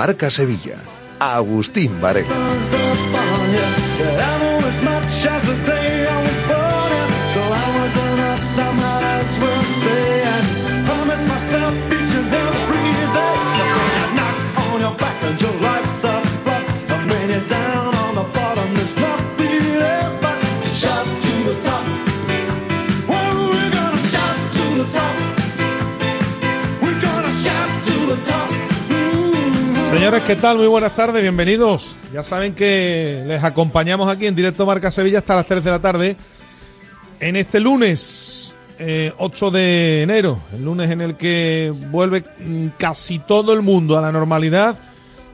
Marca Sevilla. Agustín Varela. Señores, ¿qué tal? Muy buenas tardes, bienvenidos. Ya saben que les acompañamos aquí en directo Marca Sevilla hasta las 3 de la tarde. En este lunes, 8 eh, de enero, el lunes en el que vuelve mm, casi todo el mundo a la normalidad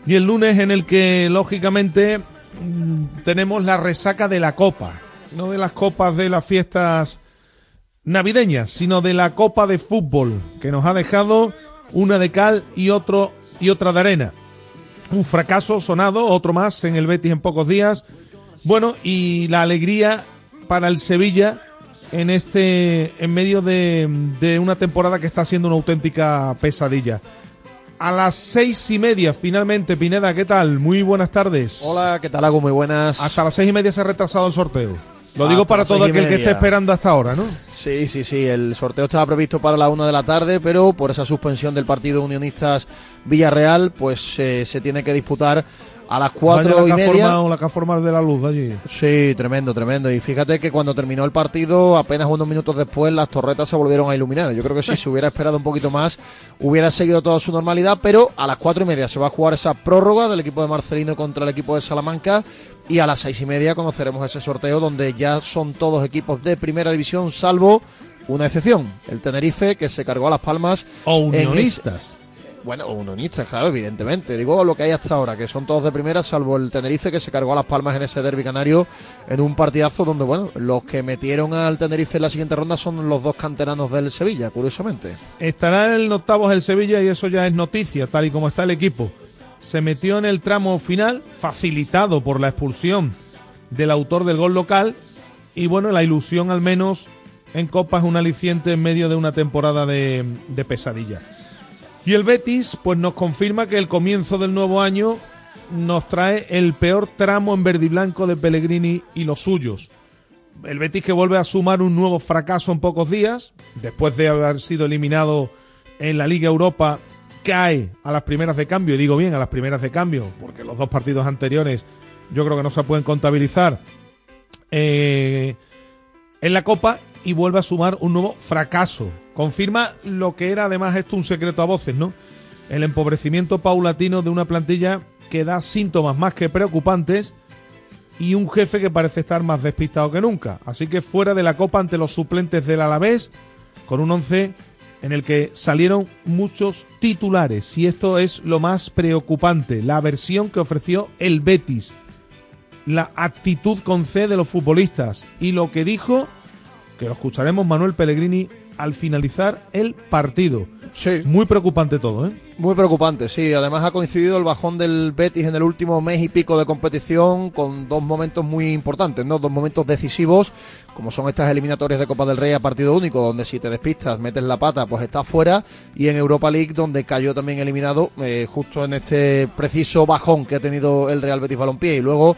y el lunes en el que, lógicamente, mm, tenemos la resaca de la copa. No de las copas de las fiestas navideñas, sino de la copa de fútbol, que nos ha dejado una de cal y otro y otra de arena un fracaso sonado, otro más en el Betis en pocos días. Bueno, y la alegría para el Sevilla en este en medio de, de una temporada que está siendo una auténtica pesadilla. A las seis y media, finalmente, Pineda, ¿qué tal? Muy buenas tardes. Hola, ¿qué tal, Hago? Muy buenas. Hasta las seis y media se ha retrasado el sorteo. Lo digo para todo aquel que esté esperando hasta ahora, ¿no? Sí, sí, sí. El sorteo estaba previsto para la una de la tarde, pero por esa suspensión del partido Unionistas Villarreal, pues eh, se tiene que disputar a las cuatro y media. La forma de la luz allí. Sí, tremendo, tremendo. Y fíjate que cuando terminó el partido, apenas unos minutos después, las torretas se volvieron a iluminar. Yo creo que si se hubiera esperado un poquito más, hubiera seguido toda su normalidad, pero a las cuatro y media se va a jugar esa prórroga del equipo de Marcelino contra el equipo de Salamanca. Y a las seis y media conoceremos ese sorteo donde ya son todos equipos de primera división, salvo una excepción, el Tenerife, que se cargó a las palmas. O unionistas. Bueno, unionistas, claro, evidentemente. Digo lo que hay hasta ahora, que son todos de primera, salvo el Tenerife que se cargó a las palmas en ese derby canario en un partidazo donde, bueno, los que metieron al Tenerife en la siguiente ronda son los dos canteranos del Sevilla, curiosamente. Estará en octavos el Sevilla y eso ya es noticia, tal y como está el equipo. Se metió en el tramo final, facilitado por la expulsión del autor del gol local. Y bueno, la ilusión al menos en Copa es un aliciente en medio de una temporada de, de pesadilla. Y el Betis, pues nos confirma que el comienzo del nuevo año nos trae el peor tramo en verde y blanco de Pellegrini y los suyos. El Betis que vuelve a sumar un nuevo fracaso en pocos días, después de haber sido eliminado en la Liga Europa, cae a las primeras de cambio, y digo bien, a las primeras de cambio, porque los dos partidos anteriores yo creo que no se pueden contabilizar eh, en la Copa y vuelve a sumar un nuevo fracaso Confirma lo que era además esto un secreto a voces, ¿no? El empobrecimiento paulatino de una plantilla que da síntomas más que preocupantes y un jefe que parece estar más despistado que nunca. Así que fuera de la Copa ante los suplentes del Alavés, con un once en el que salieron muchos titulares. Y esto es lo más preocupante, la versión que ofreció el Betis, la actitud con C de los futbolistas y lo que dijo, que lo escucharemos Manuel Pellegrini al finalizar el partido. Sí. Muy preocupante todo, ¿eh? Muy preocupante, sí. Además ha coincidido el bajón del Betis en el último mes y pico de competición con dos momentos muy importantes, ¿no? Dos momentos decisivos, como son estas eliminatorias de Copa del Rey a partido único, donde si te despistas, metes la pata, pues estás fuera, y en Europa League, donde cayó también eliminado eh, justo en este preciso bajón que ha tenido el Real Betis Balompié. Y luego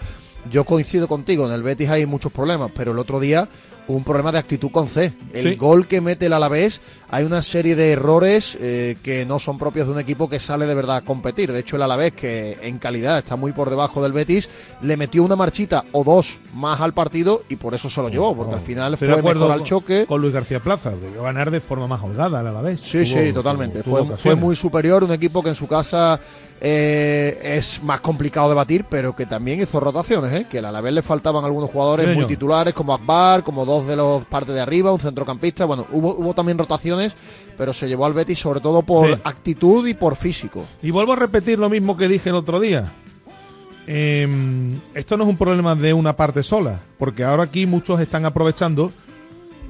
yo coincido contigo, en el Betis hay muchos problemas, pero el otro día un problema de actitud con C. El gol que mete el Alavés, hay una serie de errores eh, que no son propios de un equipo que sale de verdad a competir. De hecho, el Alavés, que en calidad está muy por debajo del Betis, le metió una marchita o dos más al partido y por eso se lo llevó, porque al final fue mejor al choque. Con Luis García Plaza, debió ganar de forma más holgada el Alavés. Sí, sí, totalmente. fue, fue muy superior, un equipo que en su casa eh, es más complicado de batir, pero que también hizo rotaciones, ¿eh? que a la vez le faltaban algunos jugadores muy titulares, como Akbar, como dos de los partes de arriba, un centrocampista. Bueno, hubo, hubo también rotaciones, pero se llevó al Betis sobre todo por actitud y por físico. Y vuelvo a repetir lo mismo que dije el otro día. Em, esto no es un problema de una parte sola, porque ahora aquí muchos están aprovechando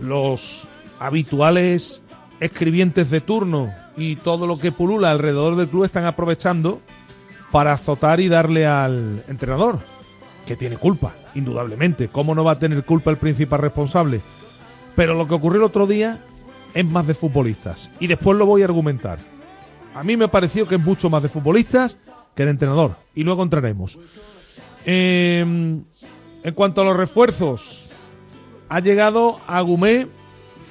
los habituales escribientes de turno y todo lo que pulula alrededor del club están aprovechando para azotar y darle al entrenador, que tiene culpa, indudablemente. ¿Cómo no va a tener culpa el principal responsable? Pero lo que ocurrió el otro día es más de futbolistas. Y después lo voy a argumentar. A mí me pareció que es mucho más de futbolistas que de entrenador. Y luego entraremos. Em, en cuanto a los refuerzos, ha llegado a Gumé.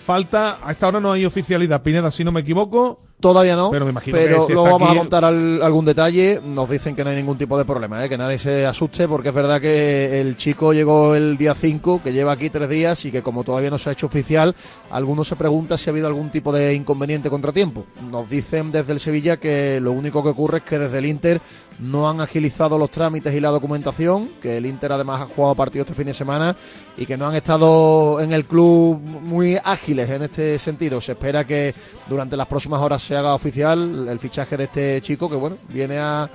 Falta, a esta hora no hay oficialidad, Pineda, si no me equivoco. Todavía no, pero, me imagino pero luego vamos a contar algún detalle. Nos dicen que no hay ningún tipo de problema, ¿eh? que nadie se asuste, porque es verdad que el chico llegó el día 5, que lleva aquí tres días y que como todavía no se ha hecho oficial, algunos se preguntan si ha habido algún tipo de inconveniente contratiempo. Nos dicen desde el Sevilla que lo único que ocurre es que desde el Inter no han agilizado los trámites y la documentación, que el Inter además ha jugado partido este fin de semana y que no han estado en el club muy ágiles en este sentido. Se espera que durante las próximas horas se haga oficial el fichaje de este chico que bueno, viene a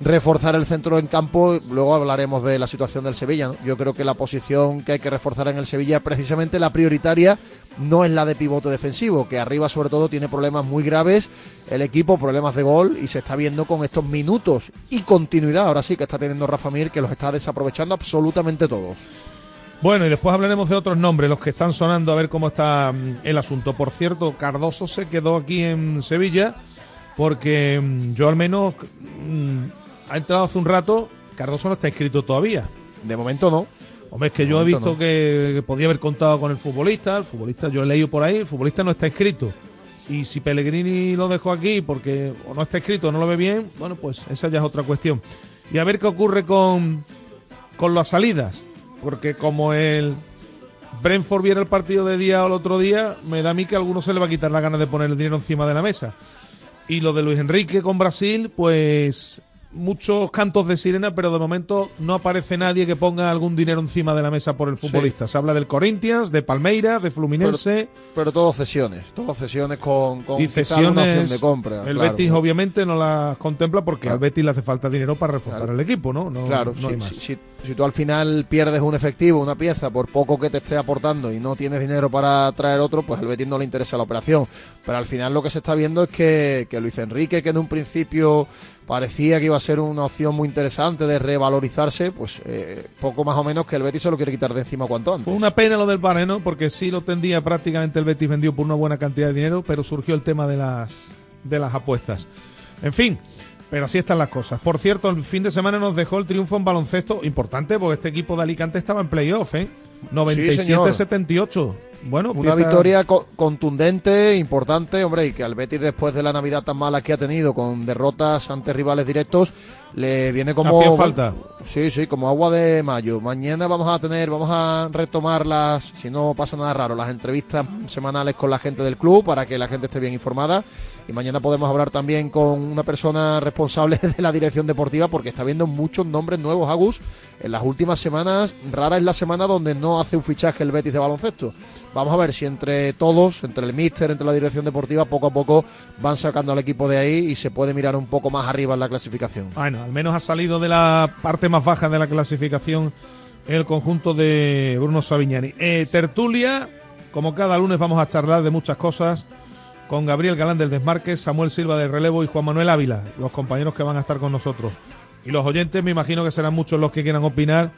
reforzar el centro en campo. Luego hablaremos de la situación del Sevilla. Yo creo que la posición que hay que reforzar en el Sevilla, precisamente la prioritaria, no es la de pivote defensivo, que arriba sobre todo tiene problemas muy graves. El equipo, problemas de gol, y se está viendo con estos minutos y continuidad, ahora sí que está teniendo Rafa Mir, que los está desaprovechando absolutamente todos. Bueno, y después hablaremos de otros nombres, los que están sonando, a ver cómo está mm, el asunto. Por cierto, Cardoso se quedó aquí en Sevilla porque mm, yo al menos mm, ha entrado hace un rato, Cardoso no está inscrito todavía. De momento no. Hombre, es que yo he visto que, podía haber contado con el futbolista, el futbolista yo he leído por ahí, el futbolista no está inscrito. Y si Pellegrini lo dejó aquí porque o no está inscrito o no lo ve bien, bueno, pues esa ya es otra cuestión. Y a ver qué ocurre con, con las salidas, porque como el Brentford viera el partido de día o el otro día, me da a mí que a alguno se le va a quitar la ganas de poner el dinero encima de la mesa. Y lo de Luis Enrique con Brasil, pues muchos cantos de sirena, pero de momento no aparece nadie que ponga algún dinero encima de la mesa por el futbolista. Se habla del Corinthians, de Palmeiras, de Fluminense. Pero, todo cesiones, todo cesiones con, con y cesiones de compra. El Betis obviamente no las contempla porque al Betis le hace falta dinero para reforzar el equipo, ¿no? no claro, no Si, si, tú al final pierdes un efectivo, una pieza, por poco que te esté aportando y no tienes dinero para traer otro, pues al Betis no le interesa la operación. Pero al final lo que se está viendo es que, que Luis Enrique, que en un principio parecía que iba a ser una opción muy interesante de revalorizarse, pues eh, poco más o menos que el Betis se lo quiere quitar de encima cuanto antes. Fue una pena lo del Bareno, porque sí lo tendía prácticamente el Betis vendido por una buena cantidad de dinero, pero surgió el tema de las, de las apuestas. En fin, pero así están las cosas. Por cierto, el fin de semana nos dejó el triunfo en baloncesto importante, porque este equipo de Alicante estaba en playoff, ¿eh? 97-78. Bueno, una victoria contundente, importante, hombre, y que al Betis después de la Navidad tan mala que ha tenido con derrotas ante rivales directos, le viene como falta. Sí, sí, como agua de mayo. Mañana vamos a tener, vamos a retomar las, si no pasa nada raro, las entrevistas semanales con la gente del club para que la gente esté bien informada y mañana podemos hablar también con una persona responsable de la dirección deportiva porque está viendo muchos nombres nuevos, Agus. En las últimas semanas, rara es la semana donde no hace un fichaje el Betis de baloncesto. Vamos a ver si entre todos, entre el míster, entre la dirección deportiva, poco a poco van sacando al equipo de ahí y se puede mirar un poco más arriba en la clasificación. Bueno, al menos ha salido de la parte más baja de la clasificación el conjunto de Bruno Savignani. Eh, tertulia Como cada lunes vamos a charlar de muchas cosas con Gabriel Galán del Desmarque, Samuel Silva del Relevo y Juan Manuel Ávila, los compañeros que van a estar con nosotros. Y los oyentes me imagino que serán muchos los que quieran opinar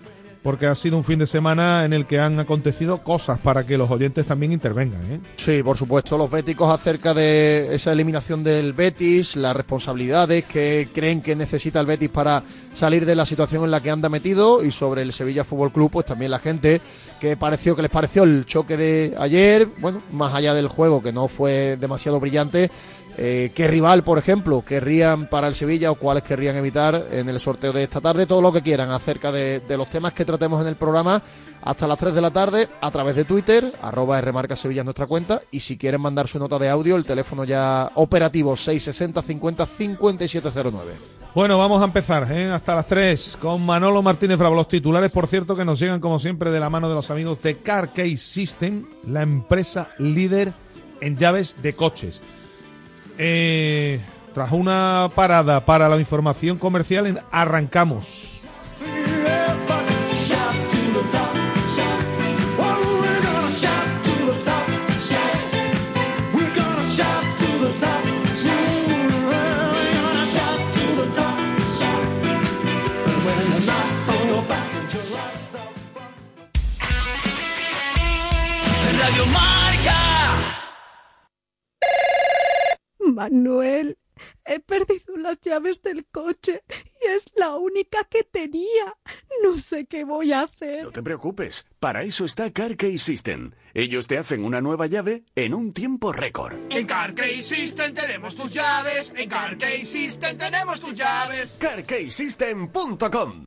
porque ha sido un fin de semana en el que han acontecido cosas para que los oyentes también intervengan. ¿eh? Sí, por supuesto, los béticos acerca de esa eliminación del Betis, las responsabilidades que creen que necesita el Betis para salir de la situación en la que anda metido y sobre el Sevilla Fútbol Club, pues también la gente que pareció que les pareció el choque de ayer, bueno, más allá del juego que no fue demasiado brillante, eh, qué rival, por ejemplo, querrían para el Sevilla o cuáles querrían evitar en el sorteo de esta tarde, todo lo que quieran acerca de, los temas que tratemos en el programa hasta las 3 de la tarde a través de Twitter, arroba Rmarca Sevilla nuestra cuenta y si quieren mandar su nota de audio, el teléfono ya operativo 660 50 5709. Bueno, vamos a empezar ¿eh? hasta las 3 con Manolo Martínez Bravo. Los titulares, por cierto, que nos llegan como siempre de la mano de los amigos de Car Case System, la empresa líder en llaves de coches. Eh, tras una parada para la información comercial, arrancamos. Manuel, he perdido las llaves del coche y es la única que tenía. No sé qué voy a hacer. No te preocupes, para eso está CarKey System. Ellos te hacen una nueva llave en un tiempo récord. En CarKey System tenemos tus llaves. En CarKey System tenemos tus llaves. CarKeySystem.com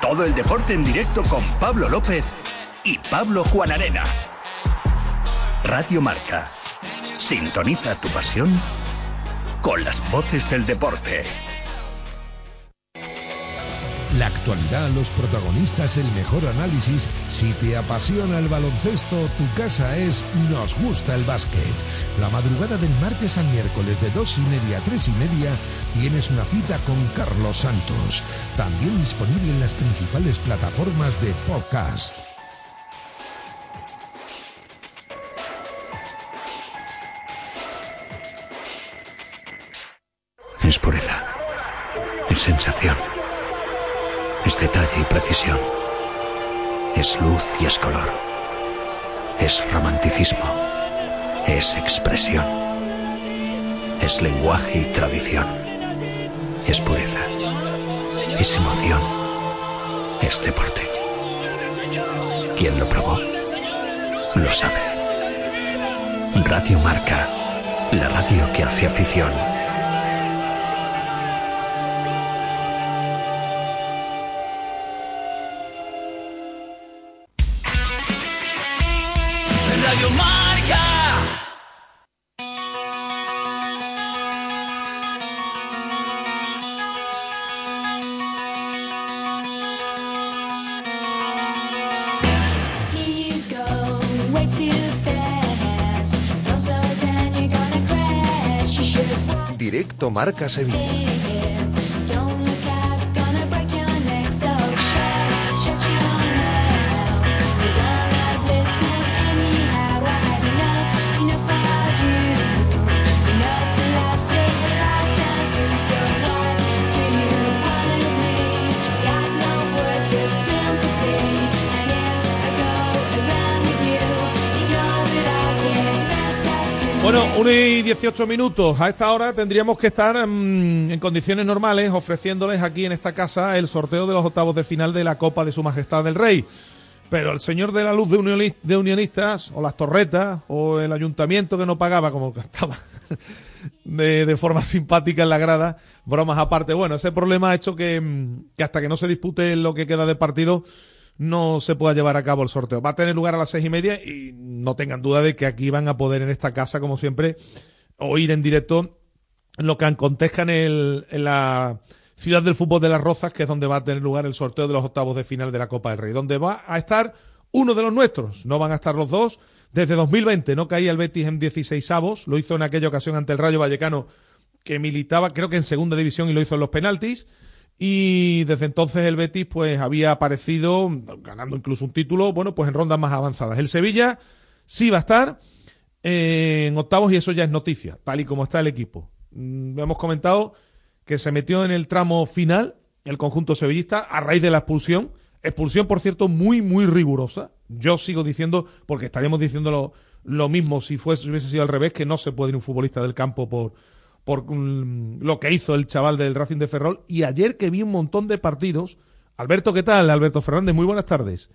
Todo el deporte en directo con Pablo López y Pablo Juan Arena. Radio Marca. Sintoniza tu pasión con las voces del deporte. La actualidad, los protagonistas, el mejor análisis. Si te apasiona el baloncesto, tu casa es Nos gusta el básquet. La madrugada del martes al miércoles de dos y media a tres y media tienes una cita con Carlos Santos. También disponible en las principales plataformas de podcast. Es pureza. Es sensación es detalle y precisión. Es luz y es color. Es romanticismo. Es expresión. Es lenguaje y tradición. Es pureza. Es emoción. Es deporte. Quien lo probó, lo sabe. Radio Marca. La radio que hace afición. Marca Sevilla. 18 minutos. A esta hora tendríamos que estar mm, en condiciones normales ofreciéndoles aquí en esta casa el sorteo de los octavos de final de la Copa de Su Majestad del Rey. Pero el señor de la luz de, unionistas, o las torretas, o el ayuntamiento que no pagaba, como cantaba de, de, forma simpática en la grada, bromas aparte. Bueno, ese problema ha hecho que, mm, que hasta que no se dispute lo que queda de partido, no se pueda llevar a cabo el sorteo. Va a tener lugar a las seis y media y no tengan duda de que aquí van a poder en esta casa, como siempre, oír en directo lo que acontezca en, el, en la ciudad del fútbol de las Rozas, que es donde va a tener lugar el sorteo de los octavos de final de la Copa del Rey, donde va a estar uno de los nuestros, no van a estar los dos. Desde 2020 no caía el Betis en 16 avos, lo hizo en aquella ocasión ante el Rayo Vallecano, que militaba creo que en segunda división y lo hizo en los penaltis. Y desde entonces el Betis pues había aparecido, ganando incluso un título, bueno, pues en rondas más avanzadas. El Sevilla sí va a estar en octavos y eso ya es noticia, tal y como está el equipo. Mm, hemos comentado que se metió en el tramo final el conjunto sevillista a raíz de la expulsión. Expulsión, por cierto, muy, muy rigurosa. Yo sigo diciendo, porque estaríamos diciendo lo, lo mismo si, fuese, hubiese sido al revés, que no se puede ir un futbolista del campo por, por um, lo que hizo el chaval del Racing de Ferrol. Y ayer que vi un montón de partidos. Alberto, ¿qué tal? Alberto Fernández, muy buenas tardes.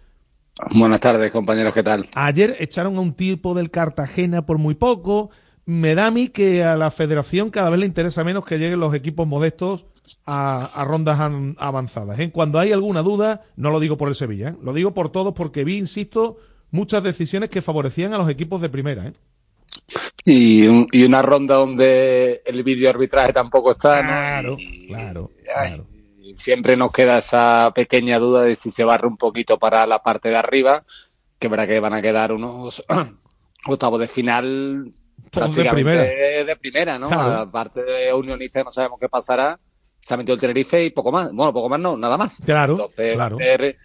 Buenas tardes, compañeros, ¿qué tal? Ayer echaron a un tipo del Cartagena por muy poco. Me da a mí que a la federación cada vez le interesa menos que lleguen los equipos modestos a, a rondas an, avanzadas. ¿eh? Cuando hay alguna duda, no lo digo por el Sevilla, ¿eh? lo digo por todos porque vi, insisto, muchas decisiones que favorecían a los equipos de primera. ¿eh? Y, un, y, una ronda donde el vídeo arbitraje tampoco está. Claro, ¿no? y, claro, claro. Siempre nos queda esa pequeña duda de si se barre un poquito para la parte de arriba, que verá que van a quedar unos octavos de final Todos de primera. de primera, ¿no? Claro. Aparte de Unionista, no sabemos qué pasará, se ha metido el Tenerife y poco más. Bueno, poco más no, nada más. Claro, Entonces claro. ser,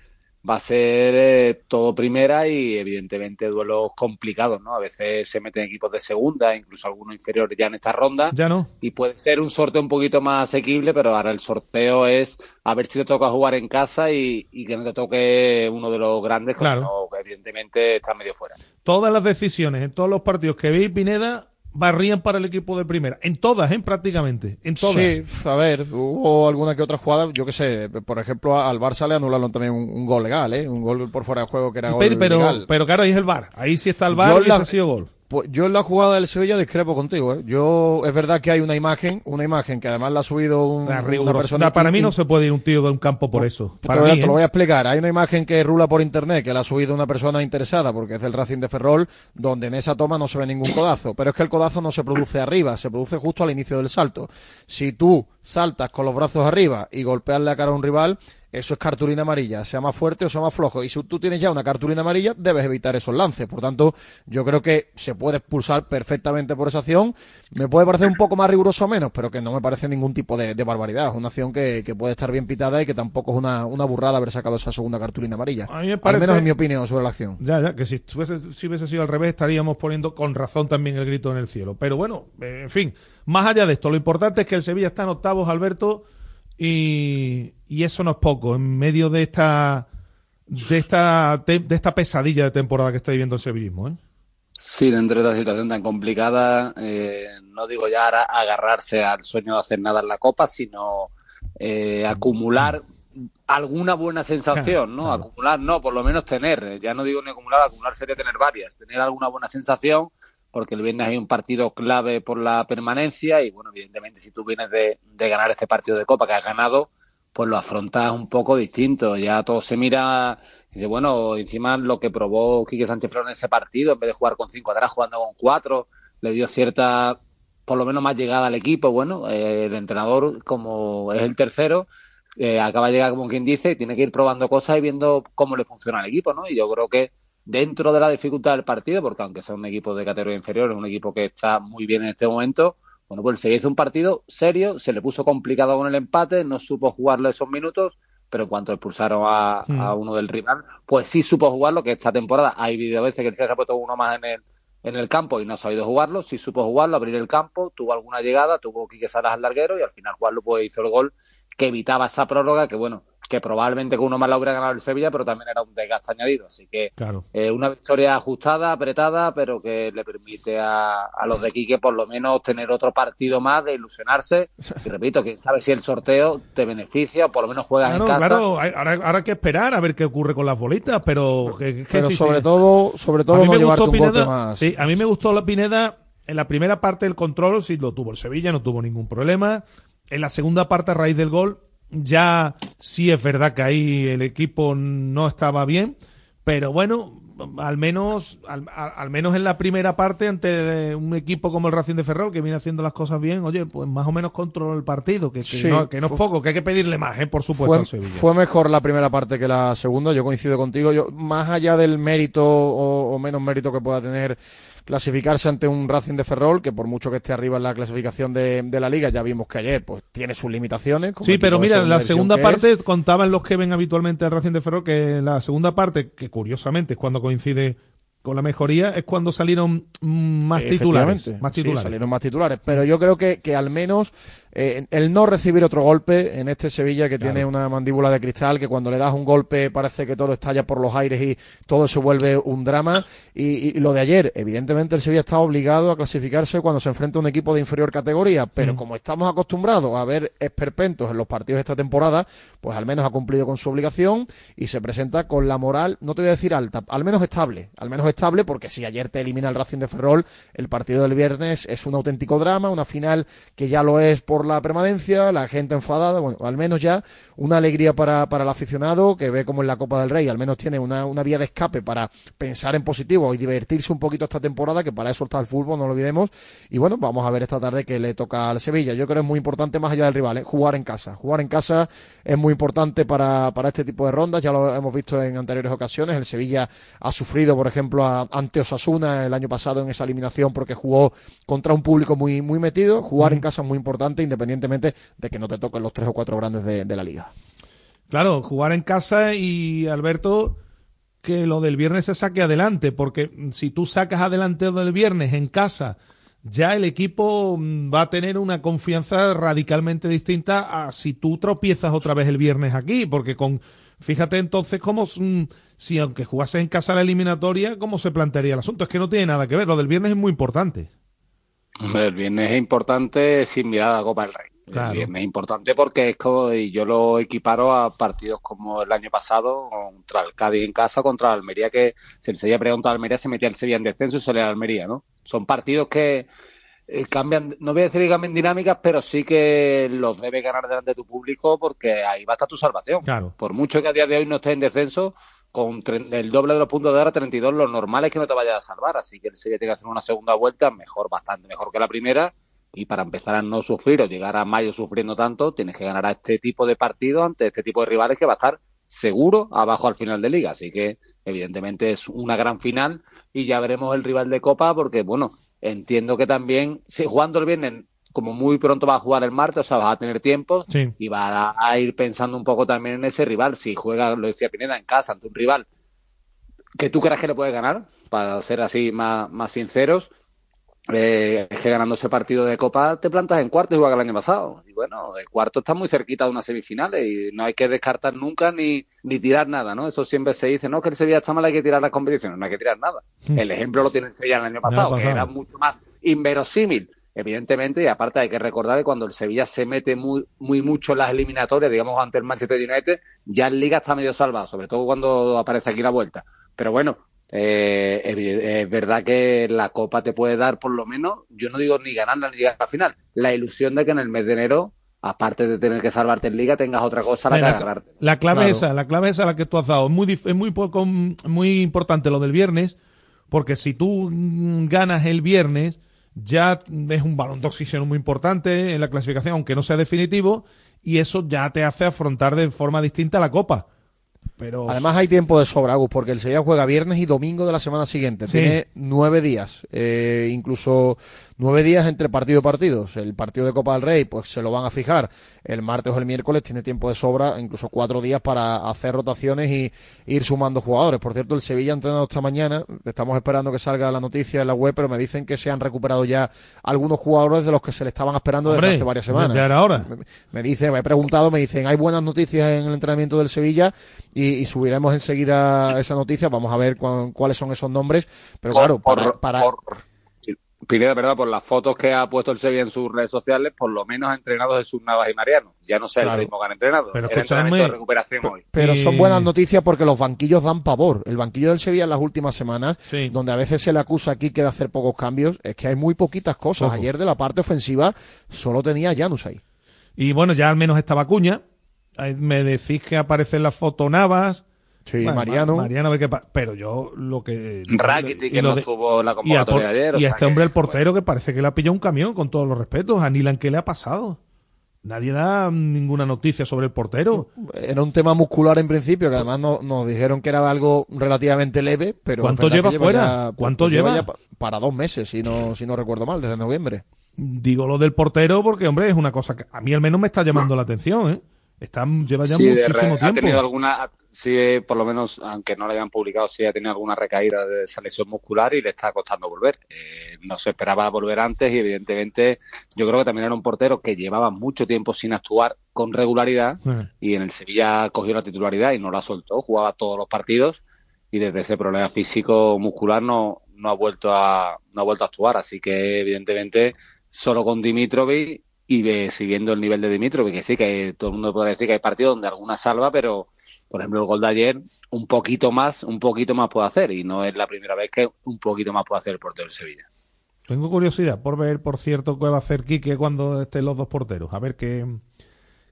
va a ser eh, todo primera y evidentemente duelos complicados, ¿no? A veces se meten equipos de segunda, incluso algunos inferiores ya en esta ronda. Ya no. Y puede ser un sorteo un poquito más asequible, pero ahora el sorteo es a ver si te toca jugar en casa y, y que no te toque uno de los grandes, que Claro. no, que evidentemente está medio fuera. Todas las decisiones en todos los partidos que vi, Pineda, barrían para el equipo de primera. En todas, ¿eh? Prácticamente. En todas. Sí, a ver, hubo alguna que otra jugada, yo qué sé, por ejemplo, al Barça le anularon también un, un gol legal, ¿eh? Un gol por fuera de juego que era gol pero, pero, legal. pero claro, ahí es el bar. Ahí sí está el bar Yo y la- ese ha sido gol. Pues yo en la jugada del Sevilla discrepo contigo, ¿eh? Yo, es verdad que hay una imagen, una imagen que además la ha subido un- una persona... para mí no se puede ir un tío de un campo por eso. Te Para lo, voy a- mí, te lo ¿eh? voy a explicar. Hay una imagen que rula por internet que la ha subido una persona interesada porque es del Racing de Ferrol, donde en esa toma no se ve ningún codazo. Pero es que el codazo no se produce arriba, se produce justo al inicio del salto. Si tú saltas con los brazos arriba y golpeas la cara a un rival, eso es cartulina amarilla, sea más fuerte o sea más flojo. Y si tú tienes ya una cartulina amarilla, debes evitar esos lances. Por tanto, yo creo que se puede expulsar perfectamente por esa acción. Me puede parecer un poco más riguroso o menos, pero que no me parece ningún tipo de, de barbaridad. Es una acción que, que puede estar bien pitada y que tampoco es una, una burrada haber sacado esa segunda cartulina amarilla. A mí me Al parece- menos en mi opinión sobre la acción. Ya, ya, que si, fuese, si hubiese sido al revés estaríamos poniendo con razón también el grito en el cielo. Pero bueno, en fin, más allá de esto, lo importante es que el Sevilla está en octavos, Alberto, y, y eso no es poco, en medio de esta de esta de esta pesadilla de temporada que está viviendo el sevillismo. ¿eh? Sí, dentro de esta situación tan complicada, eh, no digo ya ahora agarrarse al sueño de hacer nada en la Copa, sino eh, acumular alguna buena sensación, ¿no? Acumular, no, por lo menos tener, eh, ya no digo ni acumular, acumular sería tener varias, tener alguna buena sensación, porque el viernes hay un partido clave por la permanencia y, bueno, evidentemente si tú vienes de, ganar este partido de Copa que has ganado, pues lo afrontas un poco distinto. Ya todo se mira, y dice, bueno, encima lo que probó Quique Sánchez Flores en ese partido, en vez de jugar con cinco atrás, jugando con cuatro, le dio cierta, por lo menos más llegada al equipo. Bueno, eh, el entrenador, como es el tercero, eh, acaba de llegar como quien dice, y tiene que ir probando cosas y viendo cómo le funciona al equipo, ¿no? Y yo creo que dentro de la dificultad del partido, porque aunque sea un equipo de categoría inferior, es un equipo que está muy bien en este momento, bueno, pues se hizo un partido serio, se le puso complicado con el empate, no supo jugarlo esos minutos, pero en cuanto expulsaron a, Mm. a uno del rival, pues sí supo jugarlo, que esta temporada hay habido veces que el se ha puesto uno más en el, en el campo y no ha sabido jugarlo, sí supo jugarlo, abrir el campo, tuvo alguna llegada, tuvo Quique Salas al larguero y al final jugarlo pues hizo el gol que evitaba esa prórroga que bueno, que probablemente con uno más la hubiera ganado el Sevilla, pero también era un desgaste añadido, así que Claro. eh, una victoria ajustada, apretada, pero que le permite a, a los de Quique por lo menos tener otro partido más de ilusionarse. Y repito, quién sabe si el sorteo te beneficia o por lo menos juegas Claro, en casa. claro, ahora, ahora hay que esperar a ver qué ocurre con las bolitas, pero que, que Pero sí, sobre sí. todo, sobre a todo mí no me gustó Pineda, más. sí, a mí me gustó la Pineda en la primera parte del control, sí lo tuvo el Sevilla, no tuvo ningún problema. En la segunda parte a raíz del gol ya Sí es verdad que ahí el equipo no estaba bien, pero bueno, al menos al, al, menos en la primera parte ante un equipo como el Racing de Ferrol que viene haciendo las cosas bien oye pues más o menos controló el partido que, que, Sí, no, que no es poco que hay que pedirle más ¿eh? por supuesto Fue, fue mejor la primera parte que la segunda, yo coincido contigo. Yo, más allá del mérito o, o menos mérito que pueda tener clasificarse ante un Racing de Ferrol, que por mucho que esté arriba en la clasificación de, de la liga, ya vimos que ayer pues tiene sus limitaciones. Sí, pero mira, la segunda parte es. contaban los que ven habitualmente al Racing de Ferrol que la segunda parte, que curiosamente es cuando coincide con la mejoría, es cuando salieron mm, más titulares. Más sí, titulares. salieron más titulares. Pero yo creo que, que al menos eh, el no recibir otro golpe en este Sevilla que tiene una mandíbula de cristal, que cuando le das un golpe parece que todo estalla por los aires y todo se vuelve un drama. Y, y lo de ayer, evidentemente el Sevilla está obligado a clasificarse cuando se enfrenta a un equipo de inferior categoría, pero Mm. como estamos acostumbrados a ver esperpentos en los partidos de esta temporada, pues al menos ha cumplido con su obligación y se presenta con la moral, no te voy a decir alta, al menos estable, al menos estable, porque si ayer te elimina el Racing de Ferrol, el partido del viernes es un auténtico drama, una final que ya lo es por la permanencia, la gente enfadada, bueno, al menos ya una alegría para, para el aficionado que ve como en la Copa del Rey, al menos tiene una, una vía de escape para pensar en positivo y divertirse un poquito esta temporada, que para eso está el fútbol, no lo olvidemos. Y bueno, vamos a ver esta tarde que le toca al Sevilla. Yo creo que es muy importante, más allá del rival, ¿eh? jugar en casa. Jugar en casa es muy importante para, para este tipo de rondas, ya lo hemos visto en anteriores ocasiones. El Sevilla ha sufrido, por ejemplo, a- ante Osasuna el año pasado en esa eliminación porque jugó contra un público muy, muy metido. Jugar en casa es muy importante, independientemente de que no te toquen los tres o cuatro grandes de, la liga. Claro, jugar en casa y Alberto, que lo del viernes se saque adelante, porque si tú sacas adelante lo del viernes en casa, ya el equipo mm, va a tener una confianza radicalmente distinta a si tú tropiezas otra vez el viernes aquí, porque con, fíjate entonces cómo, mm, si aunque jugases en casa la eliminatoria, cómo se plantearía el asunto. Es que no tiene nada que ver, lo del viernes es muy importante. Hombre, el viernes es importante sin mirar a la Copa del Rey. Claro. El viernes es importante porque es como, y yo lo equiparo a partidos como el año pasado contra el Cádiz en casa, contra el Almería, que si el Sevilla pregunta a Almería, se metía el Sevilla en descenso y salía a Almería, ¿no? Son partidos que eh, cambian, no voy a decir que cambien dinámicas, pero sí que los debes ganar delante de tu público porque ahí va a estar tu salvación. Claro. Por mucho que a día de hoy no estés en descenso, con el doble de los puntos de ahora, 32, lo normal es que no te vayas a salvar. Así que el Sevilla tiene que hacer una segunda vuelta mejor, bastante mejor que la primera. Y para empezar a no sufrir o llegar a mayo sufriendo tanto, tienes que ganar a este tipo de partidos ante este tipo de rivales que va a estar seguro abajo al final de liga. Así que, evidentemente, es una gran final y ya veremos el rival de Copa porque, bueno, entiendo que también, si jugando el viernes, como muy pronto va a jugar el martes, o sea, vas a tener tiempo Sí. y va a, ir pensando un poco también en ese rival. Si juega, lo decía Pineda, en casa ante un rival que tú creas que le puedes ganar, para ser así más, más sinceros, eh, es que ganando ese partido de Copa te plantas en cuarto igual que el año pasado. Y bueno, el cuarto está muy cerquita de unas semifinales y no hay que descartar nunca ni, ni tirar nada, ¿no? Eso siempre se dice, no, que el Sevilla está mal, hay que tirar las competiciones, no hay que tirar nada. El ejemplo lo tiene el Sevilla el año pasado, que pasado. era mucho más inverosímil, evidentemente, y aparte hay que recordar que cuando el Sevilla se mete muy, muy mucho en las eliminatorias, digamos, ante el Manchester United, ya en Liga está medio salvado, sobre todo cuando aparece aquí la vuelta. Pero bueno, eh, es verdad que la Copa te puede dar, por lo menos, yo no digo ni ganarla ni llegar a la final, la ilusión de que en el mes de enero, aparte de tener que salvarte en Liga, tengas otra cosa a la que la, agarrarte. la clave Claro. es esa, la clave es esa la que tú has dado. Es muy, dif- es muy, poco- muy importante lo del viernes, porque si tú mm, ganas el viernes, ya es un balón de oxígeno muy importante en la clasificación, aunque no sea definitivo, y eso ya te hace afrontar de forma distinta la Copa. Pero Además hay tiempo de sobra, Agus, porque el Sevilla juega viernes y domingo de la semana siguiente. Sí. Tiene nueve días, eh, incluso nueve días entre partido y partidos. El partido de Copa del Rey, pues se lo van a fijar el martes o el miércoles. Tiene tiempo de sobra, incluso cuatro días para hacer rotaciones y ir sumando jugadores. Por cierto, el Sevilla ha entrenado esta mañana. Estamos esperando que salga la noticia en la web, pero me dicen que se han recuperado ya algunos jugadores de los que se le estaban esperando desde hace varias semanas. ya era hora. Me, me dice, me he preguntado, me dicen, hay buenas noticias en el entrenamiento del Sevilla y, y subiremos enseguida esa noticia. Vamos a ver cuán- cuáles son esos nombres. Pero claro, para, por- para- por- Pineda, ¿verdad? Por las fotos que ha puesto el Sevilla en sus redes sociales, por lo menos ha entrenado Jesús Navas y Mariano. Ya no sé Claro. el ritmo que han entrenado. Pero Era entrenamiento de recuperación hoy. pero y- son buenas noticias porque los banquillos dan pavor. El banquillo del Sevilla en las últimas semanas, Sí. donde a veces se le acusa aquí que de hacer pocos cambios, es que hay muy poquitas cosas. Poco. Ayer de la parte ofensiva solo tenía Janus ahí. Y bueno, ya al menos estaba Cuña. Me decís que aparecen las fotonavas. Sí, Bueno, Mariano. Ma- Mariano, a ver qué pa- pero yo lo que. Rakitic, y que lo no de- estuvo en la y, a convocatoria por- de ayer. y a este que, hombre, el bueno, portero, que parece que le ha pillado un camión, con todos los respetos. A Nilan, ¿qué le ha pasado? Nadie da ninguna noticia sobre el portero. Era un tema muscular en principio, que además no- nos dijeron que era algo relativamente leve, pero... ¿Cuánto lleva fuera? ya- ¿Cuánto lleva? lleva? ya pa- para dos meses, si no, si no recuerdo mal, desde noviembre. Digo lo del portero porque, hombre, es una cosa que a mí al menos me está llamando la atención, ¿eh? Está, lleva ya Sí, de muchísimo tiempo. Ha tenido alguna, sí, eh, por lo menos, aunque no le hayan publicado, sí ha tenido alguna recaída de esa lesión muscular y le está costando volver. Eh, no se esperaba volver antes y evidentemente yo creo que también era un portero que llevaba mucho tiempo sin actuar con regularidad Eh. y en el Sevilla cogió la titularidad y no la soltó, jugaba todos los partidos y desde ese problema físico muscular no, no ha vuelto a no ha vuelto a actuar, así que evidentemente solo con Dimitrovic y ve- siguiendo el nivel de Dimitrovic, que sí que todo el mundo podrá decir que hay partidos donde alguna salva, pero por ejemplo el gol de ayer un poquito más, un poquito más puede hacer y no es la primera vez que un poquito más puede hacer el portero del Sevilla. Tengo curiosidad por ver, por cierto, qué va a hacer Quique cuando estén los dos porteros. A ver qué,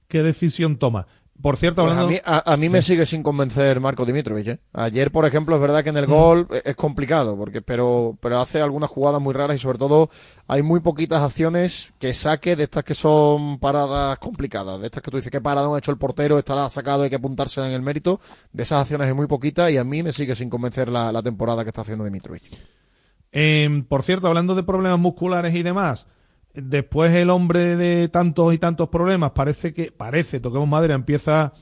qué decisión toma. Por cierto, Pues hablando... a mí, a, a mí me sigue sin convencer Marco Dimitrovic. ¿eh? Ayer, por ejemplo, es verdad que en Mm. el gol es- es complicado, porque pero, pero hace algunas jugadas muy raras y sobre todo hay muy poquitas acciones que saque de estas que son paradas complicadas, de estas que tú dices que parada ha hecho el portero, esta la ha sacado, hay que apuntarse en el mérito. De esas acciones hay muy poquitas y a mí me sigue sin convencer la, la temporada que está haciendo Dimitrovic. Eh, por cierto, hablando de problemas musculares y demás, después el hombre de tantos y tantos problemas parece que, parece, toquemos madera, empieza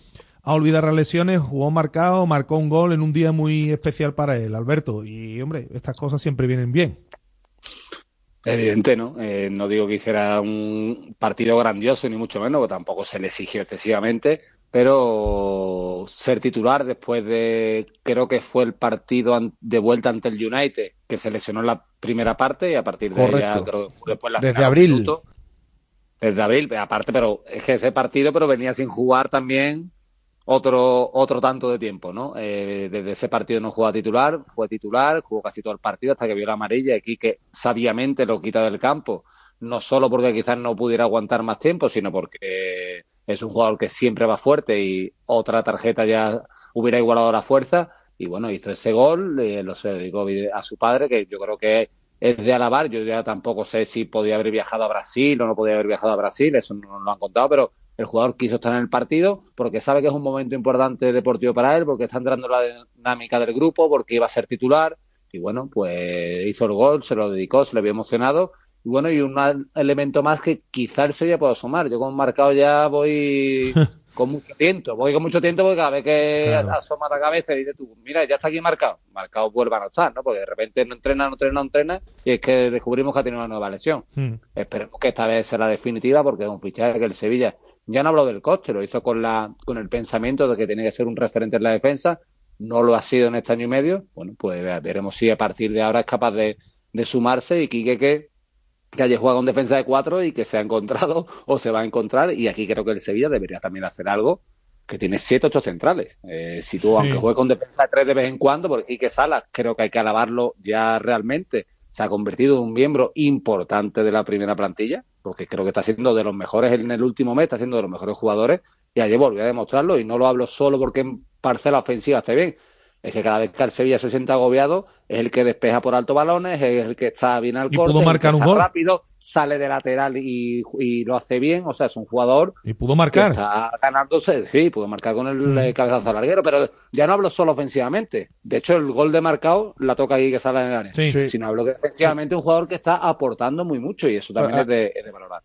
a olvidar las lesiones, jugó marcado, marcó un gol en un día muy especial para él, Alberto. Y hombre, estas cosas siempre vienen bien. Evidente, ¿no? Eh, no digo que hiciera un partido grandioso, ni mucho menos, tampoco se le exigió excesivamente, pero ser titular después de, creo que fue el partido de vuelta ante el United, que se lesionó en la primera parte y a partir de Correcto. creo que después la Desde abril. minuto. Desde abril, aparte, pero es que ese partido, pero venía sin jugar también otro, otro tanto de tiempo, ¿no? Eh, desde ese partido no jugó a titular, fue titular, jugó casi todo el partido hasta que vio la amarilla aquí que sabiamente lo quita del campo, no solo porque quizás no pudiera aguantar más tiempo, sino porque es un jugador que siempre va fuerte y otra tarjeta ya hubiera igualado la fuerza y bueno, hizo ese gol, eh, lo se dedicó a su padre, que yo creo que es de alabar, yo ya tampoco sé si podía haber viajado a Brasil o no podía haber viajado a Brasil, eso no lo han contado, pero el jugador quiso estar en el partido porque sabe que es un momento importante deportivo para él, porque está entrando en la dinámica del grupo, porque iba a ser titular. Y bueno, pues hizo el gol, se lo dedicó, se le vio emocionado. Y bueno, y un elemento más que quizá el Sevilla pueda sumar. Yo como marcado ya voy con mucho tiento, voy con mucho tiento porque cada vez que Claro. asoma la cabeza y dices tú, mira, ya está aquí marcado. Marcado vuelva a no estar, ¿no? Porque de repente no entrena, no entrena, no entrena y es que descubrimos que ha tenido una nueva lesión. Hmm. Esperemos que esta vez sea la definitiva porque es un fichaje que el Sevilla ya no habló del coste, lo hizo con la con el pensamiento de que tenía que ser un referente en la defensa, no lo ha sido en este año y medio. Bueno, pues ve- veremos si a partir de ahora es capaz de, de sumarse y Quique que, que haya jugado con defensa de cuatro y que se ha encontrado o se va a encontrar y aquí creo que el Sevilla debería también hacer algo que tiene siete ocho centrales. Eh, si tú, Sí. aunque juegue con defensa de tres de vez en cuando, porque Quique Salas creo que hay que alabarlo ya realmente, se ha convertido en un miembro importante de la primera plantilla, porque creo que está siendo de los mejores en el último mes, está siendo de los mejores jugadores, y ayer volvió a demostrarlo, y no lo hablo solo porque en parcela ofensiva esté bien, es que cada vez que el Sevilla se siente agobiado, es el que despeja por alto balones, es el que está bien al Y corte, pudo el que marcar un está gol. rápido, sale de lateral y, y lo hace bien, o sea, es un jugador Y pudo que marcar. está ganándose, sí, pudo marcar con el Mm. cabezazo larguero, pero ya no hablo solo ofensivamente. De hecho, el gol de marcado la toca ahí que sale en el área. Sí. Sí. Sino hablo que defensivamente un jugador que está aportando muy mucho y eso también Ah, es, de, es de valorar.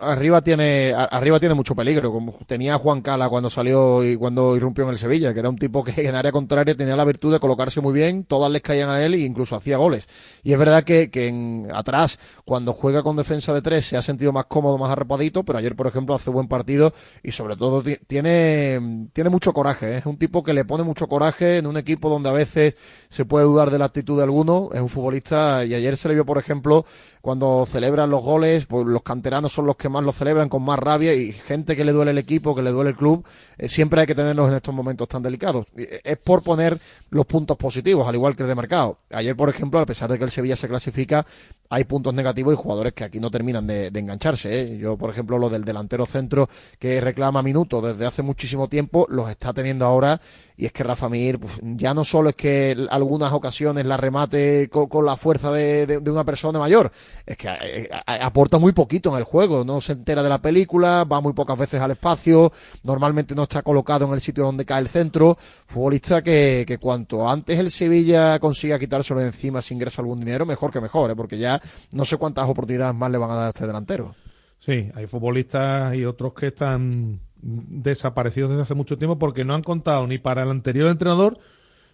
Arriba tiene, arriba tiene mucho peligro, como tenía Juan Cala cuando salió y cuando irrumpió en el Sevilla, que era un tipo que en área contraria tenía la virtud de colocarse muy bien, todas les caían a él e incluso hacía goles. Y es verdad que, que en, atrás, cuando juega con defensa de tres, se ha sentido más cómodo, más arrepadito, pero ayer, por ejemplo, hace buen partido y sobre todo ti- tiene, tiene mucho coraje, ¿eh? es un tipo que le pone mucho coraje en un equipo donde a veces se puede dudar de la actitud de alguno, es un futbolista y ayer se le vio, por ejemplo, cuando celebran los goles, pues los canteranos son los que más lo celebran con más rabia y gente que le duele el equipo, que le duele el club, eh, siempre hay que tenerlos en estos momentos tan delicados. Eh, Es por poner los puntos positivos, al igual que el de mercado. Ayer, por ejemplo, a pesar de que el Sevilla se clasifica, hay puntos negativos y jugadores que aquí no terminan de, engancharse. ¿eh? Yo, por ejemplo, lo del delantero centro que reclama minutos desde hace muchísimo tiempo, los está teniendo ahora. Y es que Rafa Mir, pues, ya no solo es que algunas ocasiones la remate con, la fuerza de, una persona mayor, es que eh, aporta muy poquito en el juego. No se entera de la película, va muy pocas veces al espacio, normalmente no está colocado en el sitio donde cae el centro. Futbolista que, que cuanto antes el Sevilla consiga quitárselo de encima si ingresa algún dinero, mejor que mejor, ¿eh? porque ya no sé cuántas oportunidades más le van a dar a este delantero. Sí, hay futbolistas y otros que están desaparecidos desde hace mucho tiempo porque no han contado ni para el anterior entrenador,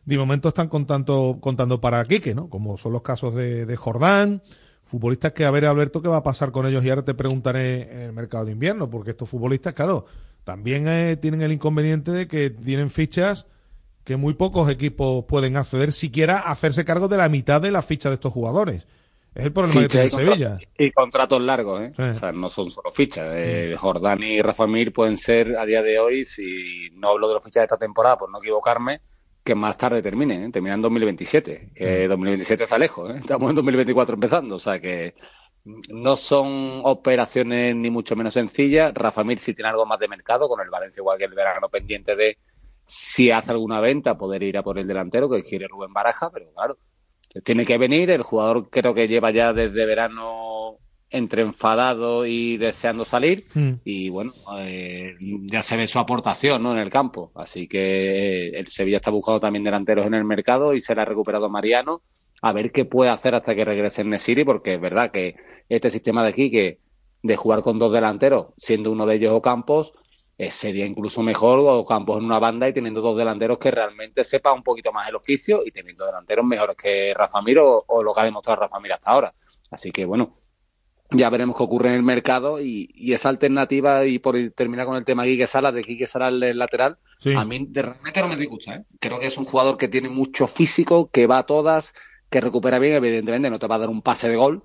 de momento están contando, contando para Quique, ¿no? Como son los casos de, Jordán, futbolistas que a ver, Alberto, qué va a pasar con ellos y ahora te preguntaré en el mercado de invierno, porque estos futbolistas, claro, también eh, tienen el inconveniente de que tienen fichas que muy pocos equipos pueden acceder siquiera hacerse cargo de la mitad de las fichas de estos jugadores. Es el problema que tiene Sevilla. Y contratos largos, ¿eh? O sea, no son solo fichas. Eh, mm. Jordán y Rafa Mir pueden ser a día de hoy, si no hablo de los fichas de esta temporada, por no equivocarme, que más tarde terminen, ¿eh? terminan en 2027. Que 2027 mm. está lejos, ¿eh? estamos en 2024 empezando. O sea que no son operaciones ni mucho menos sencillas. Rafa Mir sí tiene algo más de mercado, con el Valencia igual que el verano pendiente de si hace alguna venta, poder ir a por el delantero, que quiere Rubén Baraja, pero claro, tiene que venir. El jugador creo que lleva ya desde verano entre enfadado y deseando salir. Hmm. Y bueno, eh, ya se ve su aportación ¿no? en el campo. Así que el Sevilla está buscando también delanteros en el mercado y se le ha recuperado Mariano. A ver qué puede hacer hasta que regrese en Nesiri, porque es verdad que este sistema de aquí, que de jugar con dos delanteros, siendo uno de ellos Ocampos, eh, sería incluso mejor o Campos en una banda y teniendo dos delanteros que realmente sepa un poquito más el oficio y teniendo delanteros mejores que Rafa Mir o, lo que ha demostrado Rafa Mir hasta ahora. Así que bueno, ya veremos qué ocurre en el mercado y, esa alternativa y por terminar con el tema Quique Sala, de Quique Sala el lateral, a mí de realmente no me disgusta. ¿eh? Creo que es un jugador que tiene mucho físico, que va a todas, que recupera bien, evidentemente no te va a dar un pase de gol,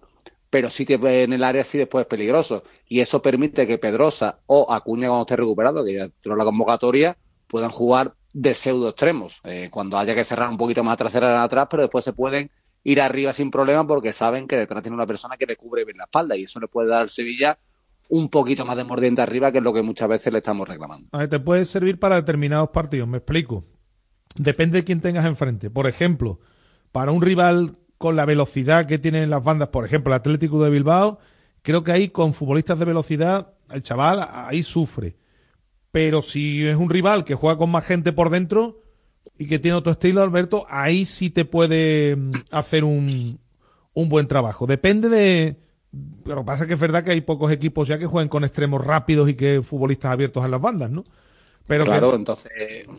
pero sí que en el área sí después es peligroso. Y eso permite que Pedrosa o Acuña cuando esté recuperado, que ya entró la convocatoria, puedan jugar de pseudo extremos. Eh, cuando haya que cerrar un poquito más atrás, cerrar atrás, pero después se pueden ir arriba sin problema porque saben que detrás tiene una persona que le cubre bien la espalda y eso le puede dar Sevilla un poquito más de mordiente arriba, que es lo que muchas veces le estamos reclamando. A ver, te puede servir para determinados partidos, me explico. Depende de quién tengas enfrente. Por ejemplo, para un rival con la velocidad que tienen las bandas, por ejemplo, el Atlético de Bilbao, creo que ahí con futbolistas de velocidad, el chaval ahí sufre. Pero si es un rival que juega con más gente por dentro y que tiene otro estilo, Alberto, ahí sí te puede mm, hacer un, un buen trabajo. Depende de... Pero pasa que es verdad que hay pocos equipos ya que juegan con extremos rápidos y que futbolistas abiertos en las bandas, ¿no? Pero claro, entonces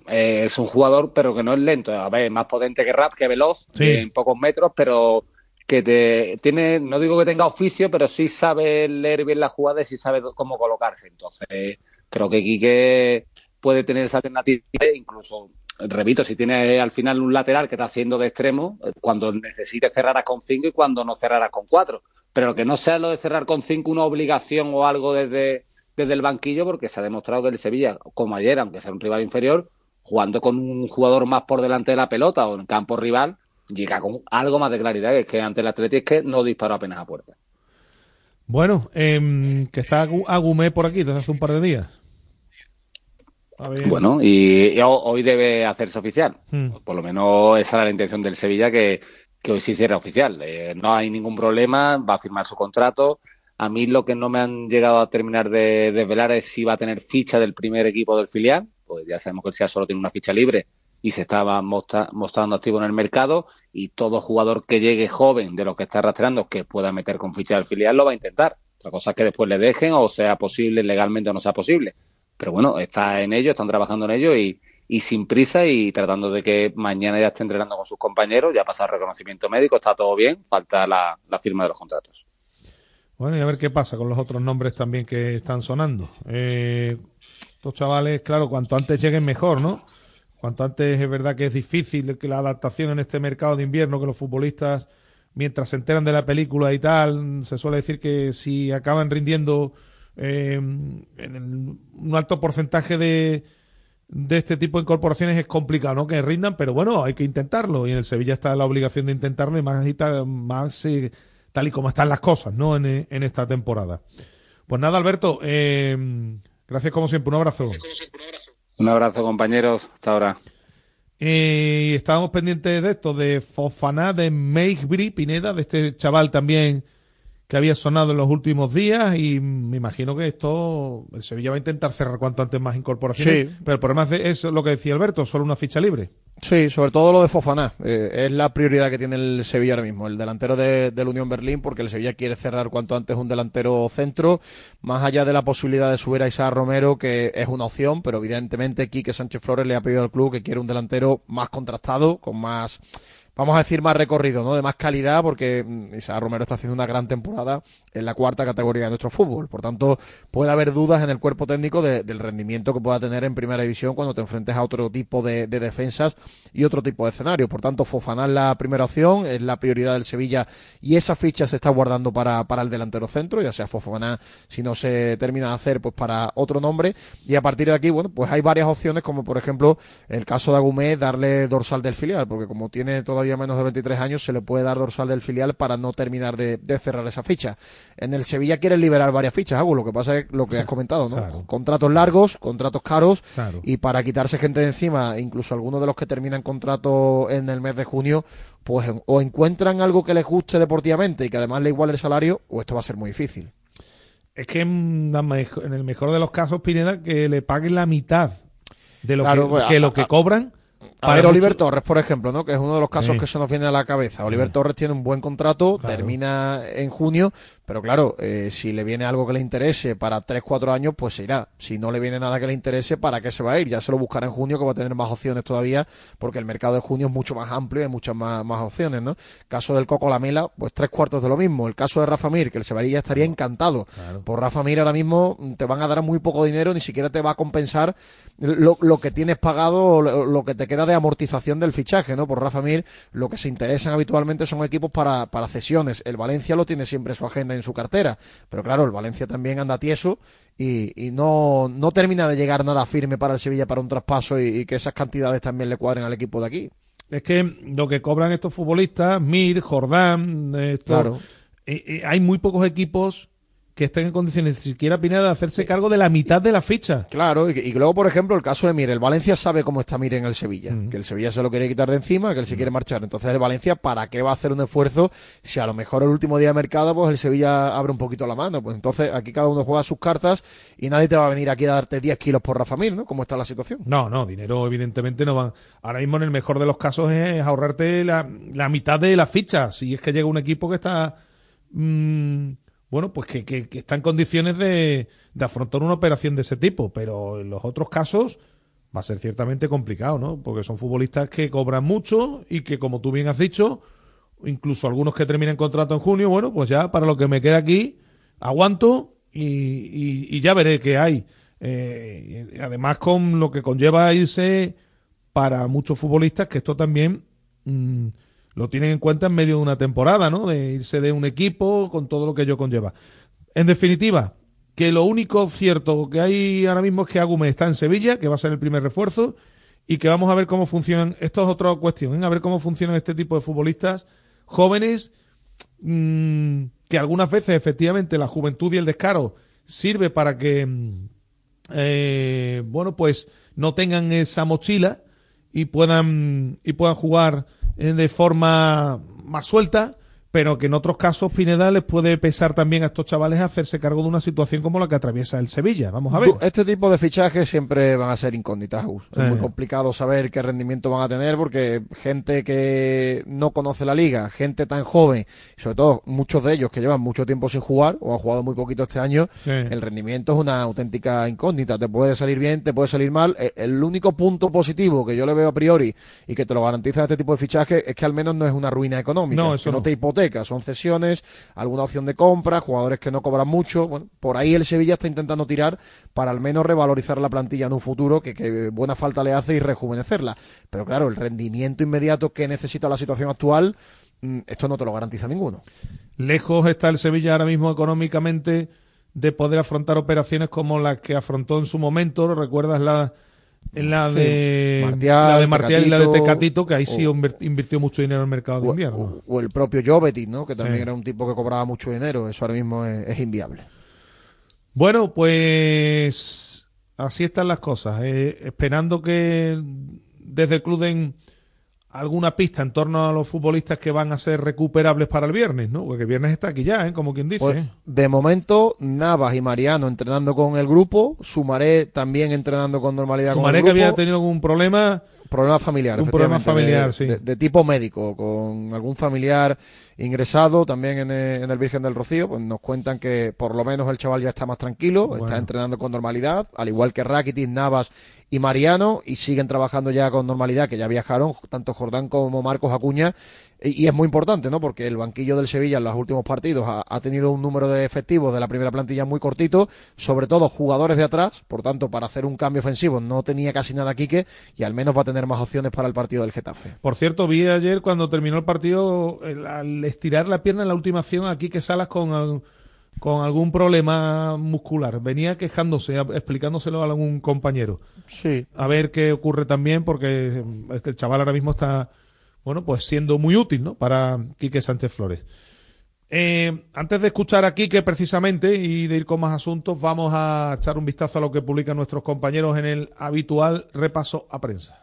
eh, es un jugador, pero que no es lento. A ver, más potente que Rap, que veloz, en pocos metros, pero que te, tiene, no digo que tenga oficio, pero sí sabe leer bien la jugada y sí sabe cómo colocarse. Entonces, creo que Quique puede tener esa alternativa, incluso, repito, si tiene al final un lateral que está haciendo de extremo, cuando necesite cerrar con cinco y cuando no cerrará con cuatro. Pero que no sea lo de cerrar con cinco una obligación o algo desde desde el banquillo porque se ha demostrado que el Sevilla, como ayer, aunque sea un rival inferior, jugando con un jugador más por delante de la pelota o en campo rival, llega con algo más de claridad, que es que ante el Atlético es que no disparó apenas a puerta. Bueno, eh, que está Agumé por aquí desde hace un par de días. Bueno, y, hoy debe hacerse oficial. Hmm. Por lo menos esa era la intención del Sevilla, que, hoy se hiciera oficial. Eh, no hay ningún problema, va a firmar su contrato. A mí lo que no me han llegado a terminar de desvelar es si va a tener ficha del primer equipo del filial, pues ya sabemos que el SEA solo tiene una ficha libre y se estaba mostrando activo en el mercado y todo jugador que llegue joven de los que está rastreando que pueda meter con ficha del filial lo va a intentar. Otra cosa es que después le dejen o sea posible legalmente o no sea posible. Pero bueno, está en ello, están trabajando en ello y, sin prisa y tratando de que mañana ya esté entrenando con sus compañeros, ya ha pasado reconocimiento médico, está todo bien, falta la firma de los contratos. Bueno, y a ver qué pasa con los otros nombres también que están sonando. Eh, estos chavales, claro, cuanto antes lleguen mejor, ¿no? Cuanto antes es verdad que es difícil que la adaptación en este mercado de invierno, que los futbolistas, mientras se enteran de la película y tal, se suele decir que si acaban rindiendo eh, en un alto porcentaje de, de este tipo de incorporaciones es complicado, ¿no? Que rindan, pero bueno, hay que intentarlo. Y en el Sevilla está la obligación de intentarlo y más, más tal y como están las cosas, ¿no? En, en esta temporada. Pues nada, Alberto, eh, gracias como siempre, un abrazo. Un abrazo, compañeros, hasta ahora. Eh, y estábamos pendientes de esto, de Fofaná, de Meigri Pineda, de este chaval también que había sonado en los últimos días y me imagino que esto el Sevilla va a intentar cerrar cuanto antes más incorporaciones, Sí. pero el problema es lo que decía Alberto, solo una ficha libre. Sí, sobre todo lo de Fofaná. Eh, es la prioridad que tiene el Sevilla ahora mismo, el delantero de, del Unión Berlín, porque el Sevilla quiere cerrar cuanto antes un delantero centro, más allá de la posibilidad de subir a Isaac Romero, que es una opción, pero evidentemente Quique Sánchez Flores le ha pedido al club que quiere un delantero más contrastado, con más vamos a decir, más recorrido, ¿no? De más calidad, porque mm, Isaac Romero está haciendo una gran temporada en la cuarta categoría de nuestro fútbol. Por tanto, puede haber dudas en el cuerpo técnico de- del rendimiento que pueda tener en primera división cuando te enfrentes a otro tipo de, de defensas y otro tipo de escenarios. Por tanto, Fofana es la primera opción, es la prioridad del Sevilla y esa ficha se está guardando para, para el delantero centro, ya sea Fofana, si no se termina de hacer, pues para otro nombre. Y a partir de aquí, bueno, pues hay varias opciones, como por ejemplo el caso de Agumé, darle dorsal del filial, porque como tiene todavía menos de 23 años, se le puede dar dorsal del filial para no terminar de, de cerrar esa ficha. En el Sevilla quieren liberar varias fichas, Agu, lo que pasa es lo que has comentado, ¿no? Claro. Contratos largos, contratos caros, Claro. y para quitarse gente de encima, incluso algunos de los que terminan contrato en el mes de junio, pues o encuentran algo que les guste deportivamente y que además le iguale el salario, o esto va a ser muy difícil. Es que en, el mejor de los casos, Pineda, que le paguen la mitad de lo Claro, que, pues, que a- lo que cobran. A para ver, mucho- Oliver Torres, por ejemplo, ¿no? que es uno de los casos Sí. que se nos viene a la cabeza. Oliver Torres tiene un buen contrato, Claro. termina en junio, pero claro, eh, si le viene algo que le interese para 3, 4 años, pues se irá. Si no le viene nada que le interese, ¿para qué se va a ir? Ya se lo buscará en junio, que va a tener más opciones todavía, porque el mercado de junio es mucho más amplio y hay muchas más, más opciones, ¿no? Caso del Coco Lamela, pues tres cuartos de lo mismo. El caso de Rafa Mir, que el Sevilla estaría encantado. Por Rafa Mir ahora mismo mm, te van a dar muy poco dinero, ni siquiera te va a compensar lo, lo que tienes pagado, o lo, lo que te queda de amortización del fichaje, ¿no? Por Rafa Mir, lo que se interesan habitualmente son equipos para, para cesiones. El Valencia lo tiene siempre en su agenda y en su cartera, pero claro, el Valencia también anda tieso y, y no, no termina de llegar nada firme para el Sevilla para un traspaso y, y que esas cantidades también le cuadren al equipo de aquí. Es que lo que cobran estos futbolistas, Mir, Jordán, eh, Claro. eh, eh, hay muy pocos equipos que estén en condiciones ni siquiera Pineda de hacerse cargo de la mitad de la ficha. Claro, y, y luego, por ejemplo, el caso de Mir. El Valencia sabe cómo está Mir en el Sevilla. Que el Sevilla se lo quiere quitar de encima, que él se quiere marchar. Entonces, el Valencia, ¿para qué va a hacer un esfuerzo si a lo mejor el último día de mercado, pues el Sevilla abre un poquito la mano? Pues entonces, aquí cada uno juega sus cartas y nadie te va a venir aquí a darte 10 kilos por Rafa Mir, ¿no? Como está la situación. No, no, dinero evidentemente no van. Ahora mismo en el mejor de los casos es ahorrarte la, la mitad de la ficha. Si es que llega un equipo que está, mm, bueno, pues que, que- que está en condiciones de, de afrontar una operación de ese tipo. Pero en los otros casos va a ser ciertamente complicado, ¿no? Porque son futbolistas que cobran mucho y que, como tú bien has dicho, incluso algunos que terminan contrato en junio, bueno, pues ya para lo que me queda aquí, aguanto y, y- ya veré qué hay. Eh, además con lo que conlleva irse para muchos futbolistas, que esto también mm, lo tienen en cuenta en medio de una temporada, ¿no? De irse de un equipo con todo lo que ello conlleva. En definitiva, que lo único cierto que hay ahora mismo es que Agume está en Sevilla, que va a ser el primer refuerzo, y que vamos a ver cómo funcionan. Esto es otra cuestión, ¿eh? a ver cómo funcionan este tipo de futbolistas jóvenes mm, que algunas veces efectivamente la juventud y el descaro sirve para que mm, eh, bueno pues no tengan esa mochila y puedan y puedan jugar de forma más suelta pero que en otros casos Pineda les puede pesar también a estos chavales hacerse cargo de una situación como la que atraviesa el Sevilla vamos a ver Este tipo de fichajes siempre van a ser incógnitas, Gus. Es Eh. muy complicado saber qué rendimiento van a tener porque gente que no conoce la liga, gente tan joven, sobre todo muchos de ellos que llevan mucho tiempo sin jugar o han jugado muy poquito este año, Sí. el rendimiento es una auténtica incógnita. Te puede salir bien, te puede salir mal. Eh, El único punto positivo que yo le veo a priori y que te lo garantiza este tipo de fichajes es que al menos no es una ruina económica. No, eso que no no. te hipoteca, son cesiones, alguna opción de compra, jugadores que no cobran mucho. Bueno, por ahí el Sevilla está intentando tirar para al menos revalorizar la plantilla en un futuro que, que buena falta le hace y rejuvenecerla. Pero claro, el rendimiento inmediato que necesita la situación actual, mm, esto no te lo garantiza ninguno. lejos está el Sevilla ahora mismo económicamente de poder afrontar operaciones como las que afrontó en su momento. ¿Recuerdas la En la Sí. de Martial, la de Martial y la de Tecatito, que ahí sí o- invirtió mucho dinero en el mercado de invierno. o- o el propio Jovetic, ¿no? Que también Sí. era un tipo que cobraba mucho dinero. Eso ahora mismo es, es inviable. Bueno, pues así están las cosas. eh, esperando que desde el club den alguna pista en torno a los futbolistas que van a ser recuperables para el viernes, ¿no? Porque el viernes está aquí ya, ¿eh? Como quien dice. Pues, ¿eh? de momento, Navas y Mariano entrenando con el grupo. Sumaré también entrenando con normalidad Sumaré con que el grupo. había tenido algún problema. Problema familiar, Un problema familiar, de, sí. de- de tipo médico, con algún familiar ingresado también en el, en el Virgen del Rocío, pues nos cuentan que por lo menos el chaval ya está más tranquilo, Bueno. está entrenando con normalidad, al igual que Rakitic, Navas y Mariano, y siguen trabajando ya con normalidad, que ya viajaron tanto Jordán como Marcos Acuña, y, es muy importante, ¿no? Porque el banquillo del Sevilla en los últimos partidos ha, tenido un número de efectivos de la primera plantilla muy cortito, sobre todo jugadores de atrás, por tanto, para hacer un cambio ofensivo no tenía casi nada Quique, y al menos va a tener más opciones para el partido del Getafe. Por cierto, vi ayer cuando terminó el partido, al estirar la pierna en la última acción, aquí que Salas con, con algún problema muscular. Venía quejándose, explicándoselo a algún compañero. Sí. A ver qué ocurre también, porque este chaval ahora mismo está, bueno, pues siendo muy útil, ¿no? Para Quique Sánchez Flores. Eh, antes de escuchar a Quique precisamente y de ir con más asuntos, vamos a echar un vistazo a lo que publican nuestros compañeros en el habitual repaso a prensa.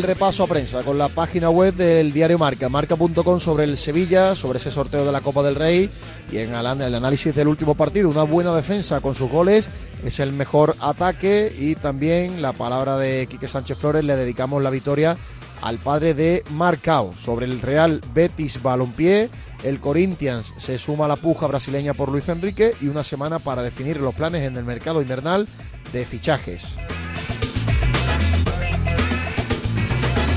El repaso a prensa, con la página web del diario Marca, marca.com sobre el Sevilla, sobre ese sorteo de la Copa del Rey y en el, análisis del último partido, una buena defensa con sus goles, es el mejor ataque y también la palabra de Quique Sánchez Flores, le dedicamos la victoria al padre de Marcao sobre el Real Betis Balompié. El Corinthians se suma a la puja brasileña por Luis Enrique y una semana para definir los planes en el mercado invernal de fichajes.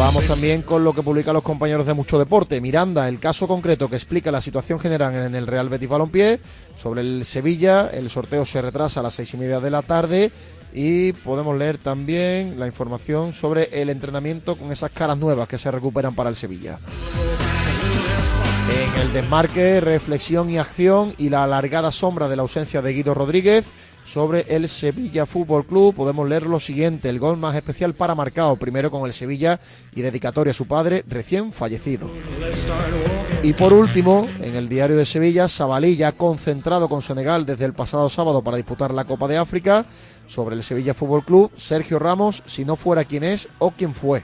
Vamos también con lo que publican los compañeros de Mucho Deporte. Miranda, el caso concreto que explica la situación general en el Real Betis Balompié. Sobre el Sevilla, el sorteo se retrasa a las seis y media de la tarde. Y podemos leer también la información sobre el entrenamiento con esas caras nuevas que se recuperan para el Sevilla. En el desmarque, reflexión y acción y la alargada sombra de la ausencia de Guido Rodríguez sobre el Sevilla Fútbol Club podemos leer lo siguiente, el gol más especial para Marcao, primero con el Sevilla y dedicatoria a su padre recién fallecido. Y por último, en el diario de Sevilla, Sabalí ya concentrado con Senegal desde el pasado sábado para disputar la Copa de África, sobre el Sevilla Fútbol Club, Sergio Ramos, si no fuera quien es o quien fue.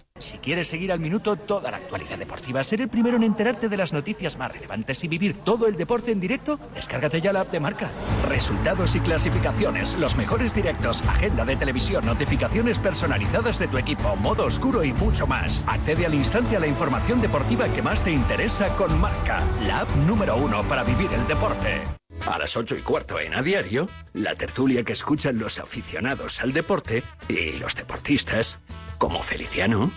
Si quieres seguir al minuto toda la actualidad deportiva, ser el primero en enterarte de las noticias más relevantes y vivir todo el deporte en directo, descárgate ya la app de marca. Resultados y clasificaciones, los mejores directos, agenda de televisión, notificaciones personalizadas de tu equipo, modo oscuro y mucho más. Accede al instante a la información deportiva que más te interesa con marca, la app número uno para vivir el deporte. A las ocho y cuarto en A Diario, la tertulia que escuchan los aficionados al deporte y los deportistas, como Feliciano,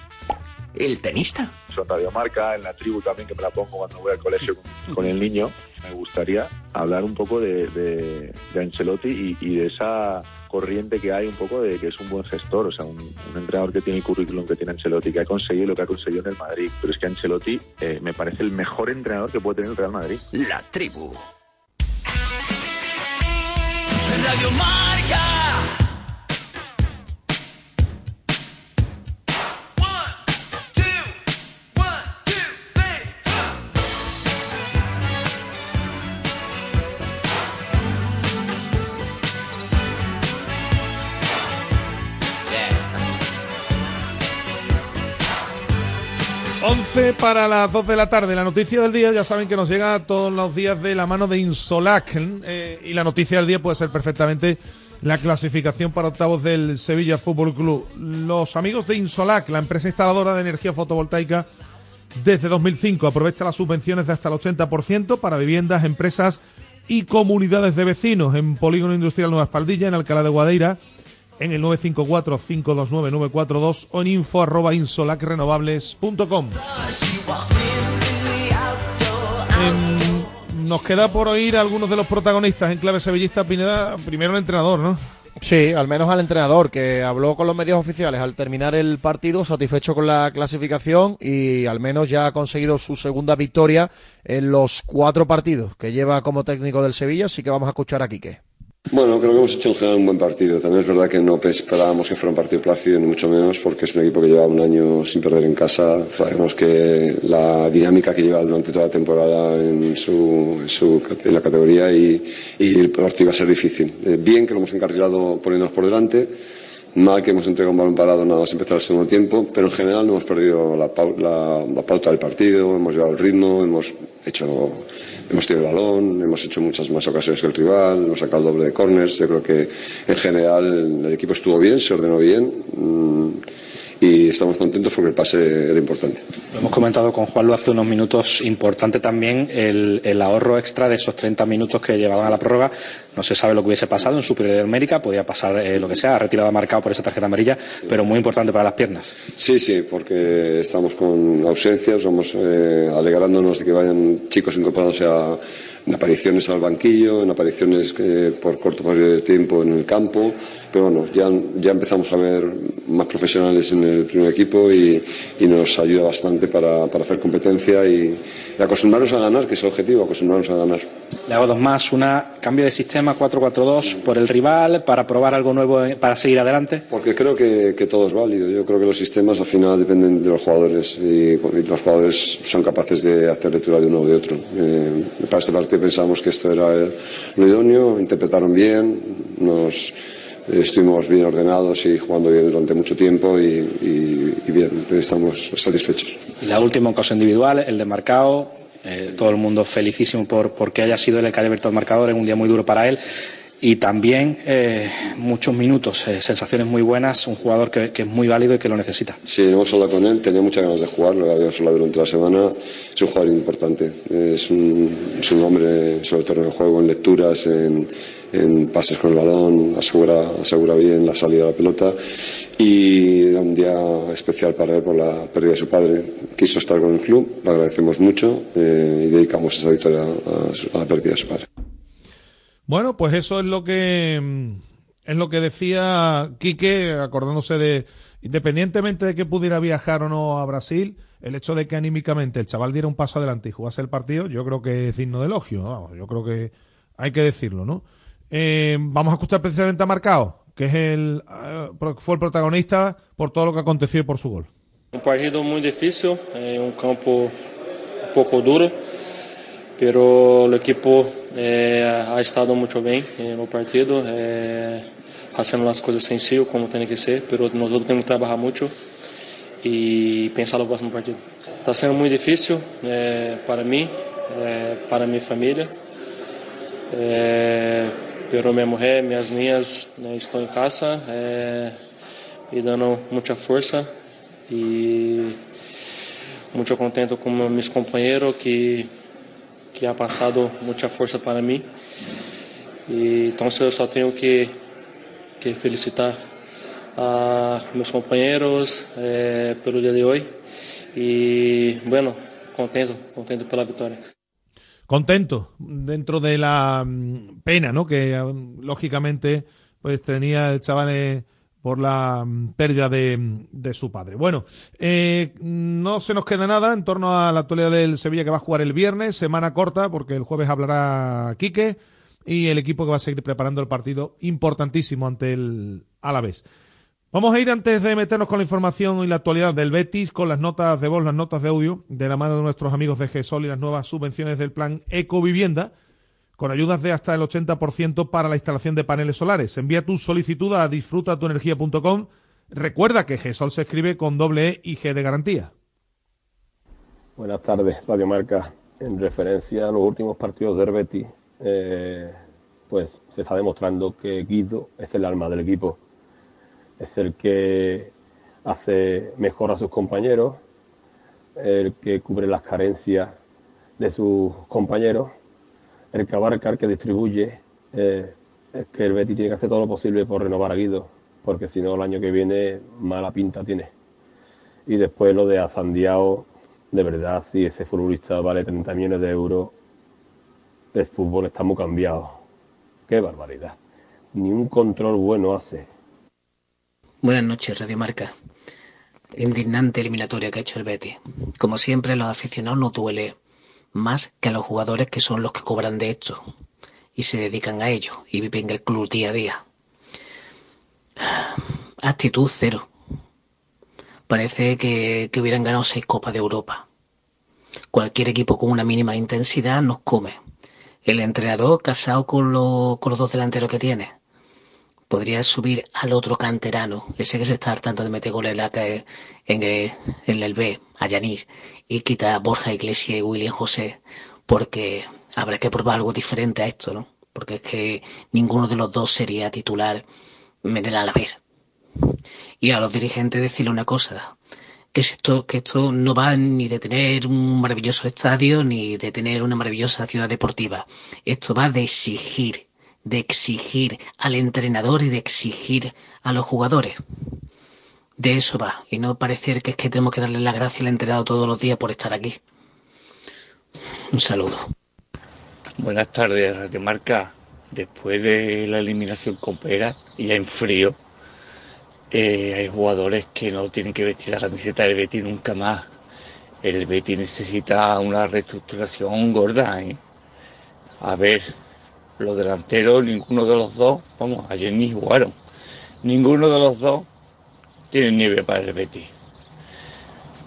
el tenista. Son Marca, en la tribu también, que me la pongo cuando voy al colegio con, el niño. Me gustaría hablar un poco de, de, Ancelotti y, de esa corriente que hay un poco de que es un buen gestor, o sea, un, entrenador que tiene el currículum que tiene Ancelotti, que ha conseguido lo que ha conseguido en el Madrid. Pero es que Ancelotti eh, me parece el mejor entrenador que puede tener el Real Madrid. La tribu. Radio Marca. 11 para las 2 de la tarde. La noticia del día, ya saben que nos llega todos los días de la mano de Insolac. Eh, y la noticia del día puede ser perfectamente la clasificación para octavos del Sevilla Fútbol Club. Los amigos de Insolac, la empresa instaladora de energía fotovoltaica desde 2005, aprovecha las subvenciones de hasta el 80% para viviendas, empresas y comunidades de vecinos en Polígono Industrial Nueva Espaldilla, en Alcalá de Guadeira en el 954-529-942 o en info arroba insolacrenovables.com. Em, nos queda por oír a algunos de los protagonistas en clave sevillista Pineda, primero el entrenador, ¿no? Sí, al menos al entrenador, que habló con los medios oficiales al terminar el partido, satisfecho con la clasificación y al menos ya ha conseguido su segunda victoria en los cuatro partidos que lleva como técnico del Sevilla, así que vamos a escuchar a Quique. Bueno, creo que hemos hecho en general un buen partido. También es verdad que no esperábamos que fuera un partido plácido, ni mucho menos, porque es un equipo que lleva un año sin perder en casa. Sabemos que la dinámica que lleva durante toda la temporada en, la categoría y, el partido va a ser difícil. Eh, bien que lo hemos encarrilado poniéndonos por delante, mal que hemos entregado un balón parado nada más empezar el segundo tiempo, pero en general no hemos perdido la, la pauta del partido, hemos llevado el ritmo, hemos hecho hemos tenido el balón, hemos hecho muchas más ocasiones que el rival, hemos sacado el doble de corners. Yo creo que en general el equipo estuvo bien, se ordenó bien. Mm, y estamos contentos porque el pase era importante. Lo hemos comentado con Juanlo hace unos minutos, importante también el, ahorro extra de esos 30 minutos que llevaban a la prórroga. No se sabe lo que hubiese pasado en Superior América, podía pasar eh, lo que sea, retirado marcado por esa tarjeta amarilla, pero muy importante para las piernas. Sí, sí, porque estamos con ausencias, vamos eh, alegrándonos de que vayan chicos incorporados a en apariciones al banquillo, en apariciones eh, por corto periodo de tiempo en el campo, pero bueno, ya, ya empezamos a ver más profesionales en el primer equipo y, nos ayuda bastante para, hacer competencia y, acostumbrarnos a ganar, que es el objetivo, acostumbrarnos a ganar. Le hago dos más, una cambio de sistema 4-4-2 por el rival, para probar algo nuevo, para seguir adelante. Porque creo que, todo es válido, yo creo que los sistemas al final dependen de los jugadores y, los jugadores son capaces de hacer lectura de uno o de otro. Eh, para este partido pensamos que esto era lo idóneo, interpretaron bien, nos estuvimos bien ordenados y jugando bien durante mucho tiempo y, bien, estamos satisfechos. Y la última ocasión individual, el de Marcao, eh, todo el mundo felicísimo por, porque haya sido el que haya abierto el marcador en un día muy duro para él y también eh, muchos minutos, eh, sensaciones muy buenas, un jugador que, es muy válido y que lo necesita. Sí, hemos hablado con él, tenía muchas ganas de jugar, lo habíamos hablado durante la semana, es un jugador importante, es un, es hombre sobre todo en el juego, en lecturas, en, pases con el balón, asegura, bien la salida de la pelota y era un día especial para él por la pérdida de su padre. Quiso estar con el club, le agradecemos mucho eh, y dedicamos esa victoria a la pérdida de su padre. Bueno, pues eso es lo que mm, es lo que decía Quique, acordándose de, independientemente de que pudiera viajar o no a Brasil, el hecho de que anímicamente el chaval diera un paso adelante y jugase el partido, yo creo que es digno de elogio. Vamos, yo creo que hay que decirlo, ¿no? Eh, vamos a escuchar precisamente a Marcao, que es el, eh, fue el protagonista por todo lo que aconteció y por su gol. Un partido muy difícil, en un campo un poco duro, pero el equipo eh, ha estado muito bem eh, no partido, eh, fazendo as coisas sencillas como tem que ser, mas nós temos que trabalhar muito e pensar no próximo partido. Está sendo muito difícil eh, para mim, eh, para minha família, eh, pero minha mulher, minhas niñas né, estão em casa me dando muita força e muito contento com meus companheiros que que ha pasado mucha fuerza para mí. Y entonces yo tengo que, que felicitar a mis compañeros eh, el día de hoy y bueno, contento, contento por la victoria. Contento, dentro de la mm, pena, ¿no? Que mm, lógicamente pues tenía el chaval eh, por la mm, pérdida de, de, su padre. Bueno, eh, no se nos queda nada en torno a la actualidad del Sevilla que va a jugar el viernes, semana corta, porque el jueves hablará Quique y el equipo que va a seguir preparando el partido importantísimo ante el Alavés. Vamos a ir antes de meternos con la información y la actualidad del Betis, con las notas de voz, las notas de audio, de la mano de nuestros amigos de GESOL y las nuevas subvenciones del plan Ecovivienda, con ayudas de hasta el 80% para la instalación de paneles solares. Envía tu solicitud a disfrutatuenergia.com. Recuerda que GESOL se escribe con doble E y G de garantía. Buenas tardes, Radio Marca. En referencia a los últimos partidos del Betis, eh, pues se está demostrando que Guido es el alma del equipo es el que hace mejor a sus compañeros, el que cubre las carencias de sus compañeros, el que abarca, que distribuye. Eh, es que el Betty tiene que hacer todo lo posible por renovar a Guido, porque si no el año que viene mala pinta tiene. Y después lo de Asandiao, de verdad, si ese futbolista vale 30 millones de euros, el fútbol está muy cambiado. Qué barbaridad. Ni un control bueno hace. Buenas noches, Radio Marca. Indignante eliminatoria que ha hecho el Betis. Como siempre, los aficionados no duele más que a los jugadores que son los que cobran de esto y se dedican a ello y viven el club día a día. Actitud cero. Parece que, que hubieran ganado seis copas de Europa. Cualquier equipo con una mínima intensidad nos come. El entrenador casado con, con los dos delanteros que tiene podría subir al otro canterano, ese que se está hartando de meter goles en, en, el, B, a Yanis, y quita a Borja Iglesias y William José, porque habrá que probar algo diferente a esto, ¿no? Porque es que ninguno de los dos sería titular en a la vez. Y a los dirigentes decirle una cosa, que esto, que esto no va ni de tener un maravilloso estadio ni de tener una maravillosa ciudad deportiva. Esto va de exigir de exigir al entrenador y de exigir a los jugadores. De eso va, y no parecer que es que tenemos que darle la gracia al entrenador todos los días por estar aquí. Un saludo. Buenas tardes, Radio Marca. Después de la eliminación con Pera y en frío, eh, hay jugadores que no tienen que vestir la camiseta del Betis nunca más. El Betis necesita una reestructuración gorda. ¿eh? A ver, los delanteros, ninguno de los dos, vamos, ayer ni jugaron. Ninguno de los dos tiene nivel para el Betis.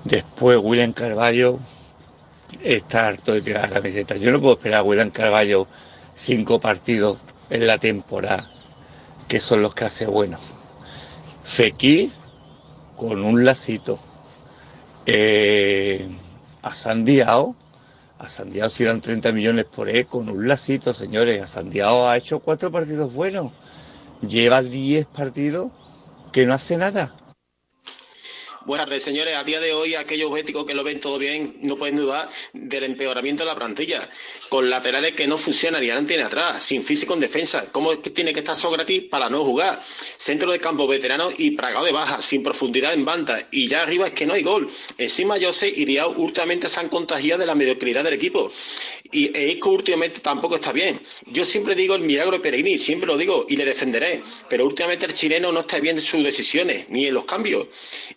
Después William Carballo está harto de tirar la camiseta. Yo no puedo esperar a William Carballo cinco partidos en la temporada, que son los que hace bueno. Fekir con un lacito. Eh, a Sandiao a Santiago si dan 30 millones por él con un lacito, señores. A Santiago ha hecho cuatro partidos buenos. Lleva 10 partidos que no hace nada. Buenas tardes, señores. A día de hoy, aquellos béticos que lo ven todo bien no pueden dudar del empeoramiento de la plantilla. Con laterales que no funcionan y tiene atrás, sin físico en defensa. ¿Cómo es que tiene que estar Sócrates para no jugar? Centro de campo veterano y pragado de baja, sin profundidad en banda. Y ya arriba es que no hay gol. Encima, Jose y Diao últimamente se han contagiado de la mediocridad del equipo. Y Eisco últimamente tampoco está bien. Yo siempre digo el milagro de Peregrini, siempre lo digo y le defenderé. Pero últimamente el chileno no está bien en sus decisiones, ni en los cambios.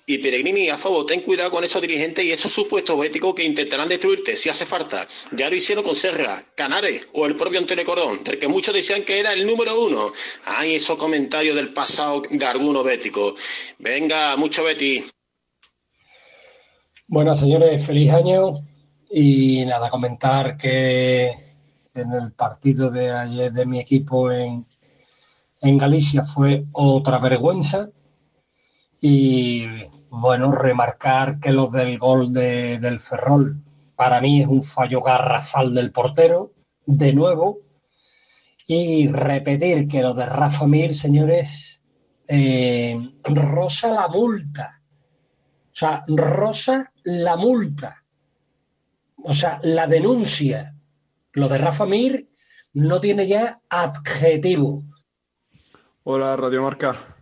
Y Peregrini, a favor, ten cuidado con esos dirigentes y esos supuestos éticos que intentarán destruirte si hace falta. Ya lo hicieron con Serra, Canares o el propio Antonio Cordón, del que muchos decían que era el número uno. Hay esos comentarios del pasado de algunos. Venga, mucho Betty. Bueno, señores, feliz año y nada, comentar que en el partido de ayer de mi equipo en, en Galicia fue otra vergüenza y bueno, remarcar que lo del gol de, del Ferrol para mí es un fallo garrafal del portero, de nuevo, y repetir que lo de Rafa Mir, señores, eh, rosa la multa. O sea, rosa la multa. O sea, la denuncia. Lo de Rafa Mir no tiene ya adjetivo. Hola, Radio Marca.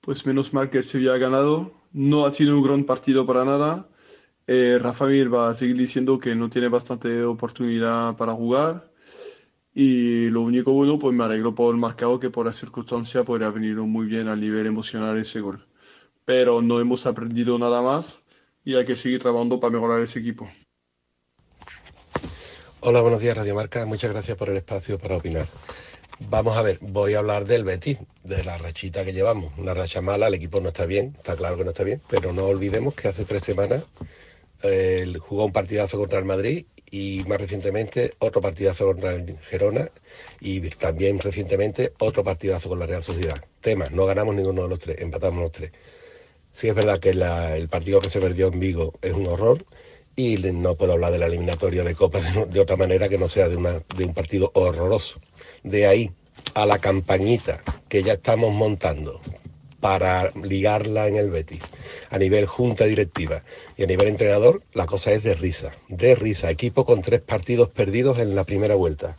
pues menos mal que el Sevilla ha ganado. No ha sido un gran partido para nada. Eh, Rafa Mir va a seguir diciendo que no tiene bastante oportunidad para jugar. Y lo único bueno, pues me alegro por el marcado que por la circunstancia podría venir muy bien al nivel emocional ese gol. Pero no hemos aprendido nada más y hay que seguir trabajando para mejorar ese equipo. Hola, buenos días Radio Marca. Muchas gracias por el espacio para opinar. Vamos a ver, voy a hablar del Betis, de la rachita que llevamos. Una racha mala, el equipo no está bien, está claro que no está bien, pero no olvidemos que hace tres semanas jugó un partidazo contra el Madrid y más recientemente otro partidazo contra el Gerona y también recientemente otro partidazo con la Real Sociedad. Tema, no ganamos ninguno de los tres, empatamos los tres. Sí es verdad que el partido que se perdió en Vigo es un horror y no puedo hablar de la eliminatoria de Copa de, otra manera que no sea de un partido horroroso. De ahí a la campañita que ya estamos montando para ligarla en el Betis, a nivel junta directiva y a nivel entrenador, la cosa es de risa, de risa. Equipo con tres partidos perdidos en la primera vuelta.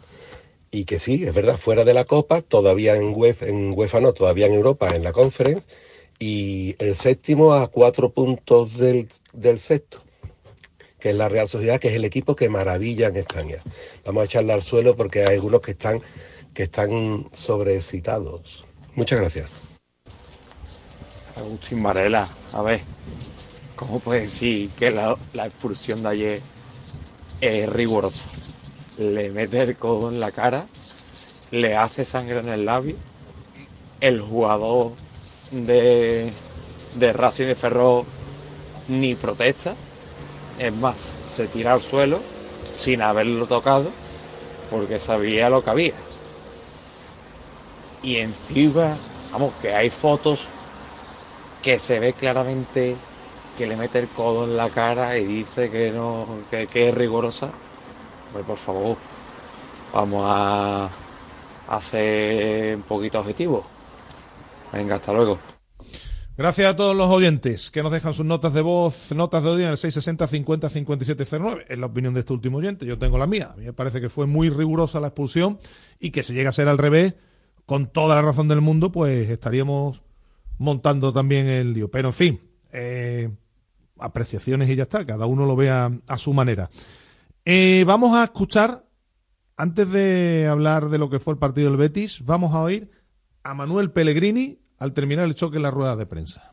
Y que sí, es verdad, fuera de la Copa, todavía en UEFA, en UEFA no, todavía en Europa, en la Conference, y el séptimo a cuatro puntos del, sexto que es la Real Sociedad, que es el equipo que maravilla en España. Vamos a echarle al suelo porque hay algunos que están, que están sobrecitados. Muchas gracias. Agustín Varela, a ver, ¿cómo puede decir que la, expulsión de ayer es rigurosa? Le mete el codo en la cara, le hace sangre en el labio, el jugador de, de Racing de Ferro ni protesta, es más, se tira al suelo sin haberlo tocado porque sabía lo que había. Y encima, vamos, que hay fotos que se ve claramente que le mete el codo en la cara y dice que no que, es rigurosa. Pues por favor, vamos a, a ser un poquito objetivos. Venga, hasta luego. Gracias a todos los oyentes que nos dejan sus notas de voz, notas de audio en el 660 50 5709. Es la opinión de este último oyente, yo tengo la mía. A mí me parece que fue muy rigurosa la expulsión y que si llega a ser al revés, con toda la razón del mundo, pues estaríamos montando también el lío. Pero en fin, eh, apreciaciones y ya está, cada uno lo vea a su manera. Eh, vamos a escuchar, antes de hablar de lo que fue el partido del Betis, vamos a oír a Manuel Pellegrini al terminar el choque en la rueda de prensa.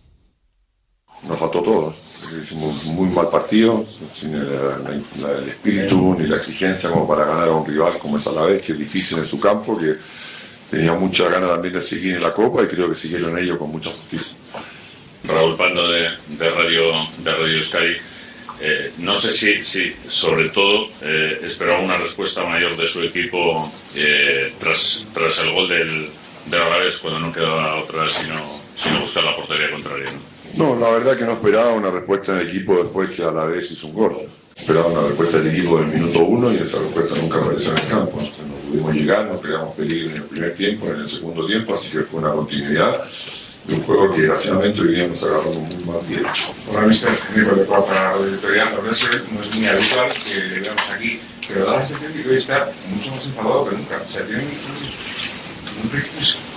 Nos faltó todo. Hicimos un muy mal partido, sin el, espíritu ni la exigencia como para ganar a un rival como es vez, que es difícil en su campo, que tenía mucha ganas también de seguir en la Copa y creo que siguieron ellos con mucha justicia. Raúl Pando de, Radio, de Radio Sky. Eh, no sé si, si sobre todo, eh, esperaba una respuesta mayor de su equipo eh, tras, tras el gol del, de Alavés cuando no quedaba otra sino, sino buscar la portería contraria. ¿no? la verdad que no esperaba una respuesta del equipo después que a la vez hizo un gol. Esperaba una respuesta del equipo en el minuto uno y esa respuesta nunca apareció en el campo. no pudimos llegar, no creamos peligro en el primer tiempo, en el segundo tiempo, así que fue una continuidad de un juego que desgraciadamente hoy día nos agarró muy mal tiempo. Hola, mister, Nico de la editorial, no es muy habitual que veamos aquí, pero da la sensación que hoy está mucho más enfadado que nunca. O sea, tiene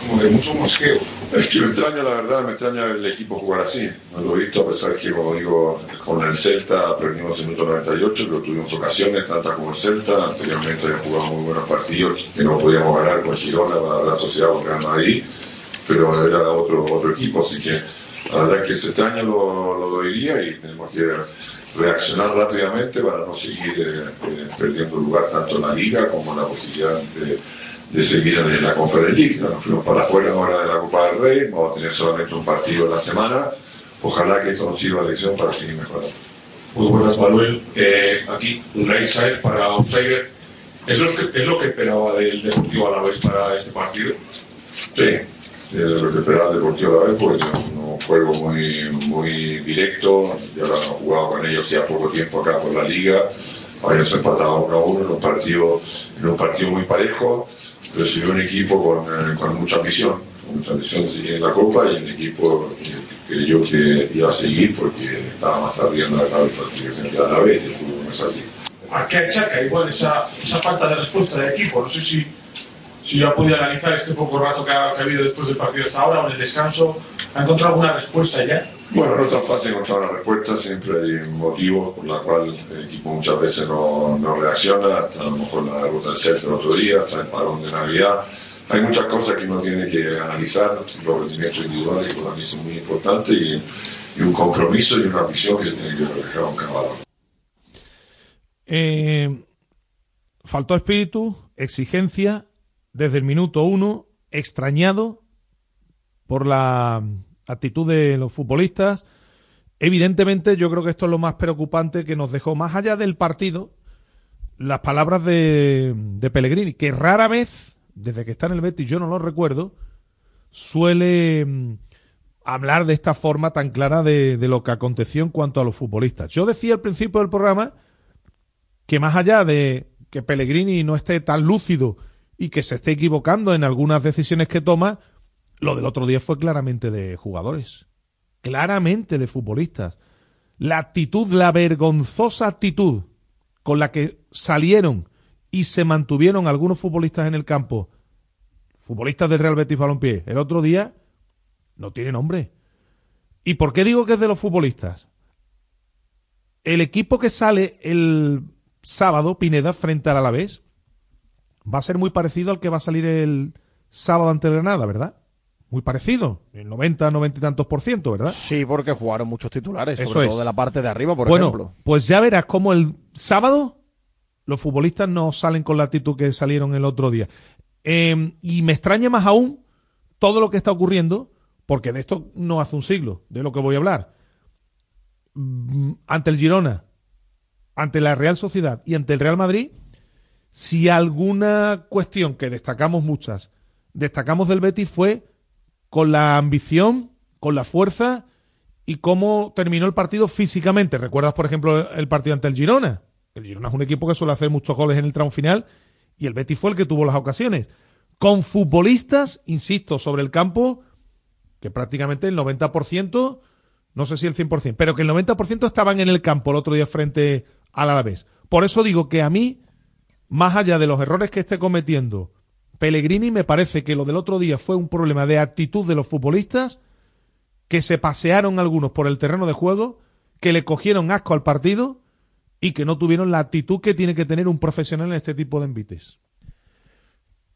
como de mucho mosqueo. Es que me extraña, la verdad, me extraña el equipo jugar así. No lo he visto, a pesar que, como digo, con el Celta perdimos en minuto 98, pero tuvimos ocasiones, tantas como el Celta. Anteriormente habíamos jugado muy buenos partidos que no podíamos ganar con Girona, la, sociedad con Madrid, pero era otro, otro equipo, así que la verdad es que ese extraño lo, lo dolería y tenemos que reaccionar rápidamente para no seguir eh, eh, perdiendo lugar tanto en la liga como en la posibilidad de de seguir en la conferencia Nos fuimos para afuera ahora de la Copa del Rey, vamos a tener solamente un partido en la semana. Ojalá que esto nos sirva de lección para seguir mejorando. Muy buenas, Manuel. Eh, aquí, un side para Outsider. ¿Es lo, que, ¿Es lo que esperaba del Deportivo a la vez para este partido? Sí, es lo que esperaba del Deportivo a la vez, porque es un juego muy, muy directo. Yo ahora no he jugado con ellos ya poco tiempo acá por la liga. Habíamos empatado uno a uno en un partido, en un partido muy parejo recibió un equipo con, eh, con mucha ambición, con mucha ambición de seguir en la Copa y un equipo que creyó que iba a seguir porque estaba más arriba en la clasificación que a la vez y el fútbol no es así. ¿A qué achaca igual esa, esa falta de respuesta del equipo? No sé si, si ya pude analizar este poco rato que ha, habido después del partido hasta ahora o en el descanso, ¿Ha encontrado alguna respuesta ya? Bueno, no es tan fácil encontrar una respuesta, siempre hay un motivo por la cual el equipo muchas veces no, no reacciona, hasta a lo mejor la derrota del Celta el otro día, hasta el parón de Navidad. Hay muchas cosas que uno tiene que analizar, los rendimientos individuales para mí son muy importantes y, y un compromiso y una visión que tiene que reflejar un caballo. Eh, faltó espíritu, exigencia, desde el minuto uno, extrañado por la actitud de los futbolistas. Evidentemente, yo creo que esto es lo más preocupante que nos dejó, más allá del partido, las palabras de, de Pellegrini, que rara vez, desde que está en el Betis, yo no lo recuerdo, suele mm, hablar de esta forma tan clara de, de lo que aconteció en cuanto a los futbolistas. Yo decía al principio del programa que más allá de que Pellegrini no esté tan lúcido y que se esté equivocando en algunas decisiones que toma, lo del otro día fue claramente de jugadores, claramente de futbolistas. La actitud, la vergonzosa actitud con la que salieron y se mantuvieron algunos futbolistas en el campo, futbolistas del Real Betis Balompié, el otro día no tiene nombre. ¿Y por qué digo que es de los futbolistas? El equipo que sale el sábado, Pineda, frente al Alavés, va a ser muy parecido al que va a salir el sábado ante Granada, ¿verdad? Muy parecido, el 90, 90 y tantos por ciento, ¿verdad? Sí, porque jugaron muchos titulares, Eso sobre es. todo de la parte de arriba, por bueno, ejemplo. pues ya verás cómo el sábado los futbolistas no salen con la actitud que salieron el otro día. Eh, y me extraña más aún todo lo que está ocurriendo, porque de esto no hace un siglo, de lo que voy a hablar. Mm, Ante el Girona, ante la Real Sociedad y ante el Real Madrid, si alguna cuestión que destacamos muchas, destacamos del Betis fue con la ambición, con la fuerza y cómo terminó el partido físicamente. ¿Recuerdas, por ejemplo, el partido ante el Girona? El Girona es un equipo que suele hacer muchos goles en el tramo final y el Betis fue el que tuvo las ocasiones. Con futbolistas, insisto, sobre el campo, que prácticamente el 90%, no sé si el 100%, pero que el 90% estaban en el campo el otro día frente al Alavés. Por eso digo que a mí, más allá de los errores que esté cometiendo Pellegrini, me parece que lo del otro día fue un problema de actitud de los futbolistas, que se pasearon algunos por el terreno de juego, que le cogieron asco al partido y que no tuvieron la actitud que tiene que tener un profesional en este tipo de envites.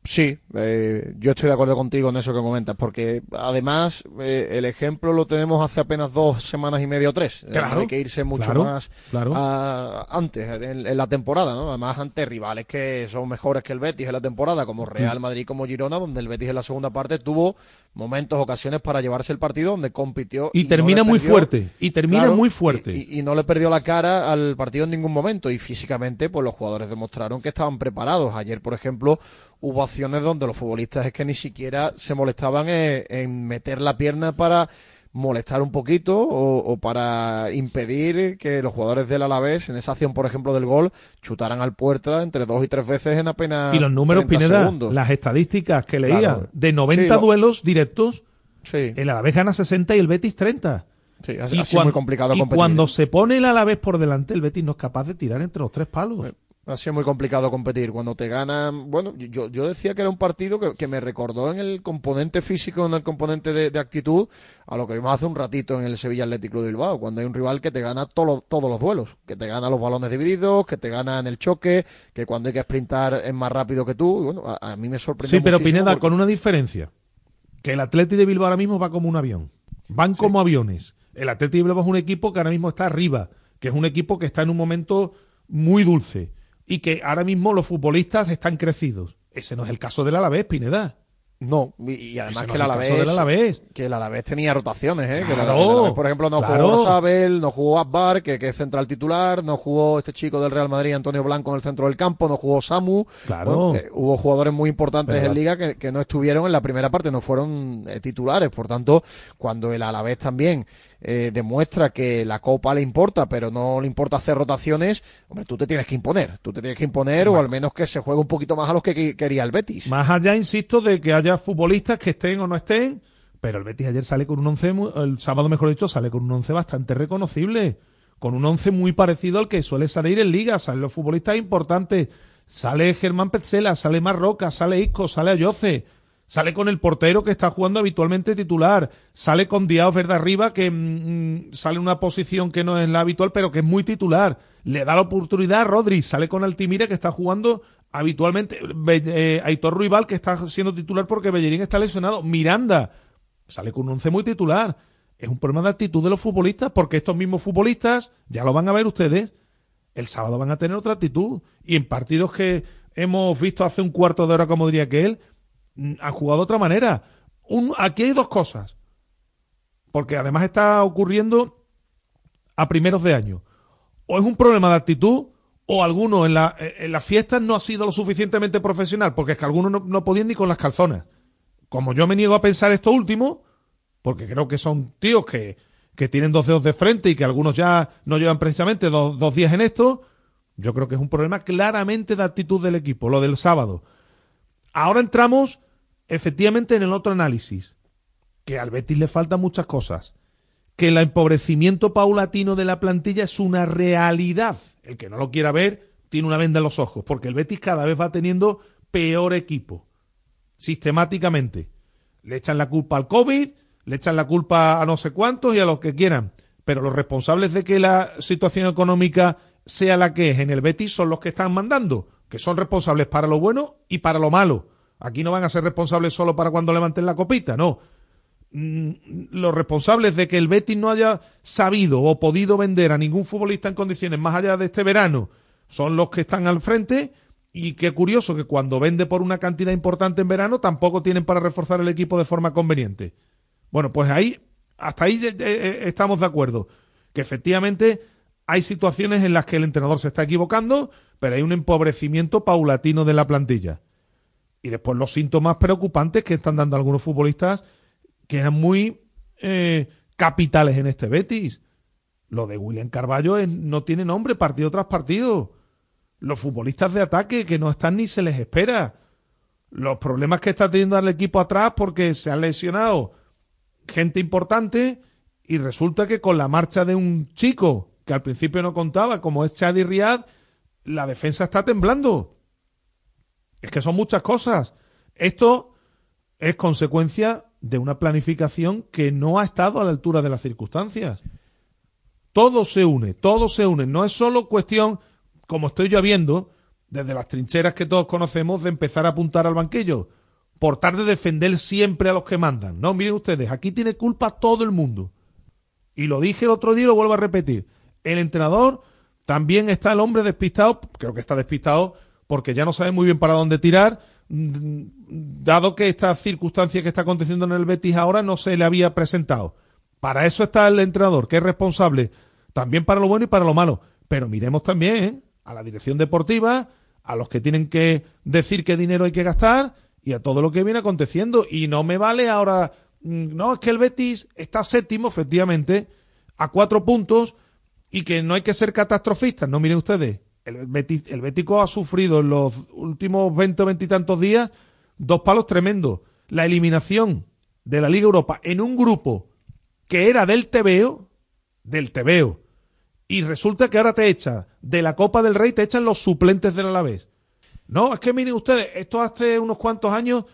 Sí, eh, yo estoy de acuerdo contigo en eso que comentas, porque además eh, el ejemplo lo tenemos hace apenas dos semanas y media o tres. Eh, Claro, hay que irse mucho claro, más claro. a- antes, en, en la temporada, ¿no? Además ante rivales que son mejores que el Betis en la temporada, como Real Mm. Madrid, como Girona, donde el Betis en la segunda parte tuvo momentos, ocasiones para llevarse el partido, donde compitió. Y termina muy perdió- fuerte, y termina muy fuerte. Y, y no le perdió la cara al partido en ningún momento. Y físicamente, pues los jugadores demostraron que estaban preparados. Ayer, por ejemplo, hubo acciones donde los futbolistas es que ni siquiera se molestaban en, en meter la pierna para molestar un poquito o, o para impedir que los jugadores del Alavés, en esa acción, por ejemplo, del gol, chutaran al puerta entre dos y tres veces en apenas Y los números, 30 Pineda, segundos. las estadísticas que leía, Claro. de 90 Sí, lo- duelos directos, Sí. el Alavés gana 60 y el Betis 30. Sí, y ha sido muy complicado y competir. cuando se pone el Alavés por delante, el Betis no es capaz de tirar entre los tres palos. Ha sido muy complicado competir. Cuando te ganan. Bueno, yo, yo decía que era un partido que, que me recordó en el componente físico, en el componente de, de actitud, a lo que vimos hace un ratito en el Sevilla Atlético de Bilbao, cuando hay un rival que te gana todo todos los duelos, que te gana los balones divididos, que te gana en el choque, que cuando hay que sprintar es más rápido que tú. Y bueno, a, a mí me sorprendió. Sí, pero Pineda, porque- con una diferencia. Que el Atleti de Bilbao ahora mismo va como un avión. Van como aviones. El Atleti de Bilbao es un equipo que ahora mismo está arriba, que es un equipo que está en un momento muy dulce y que ahora mismo los futbolistas están crecidos. Ese no es el caso del Alavés, Pineda. No, y, y además que el Alavés, caso del Alavés. que el Alavés tenía rotaciones, ¿eh? que el Claro, Alavés, por ejemplo, no claro. jugó Sabel, no jugó Akbar, que, que es central titular, no jugó este chico del Real Madrid, Antonio Blanco, en el centro del campo, no jugó Samu. Claro. Bueno, eh, hubo jugadores muy importantes Pero en Liga que, que no estuvieron en la primera parte, no fueron eh, titulares. Por tanto, cuando el Alavés también eh, demuestra que la Copa le importa, pero no le importa hacer rotaciones, hombre, tú te tienes que imponer. Tú te tienes que imponer, o al menos que se juegue un poquito más a los que que- quería el Betis. Más allá, insisto, de que haya futbolistas que estén o no estén, pero el Betis ayer sale con un once, el sábado mejor dicho, sale con un once bastante reconocible, con un once muy parecido al que suele salir en Liga, salen los futbolistas importantes, sale Germán Petzela, sale Marroca, sale Isco, sale Ayoce, Sale con el portero que está jugando habitualmente titular. Sale con Diao Verde arriba, que mm, mm, sale en una posición que no es la habitual, pero que es muy titular. Le da la oportunidad a Rodri. Sale con Altimira, que está jugando habitualmente. Eh, Aitor Ruibal, que está siendo titular porque Bellerín está lesionado. Miranda. Sale con un once muy titular. Es un problema de actitud de los futbolistas, porque estos mismos futbolistas, ya lo van a ver ustedes, el sábado van a tener otra actitud. Y en partidos que hemos visto hace un cuarto de hora, como diría que él, mm, han jugado de otra manera. Aquí hay dos cosas. Porque además está ocurriendo a primeros de año. O es un problema de actitud, o alguno en, la, en las fiestas no ha sido lo suficientemente profesional, porque es que algunos no, no podían ni con las calzonas. Como yo me niego a pensar esto último, porque creo que son tíos que, que tienen dos dedos de frente y que algunos ya no llevan precisamente dos, dos días en esto, yo creo que es un problema claramente de actitud del equipo, lo del sábado. Ahora entramos efectivamente en el otro análisis, que al Betis le faltan muchas cosas, que el empobrecimiento paulatino de la plantilla es una realidad. El que no lo quiera ver tiene una venda en los ojos, porque el Betis cada vez va teniendo peor equipo, sistemáticamente. Le echan la culpa al COVID, le echan la culpa a no sé cuántos y a los que quieran, pero los responsables de que la situación económica sea la que es en el Betis son los que están mandando, que son responsables para lo bueno y para lo malo. Aquí no van a ser responsables solo para cuando levanten la copita, no. Mm, Los responsables de que el Betis no haya sabido o podido vender a ningún futbolista en condiciones más allá de este verano son los que están al frente y qué curioso que cuando vende por una cantidad importante en verano tampoco tienen para reforzar el equipo de forma conveniente. Bueno, pues ahí, hasta ahí eh, eh, estamos de acuerdo. Que efectivamente hay situaciones en las que el entrenador se está equivocando, pero hay un empobrecimiento paulatino de la plantilla. Y después los síntomas preocupantes que están dando algunos futbolistas que eran muy eh, capitales en este Betis. Lo de William Carballo es- no tiene nombre partido tras partido. Los futbolistas de ataque que no están ni se les espera. Los problemas que está teniendo el equipo atrás porque se han lesionado gente importante y resulta que con la marcha de un chico que al principio no contaba, como es Chadi Riad, la defensa está temblando. Es que son muchas cosas. Esto es consecuencia de una planificación que no ha estado a la altura de las circunstancias. Todo se une, todo se une. No es solo cuestión, como estoy yo viendo, desde las trincheras que todos conocemos, de empezar a apuntar al banquillo. Por tal de defender siempre a los que mandan. No, miren ustedes, aquí tiene culpa todo el mundo. Y lo dije el otro día y lo vuelvo a repetir. El entrenador también está el hombre despistado, creo que está despistado porque ya no sabe muy bien para dónde tirar, dado que esta circunstancia que está aconteciendo en el Betis ahora no se le había presentado. Para eso está el entrenador, que es responsable también para lo bueno y para lo malo. Pero miremos también ¿eh? a la dirección deportiva, a los que tienen que decir qué dinero hay que gastar y a todo lo que viene aconteciendo. Y no me vale ahora, mm, no, es que el Betis está séptimo, efectivamente, a cuatro puntos y que no hay que ser catastrofistas. No, miren ustedes, el, Betis, el Bético ha sufrido en los últimos 20 o 20 y tantos días dos palos tremendos. La eliminación de la Liga Europa en un grupo que era del TVO, del TVO, y resulta que ahora te echa de la Copa del Rey, te echan los suplentes del Alavés. No, es que miren ustedes, esto hace unos cuantos años,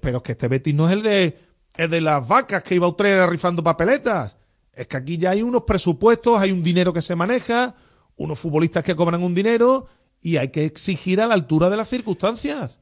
pero es que este Betis no es el de, el de las vacas que iba a Utrera rifando papeletas. Es que aquí ya hay unos presupuestos, hay un dinero que se maneja, unos futbolistas que cobran un dinero y hay que exigir a la altura de las circunstancias.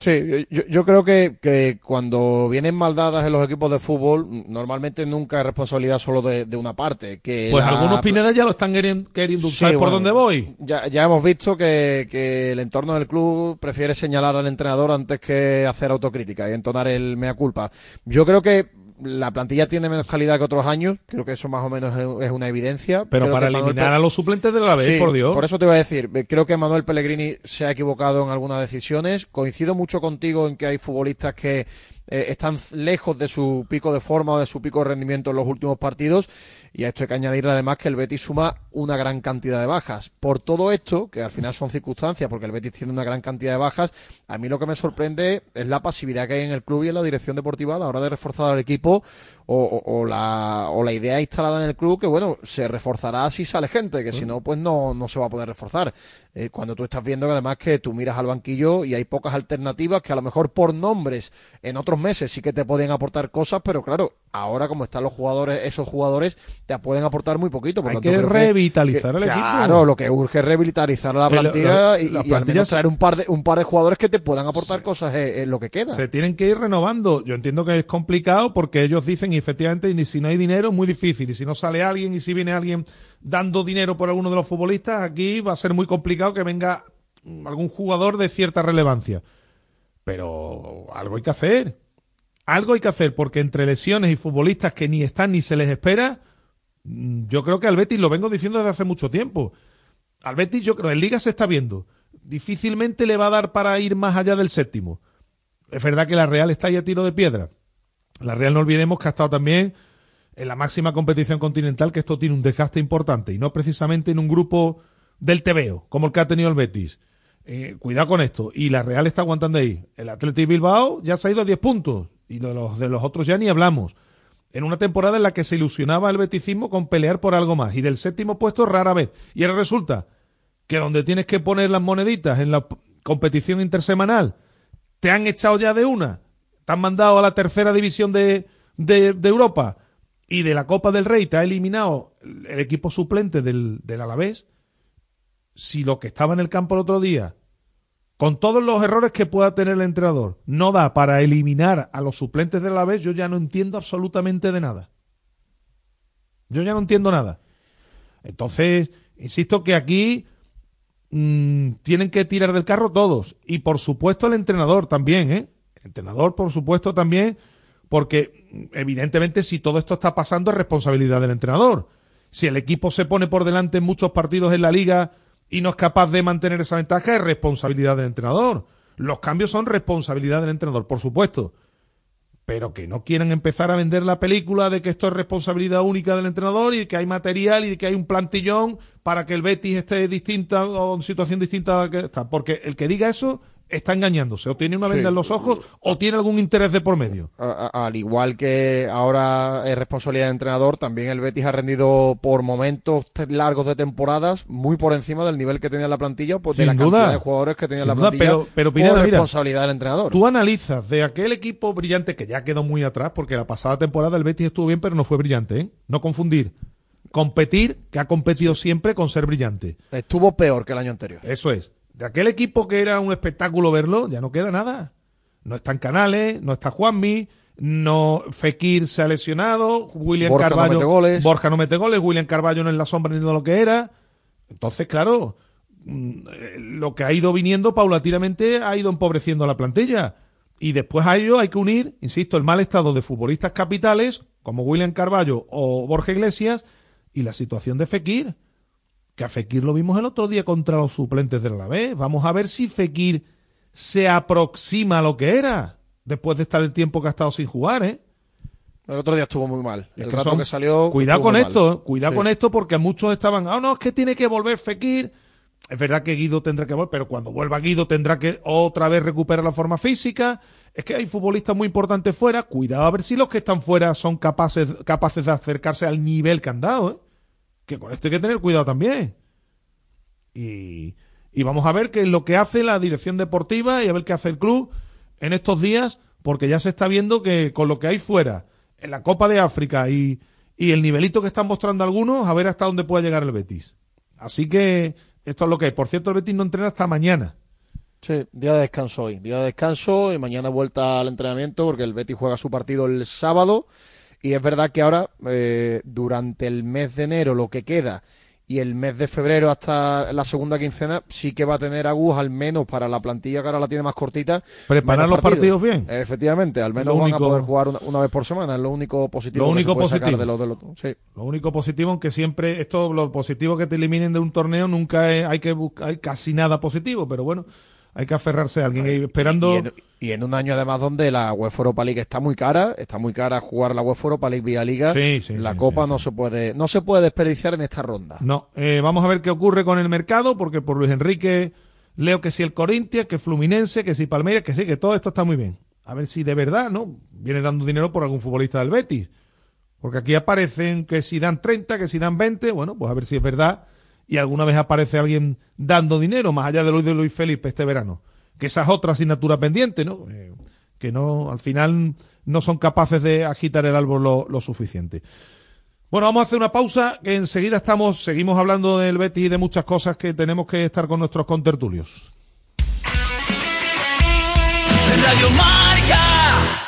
Sí, yo, yo creo que, que cuando vienen maldadas en los equipos de fútbol, normalmente nunca es responsabilidad solo de, de una parte. Que Pues la- algunos Pineda ya lo están queriendo, queriendo Sí, ¿sabes por dónde voy? Ya, ya hemos visto que, que el entorno del club prefiere señalar al entrenador antes que hacer autocrítica y entonar el mea culpa. Yo creo que la plantilla tiene menos calidad que otros años, creo que eso más o menos es, una evidencia. Pero Creo para Manuel eliminar a los suplentes de la vez, Sí, por Dios. Por eso te iba a decir, eh, creo que Manuel Pellegrini se ha equivocado en algunas decisiones. Coincido mucho contigo en que hay futbolistas que eh, están lejos de su pico de forma o de su pico de rendimiento en los últimos partidos. Y a esto hay que añadirle además que el Betis suma una gran cantidad de bajas. Por todo esto, que al final son circunstancias, porque el Betis tiene una gran cantidad de bajas, a mí lo que me sorprende es la pasividad que hay en el club y en la dirección deportiva a la hora de reforzar al equipo o, la, o la idea instalada en el club que, bueno, se reforzará si sale gente, que si no, pues no, no se va a poder reforzar. Eh, cuando tú estás viendo que además que tú miras al banquillo y hay pocas alternativas que a lo mejor por nombres en otros meses sí que te pueden aportar cosas, pero claro, ahora como están los jugadores, esos jugadores te pueden aportar muy poquito. Por Hay tanto, que revitalizar el equipo. Claro, lo que urge es revitalizar la Eh, lo- plantilla lo- y, las y al menos plantillas- traer un par de un par de jugadores que te puedan aportar cosas en, en lo que queda. Se tienen que ir renovando. Yo entiendo que es complicado porque ellos dicen, y efectivamente, y si no hay dinero es muy difícil. Y si no sale alguien y si viene alguien dando dinero por alguno de los futbolistas, aquí va a ser muy complicado que venga algún jugador de cierta relevancia. Pero algo hay que hacer. Algo hay que hacer porque entre lesiones y futbolistas que ni están ni se les espera, mm, yo creo que al Betis lo vengo diciendo desde hace mucho tiempo. Al Betis, yo creo, en Liga se está viendo. Difícilmente le va a dar para ir más allá del séptimo. Es verdad que la Real está ahí a tiro de piedra. La Real no olvidemos que ha estado también en la máxima competición continental, que esto tiene un desgaste importante y no precisamente en un grupo del TVO, como el que ha tenido el Betis. Eh, cuidado con esto. Y la Real está aguantando ahí. El Athletic Bilbao ya se ha ido a 10 puntos y de los, de los otros ya ni hablamos. En una temporada en la que se ilusionaba el beticismo con pelear por algo más y del séptimo puesto rara vez. Y ahora resulta que donde tienes que poner las moneditas en la competición intersemanal, te han echado ya de una, te han mandado a la tercera división de, de Europa y de la Copa del Rey te ha eliminado el equipo suplente del, del Alavés, si lo que estaba en el campo el otro día, con todos los errores que pueda tener el entrenador, no da para eliminar a los suplentes del Alavés, yo ya no entiendo absolutamente de nada. Yo ya no entiendo nada. Entonces, insisto que aquí mm, tienen que tirar del carro todos. Y por supuesto el entrenador también, ¿eh? El entrenador, por supuesto, también, porque evidentemente si todo esto está pasando es responsabilidad del entrenador. Si el equipo se pone por delante en muchos partidos en la liga y no es capaz de mantener esa ventaja, es responsabilidad del entrenador. Los cambios son responsabilidad del entrenador, por supuesto. Pero que no quieran empezar a vender la película de que esto es responsabilidad única del entrenador y que hay material y que hay un plantillón para que el Betis esté distinta o en situación distinta a la que está. Porque el que diga eso está engañándose. O tiene una Sí. venda en los ojos o tiene algún interés de por medio. A- a- al igual que ahora es responsabilidad del entrenador, también el Betis ha rendido por momentos largos de temporadas muy por encima del nivel que tenía la plantilla, pues de la duda. cantidad de jugadores que tenía la duda, plantilla. pero- pero, por Pineda, mira, responsabilidad del entrenador. Tú analizas de aquel equipo brillante que ya quedó muy atrás, porque la pasada temporada el Betis estuvo bien, pero no fue brillante, ¿eh? No confundir. Competir, que ha competido siempre con ser brillante. Estuvo peor que el año anterior. Eso es. De aquel equipo que era un espectáculo verlo, ya no queda nada. No están Canales, no está Juanmi, no Fekir se ha lesionado, William Borja no Carballo, mete goles. Borja no mete goles, William Carballo no es la sombra ni de lo que era. Entonces, claro, mm, eh, lo que ha ido viniendo paulatinamente ha ido empobreciendo la plantilla. Y después a ello hay que unir, insisto, el mal estado de futbolistas capitales, como William Carballo o Borja Iglesias, y la situación de Fekir. Que a Fekir lo vimos el otro día contra los suplentes del Alavés. Vamos a ver si Fekir se aproxima a lo que era después de estar el tiempo que ha estado sin jugar, ¿eh? El otro día estuvo muy mal. Es El que rato son- que salió. Cuidado con esto. ¿eh? cuidado Sí. con esto porque muchos estaban, ah, no, es que tiene que volver Fekir. Es verdad que Guido tendrá que volver, pero cuando vuelva Guido tendrá que otra vez recuperar la forma física. Es que hay futbolistas muy importantes fuera. Cuidado a ver si los que están fuera son capaces, capaces de acercarse al nivel que han dado. ¿eh? Que con esto hay que tener cuidado también. Y, y vamos a ver qué es lo que hace la dirección deportiva y a ver qué hace el club en estos días, porque ya se está viendo que con lo que hay fuera, en la Copa de África y, y el nivelito que están mostrando algunos, a ver hasta dónde puede llegar el Betis. Así que esto es lo que hay. Por cierto, el Betis no entrena hasta mañana. Sí, día de descanso hoy. Día de descanso y mañana vuelta al entrenamiento porque el Betis juega su partido el sábado. Y es verdad que ahora, eh, durante el mes de enero, lo que queda, y el mes de febrero hasta la segunda quincena, sí que va a tener Agus al menos para la plantilla que ahora la tiene más cortita. Preparar los partidos bien. Efectivamente, al menos Lo van a poder jugar una, una vez por semana. Es lo único positivo Lo que único se puede sacar positivo. de lo, de lo- sí. Lo único positivo, aunque siempre esto, lo positivo que te eliminen de un torneo, nunca es- hay que buscar, hay casi nada positivo, pero bueno, hay que aferrarse a alguien ahí esperando. Y en, y en un año además donde la UEFA Europa League está muy cara, está muy cara jugar la UEFA Europa League vía Liga. Sí, sí, la sí, Copa no se puede no se puede desperdiciar en esta ronda. No, eh, vamos a ver qué ocurre con el mercado, porque por Luis Enrique leo que si el Corinthians, que Fluminense, que si Palmeiras, que sí, que todo esto está muy bien. A ver si de verdad, ¿no? Viene dando dinero por algún futbolista del Betis. Porque aquí aparecen que si dan 30, que si dan 20, bueno, pues a ver si es verdad y alguna vez aparece alguien dando dinero, más allá de Luis de Luis Felipe este verano. Que esa es otra asignatura pendiente, ¿no? Eh, que no, al final no son capaces de agitar el árbol lo, lo suficiente. Bueno, vamos a hacer una pausa, que enseguida estamos, seguimos hablando del Betis y de muchas cosas que tenemos que estar con nuestros contertulios. Radio Marca.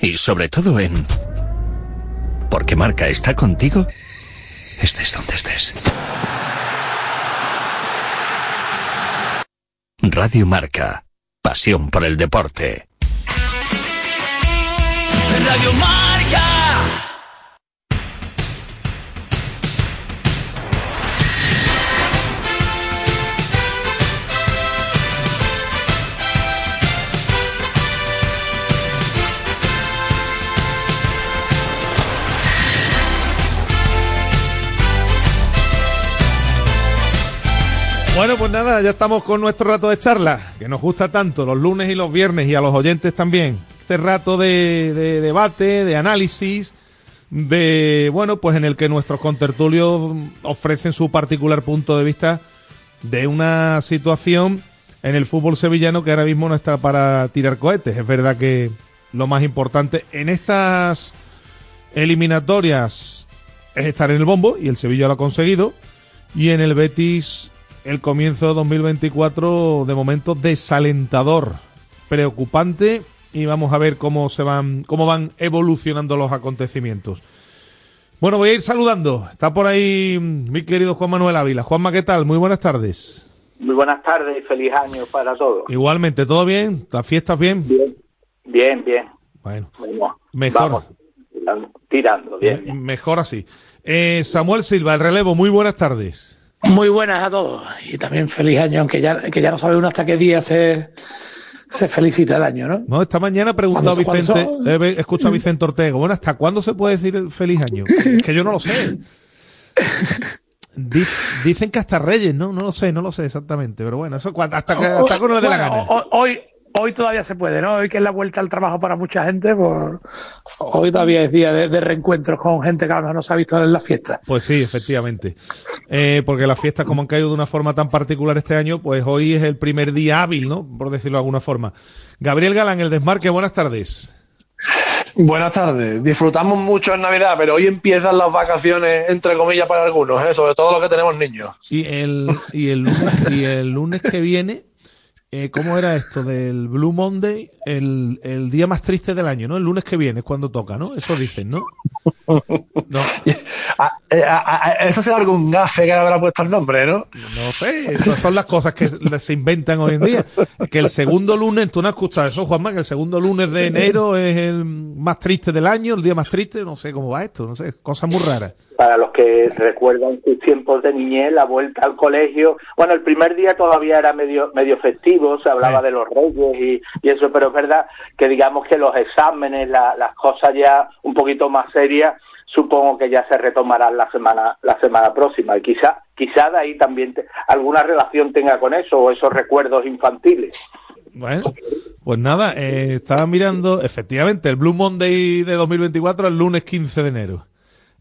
Y sobre todo en... Porque marca está contigo, estés donde estés. Radio Marca. Pasión por el deporte. Radio Marca. Bueno, pues nada, ya estamos con nuestro rato de charla, que nos gusta tanto los lunes y los viernes y a los oyentes también. Este rato de, de debate, de análisis, de, bueno, pues en el que nuestros contertulios ofrecen su particular punto de vista de una situación en el fútbol sevillano que ahora mismo no está para tirar cohetes. Es verdad que lo más importante en estas eliminatorias es estar en el bombo y el Sevilla lo ha conseguido. Y en el Betis el comienzo de 2024 de momento desalentador, preocupante y vamos a ver cómo se van cómo van evolucionando los acontecimientos. Bueno, voy a ir saludando. Está por ahí mi querido Juan Manuel Ávila. Juanma, ¿qué tal? Muy buenas tardes. Muy buenas tardes y feliz año para todos. Igualmente, ¿todo bien? ¿Las fiestas bien? Bien, bien, bien. Bueno, Vamos, mejor. vamos, tirando, bien. Mejor así. Eh, Samuel Silva, el relevo, muy buenas tardes. Muy buenas a todos y también feliz año, aunque ya, que ya no sabe uno hasta qué día se, se felicita el año, ¿no? No, esta mañana he preguntado a ¿Cuándo- cuándo Vicente, ve- escucho a Vicente Ortega. Bueno, ¿hasta cuándo se puede decir el feliz año? Es que yo no lo sé. Di- Dicen que hasta Reyes, ¿no? No lo sé, no lo sé exactamente. Pero bueno, eso hasta que, hasta que uno le dé la gana. ho- Hoy, hoy todavía se puede, ¿no? Hoy que es la vuelta al trabajo para mucha gente, pues hoy todavía es día de, de reencuentros con gente que a lo mejor no se ha visto en las fiestas. Pues sí, efectivamente. Eh, porque las fiestas, como han caído de una forma tan particular este año, pues hoy es el primer día hábil, ¿no? Por decirlo de alguna forma. Gabriel Galán, el desmarque, buenas tardes. Buenas tardes. Disfrutamos mucho en Navidad, pero hoy empiezan las vacaciones, entre comillas, para algunos, ¿eh? sobre todo los que tenemos niños. Y el, y el, lunes, y el lunes que viene, eh, ¿cómo era esto? Del Blue Monday, el, el día más triste del año, ¿no? El lunes que viene es cuando toca, ¿no? Eso dicen, ¿no? No, eh, ah, ah, eso será algún gafe que habrá puesto el nombre, ¿no? no sé, esas son las cosas que se inventan hoy en día. Que el segundo lunes, tú no has escuchado eso, Juanma, que el segundo lunes de enero es el más triste del año, el día más triste, no sé cómo va esto, no sé, cosas muy raras. Para los que recuerdan sus tiempos de niñez, la vuelta al colegio. Bueno, el primer día todavía era medio medio festivo, se hablaba de los reyes y, y eso, pero es verdad que digamos que los exámenes, la- las cosas ya un poquito más serias, supongo que ya se retomarán la semana la semana próxima y quizá quizá de ahí también te- alguna relación tenga con eso o esos recuerdos infantiles. Bueno, pues nada, eh, estaba mirando, efectivamente, el Blue Monday de 2024 el lunes 15 de enero.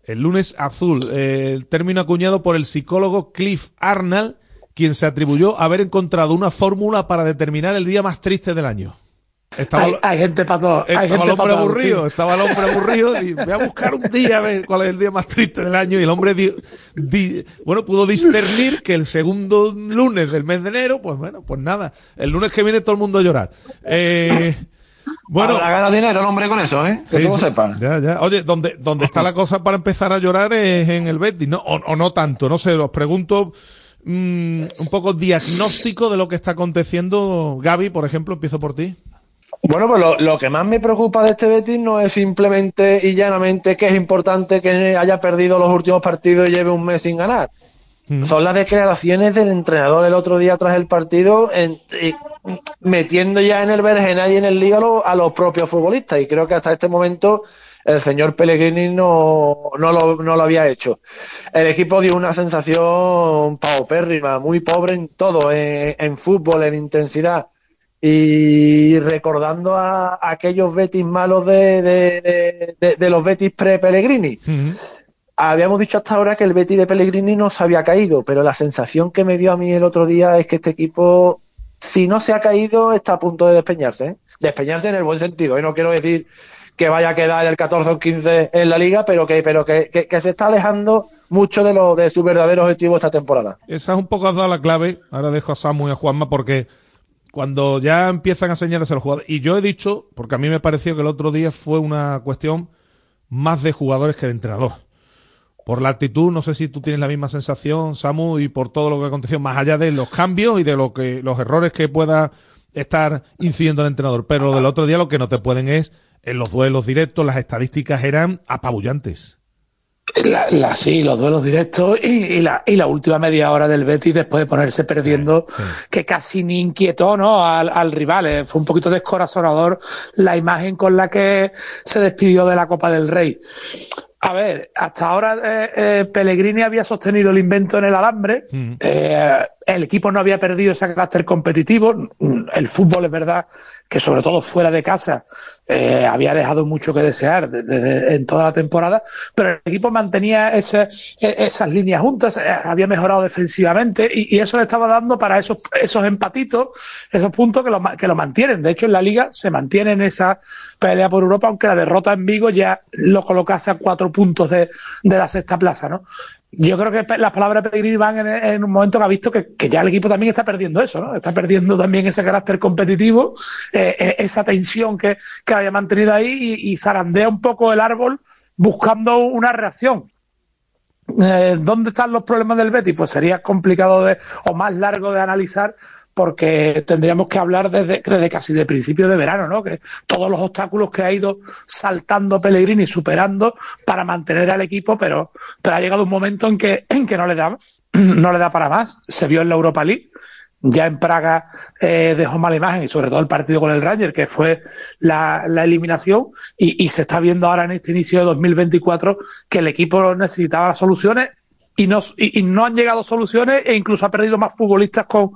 El lunes azul, eh, el término acuñado por el psicólogo Cliff Arnold, quien se atribuyó haber encontrado una fórmula para determinar el día más triste del año. Estaba, hay, hay gente para todo. Hay estaba gente el hombre para todo, aburrido, sí. estaba el hombre aburrido y voy a buscar un día a ver cuál es el día más triste del año y el hombre di- di- bueno pudo discernir que el segundo lunes del mes de enero, pues bueno, pues nada, el lunes que viene todo el mundo a llorar. Eh, bueno, Habrá gana dinero el hombre con eso, ¿eh? Que Sí, todos sepan. Ya, ya. Oye, donde, donde está la cosa para empezar a llorar es en el Betis, ¿no? O, o no tanto, no sé, os pregunto mm, un poco diagnóstico de lo que está aconteciendo. Gaby, por ejemplo, empiezo por ti. Bueno, pues lo, lo que más me preocupa de este Betis no es simplemente y llanamente que es importante que haya perdido los últimos partidos y lleve un mes sin ganar. Son las declaraciones del entrenador el otro día tras el partido, en- y metiendo ya en el vergenal y en el lío a los propios futbolistas. Y creo que hasta este momento el señor Pellegrini no, no, lo, no lo había hecho. El equipo dio una sensación paupérrima, muy pobre en todo, en, en fútbol, en intensidad. Y recordando a, a aquellos Betis malos de, de, de- los Betis pre-Pellegrini. Habíamos dicho hasta ahora que el Betis de Pellegrini no se había caído, pero la sensación que me dio a mí el otro día es que este equipo, si no se ha caído, está a punto de despeñarse. ¿eh? Despeñarse en el buen sentido. Y no quiero decir que vaya a quedar el 14 o 15 en la liga, pero que, pero que, que- que se está alejando mucho de, lo, de su verdadero objetivo esta temporada. Esa es un poco la clave. Ahora dejo a Samu y a Juanma porque cuando ya empiezan a señalarse los jugadores, y yo he dicho, porque a mí me pareció que el otro día fue una cuestión más de jugadores que de entrenador. Por la actitud, no sé si tú tienes la misma sensación, Samu, y por todo lo que aconteció, más allá de los cambios y de lo que los errores que pueda estar incidiendo el entrenador. Pero del otro día lo que no te pueden es, en los duelos directos, las estadísticas eran apabullantes. La, la- sí, los duelos directos y, y la, y la última media hora del Betis después de ponerse perdiendo, que casi ni inquietó ¿no? al, al rival. eh, Fue un poquito descorazonador la imagen con la que se despidió de la Copa del Rey. A ver, hasta ahora eh, eh, Pellegrini había sostenido el invento en el alambre. Eh, el equipo no había perdido ese carácter competitivo. Mm, El fútbol es verdad que sobre todo fuera de casa eh, había dejado mucho que desear de- de- de- en toda la temporada, pero el equipo mantenía ese- e- esas líneas juntas, había mejorado defensivamente y, y eso le estaba dando para esos, esos empatitos, esos puntos que lo, que lo mantienen. De hecho, en la liga se mantiene en esa pelea por Europa, aunque la derrota en Vigo ya lo colocase a cuatro puntos de, de la sexta plaza, ¿no? Yo creo que las palabras de Pellegrini van en, un momento que ha visto que, que ya el equipo también está perdiendo eso, ¿no? Está perdiendo también ese carácter competitivo, eh, eh, esa tensión que, que había mantenido ahí y, y zarandea un poco el árbol buscando una reacción. Eh, ¿Dónde están los problemas del Betis? Pues sería complicado de, o más largo de analizar porque tendríamos que hablar desde, desde casi de principio de verano, ¿no? Que todos los obstáculos que ha ido saltando Pellegrini, superando para mantener al equipo, pero, ha llegado un momento en que, que no le da, no le da para más. Se vio en la Europa League. Ya en Praga eh, dejó mala imagen y sobre todo el partido con el Ranger, que fue la, la eliminación, y, y se está viendo ahora en este inicio de 2024 que el equipo necesitaba soluciones y no, y, no han llegado soluciones e incluso ha perdido más futbolistas con,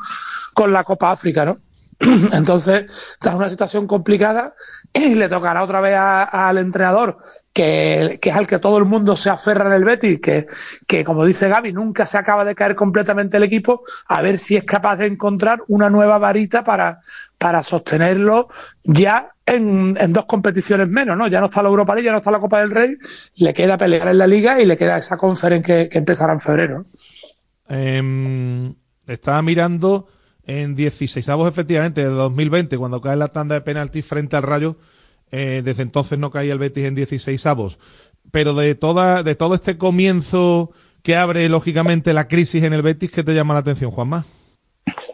con la Copa África, ¿no? Entonces, está en una situación complicada y le tocará otra vez al entrenador, que, que es al que todo el mundo se aferra en el Betis, que, que como dice Gaby, nunca se acaba de caer completamente el equipo, a ver si es capaz de encontrar una nueva varita para, para sostenerlo ya en, en dos competiciones menos, ¿no? Ya no está la Europa League, ya no está la Copa del Rey, le queda pelear en la Liga y le queda esa conferencia que, que empezará en febrero. Em, estaba mirando en 16 avos efectivamente de 2020 cuando cae la tanda de penalti frente al Rayo eh, desde entonces no caía el Betis en 16 avos pero de toda de todo este comienzo que abre lógicamente la crisis en el Betis ¿qué te llama la atención Juanma?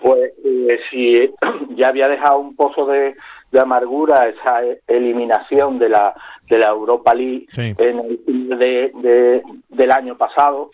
Pues eh, si ya había dejado un pozo de, de amargura esa e- eliminación de la de la Europa League Sí. en el fin de, de- del año pasado,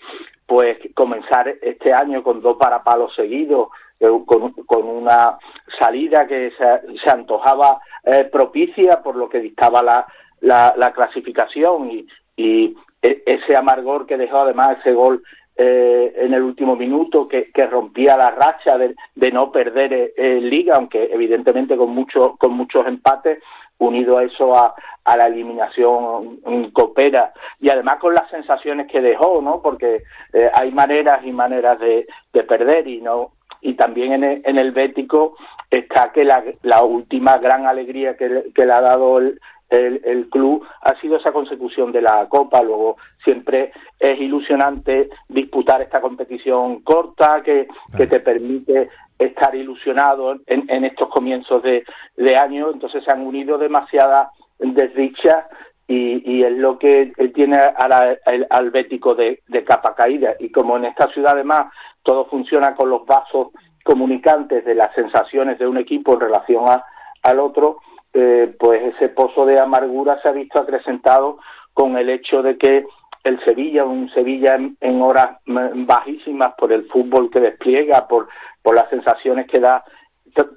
pues comenzar este año con dos parapalos seguidos, eh, con, con una salida que se, se antojaba eh, propicia por lo que dictaba la, la, la clasificación y, y e- ese amargor que dejó además ese gol eh, en el último minuto que, que rompía la racha de, no perder eh, en liga, aunque evidentemente con mucho, con muchos empates, unido a eso a, la eliminación copera y además con las sensaciones que dejó, ¿no? Porque eh, hay maneras y maneras de, de perder y no y también en el, en el Bético está que la, la última gran alegría que, le ha dado el, el, club ha sido esa consecución de la Copa. Luego siempre es ilusionante disputar esta competición corta que, que te permite estar ilusionado en, en estos comienzos de, de, año. Entonces se han unido demasiadas desdichas y, y, es lo que tiene al bético de, de capa caída. Y como en esta ciudad además todo funciona con los vasos comunicantes de las sensaciones de un equipo en relación a, al otro, eh, pues ese pozo de amargura se ha visto acrecentado con el hecho de que el Sevilla, un Sevilla en, horas bajísimas por el fútbol que despliega, por, por las sensaciones que da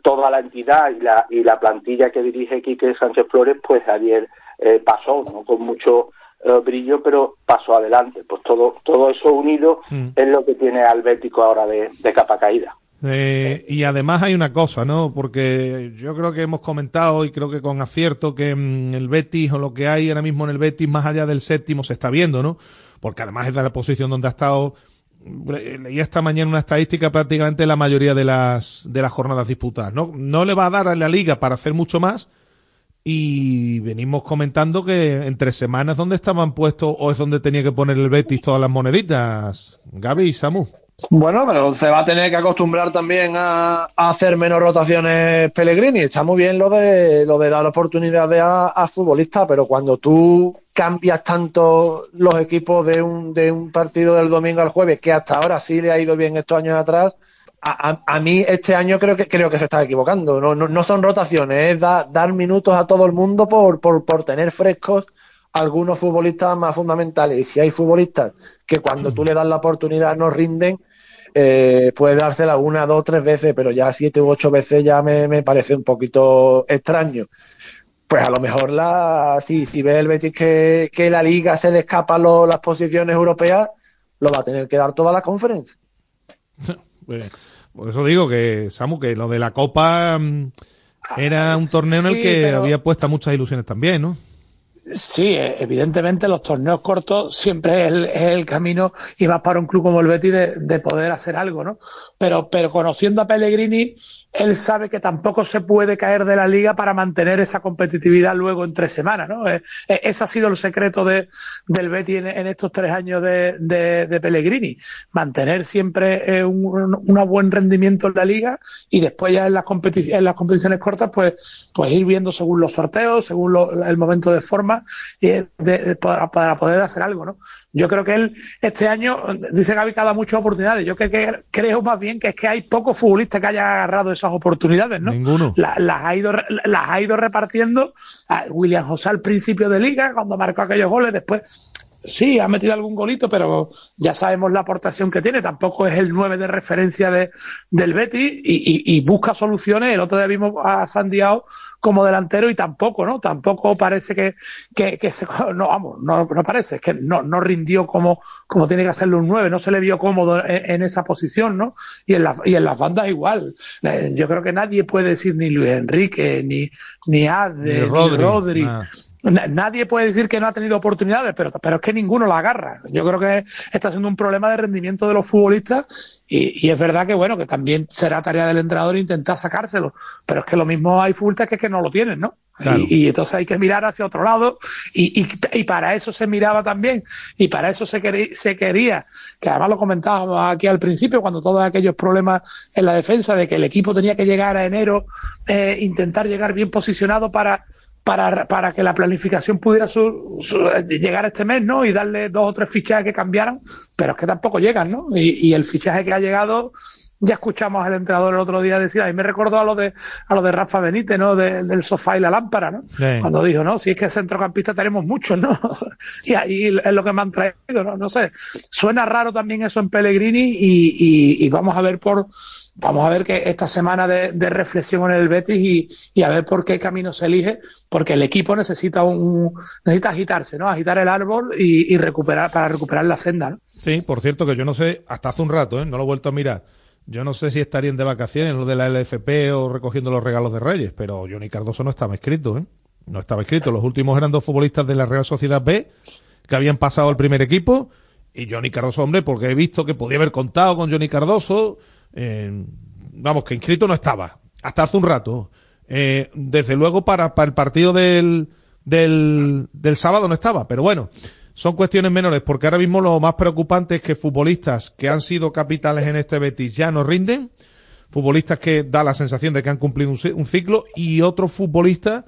toda la entidad y la, y la plantilla que dirige Quique Sánchez Flores, pues ayer eh, pasó, ¿no? Con mucho eh, brillo, pero pasó adelante. Pues todo, todo eso unido mm. es lo que tiene al Bético ahora de, de capa caída. Eh, y además hay una cosa, ¿no? Porque yo creo que hemos comentado y creo que con acierto que mm, el Betis o lo que hay ahora mismo en el Betis más allá del séptimo se está viendo, ¿no? Porque además es de la posición donde ha estado leí esta mañana una estadística prácticamente la mayoría de las de las jornadas disputadas. No, no le va a dar a la liga para hacer mucho más y venimos comentando que entre semanas donde estaban puestos o es donde tenía que poner el Betis todas las moneditas. Gaby y Samu. Bueno, pero se va a tener que acostumbrar también a, hacer menos rotaciones Pellegrini. Está muy bien lo de lo de dar oportunidades a, futbolistas, pero cuando tú cambias tanto los equipos de un, de un partido del domingo al jueves, que hasta ahora sí le ha ido bien estos años atrás, a, a, mí este año creo que creo que se está equivocando. No, no, no son rotaciones, es dar minutos a todo el mundo por, por tener frescos algunos futbolistas más fundamentales. Y si hay futbolistas que cuando tú le das la oportunidad no rinden, eh, puede dársela una, dos, tres veces, pero ya siete u ocho veces ya me, parece un poquito extraño. Pues a lo mejor la, si, si ve el Betis que, que la liga se le escapa las posiciones europeas, lo va a tener que dar toda la conferencia. Pues, por eso digo que, Samu, que lo de la Copa mm, era un torneo en el que había puesta muchas ilusiones también, ¿no? Sí, e, evidentemente los torneos cortos siempre es el, camino y más para un club como el Betis de, de, poder hacer algo, ¿no? Pero, pero conociendo a Pellegrini, él sabe que tampoco se puede caer de la liga para mantener esa competitividad luego en tres semanas, ¿no? Eh, eh, ese ha sido el secreto de, del Betty en, estos tres años de, de, Pellegrini, mantener siempre eh, un, buen rendimiento en la liga y después ya en las, en las competiciones cortas, pues, pues ir viendo según los sorteos, según el momento de forma, y para, poder hacer algo, ¿no? Yo creo que él este año, dice Gaby que ha dado muchas oportunidades, yo que, creo más bien que es que hay pocos futbolistas que hayan agarrado esas oportunidades, ¿no? Ninguno. las, ha ido, las ha ido repartiendo. A William José al principio de liga, cuando marcó aquellos goles, después sí, ha metido algún golito, pero ya sabemos la aportación que tiene. Tampoco es el 9 de referencia de, del Betty y, busca soluciones. El otro día vimos a Sandiao como delantero y tampoco, ¿no? Tampoco parece que, que, se, no, vamos, no, no parece, es que no, no rindió como, como tiene que hacerlo un 9, no se le vio cómodo en, esa posición, ¿no? Y en, la, y en las bandas igual. Eh, yo creo que nadie puede decir ni Luis Enrique, ni, ni Ade, ni Rodri Nadie puede decir que no ha tenido oportunidades, pero, pero es que ninguno la agarra. Yo creo que está siendo un problema de rendimiento de los futbolistas y, y, es verdad que bueno, que también será tarea del entrenador intentar sacárselo, pero es que lo mismo hay futbolistas que, que no lo tienen, ¿no? Y, y, entonces hay que mirar hacia otro lado y, y, y, para eso se miraba también y para eso se, quería, se quería, que además lo comentábamos aquí al principio cuando todos aquellos problemas en la defensa de que el equipo tenía que llegar a enero, eh, intentar llegar bien posicionado para para, para que la planificación pudiera llegar este mes, ¿no? Y darle dos o tres fichajes que cambiaran, pero es que tampoco llegan, ¿no? Y, y el fichaje que ha llegado, ya escuchamos al entrenador el otro día decir, a mí me recordó a lo de, a lo de Rafa Benítez, ¿no? del sofá y la lámpara, ¿no? Cuando dijo, no, si es que centrocampista tenemos muchos, ¿no? y ahí es lo que me han traído, ¿no? No sé. Suena raro también eso en Pellegrini y, y, y vamos a ver por, vamos a ver que esta semana de, reflexión en el Betis y, a ver por qué camino se elige, porque el equipo necesita un necesita agitarse, ¿no? Agitar el árbol y, recuperar para recuperar la senda, ¿no? Sí, por cierto que yo no sé, hasta hace un rato, ¿eh? no lo he vuelto a mirar. Yo no sé si estarían de vacaciones lo de la LFP o recogiendo los regalos de Reyes, pero Johnny Cardoso no estaba escrito, ¿eh? No estaba escrito. Los últimos eran dos futbolistas de la Real Sociedad B que habían pasado al primer equipo y Johnny Cardoso, hombre, porque he visto que podía haber contado con Johnny Cardoso vamos, que inscrito no estaba, hasta hace un rato. Eh, desde luego para, el partido del, del, sábado no estaba, pero bueno, son cuestiones menores, porque ahora mismo lo más preocupante es que futbolistas que han sido capitales en este Betis ya no rinden, futbolistas que da la sensación de que han cumplido un, ciclo y otros futbolistas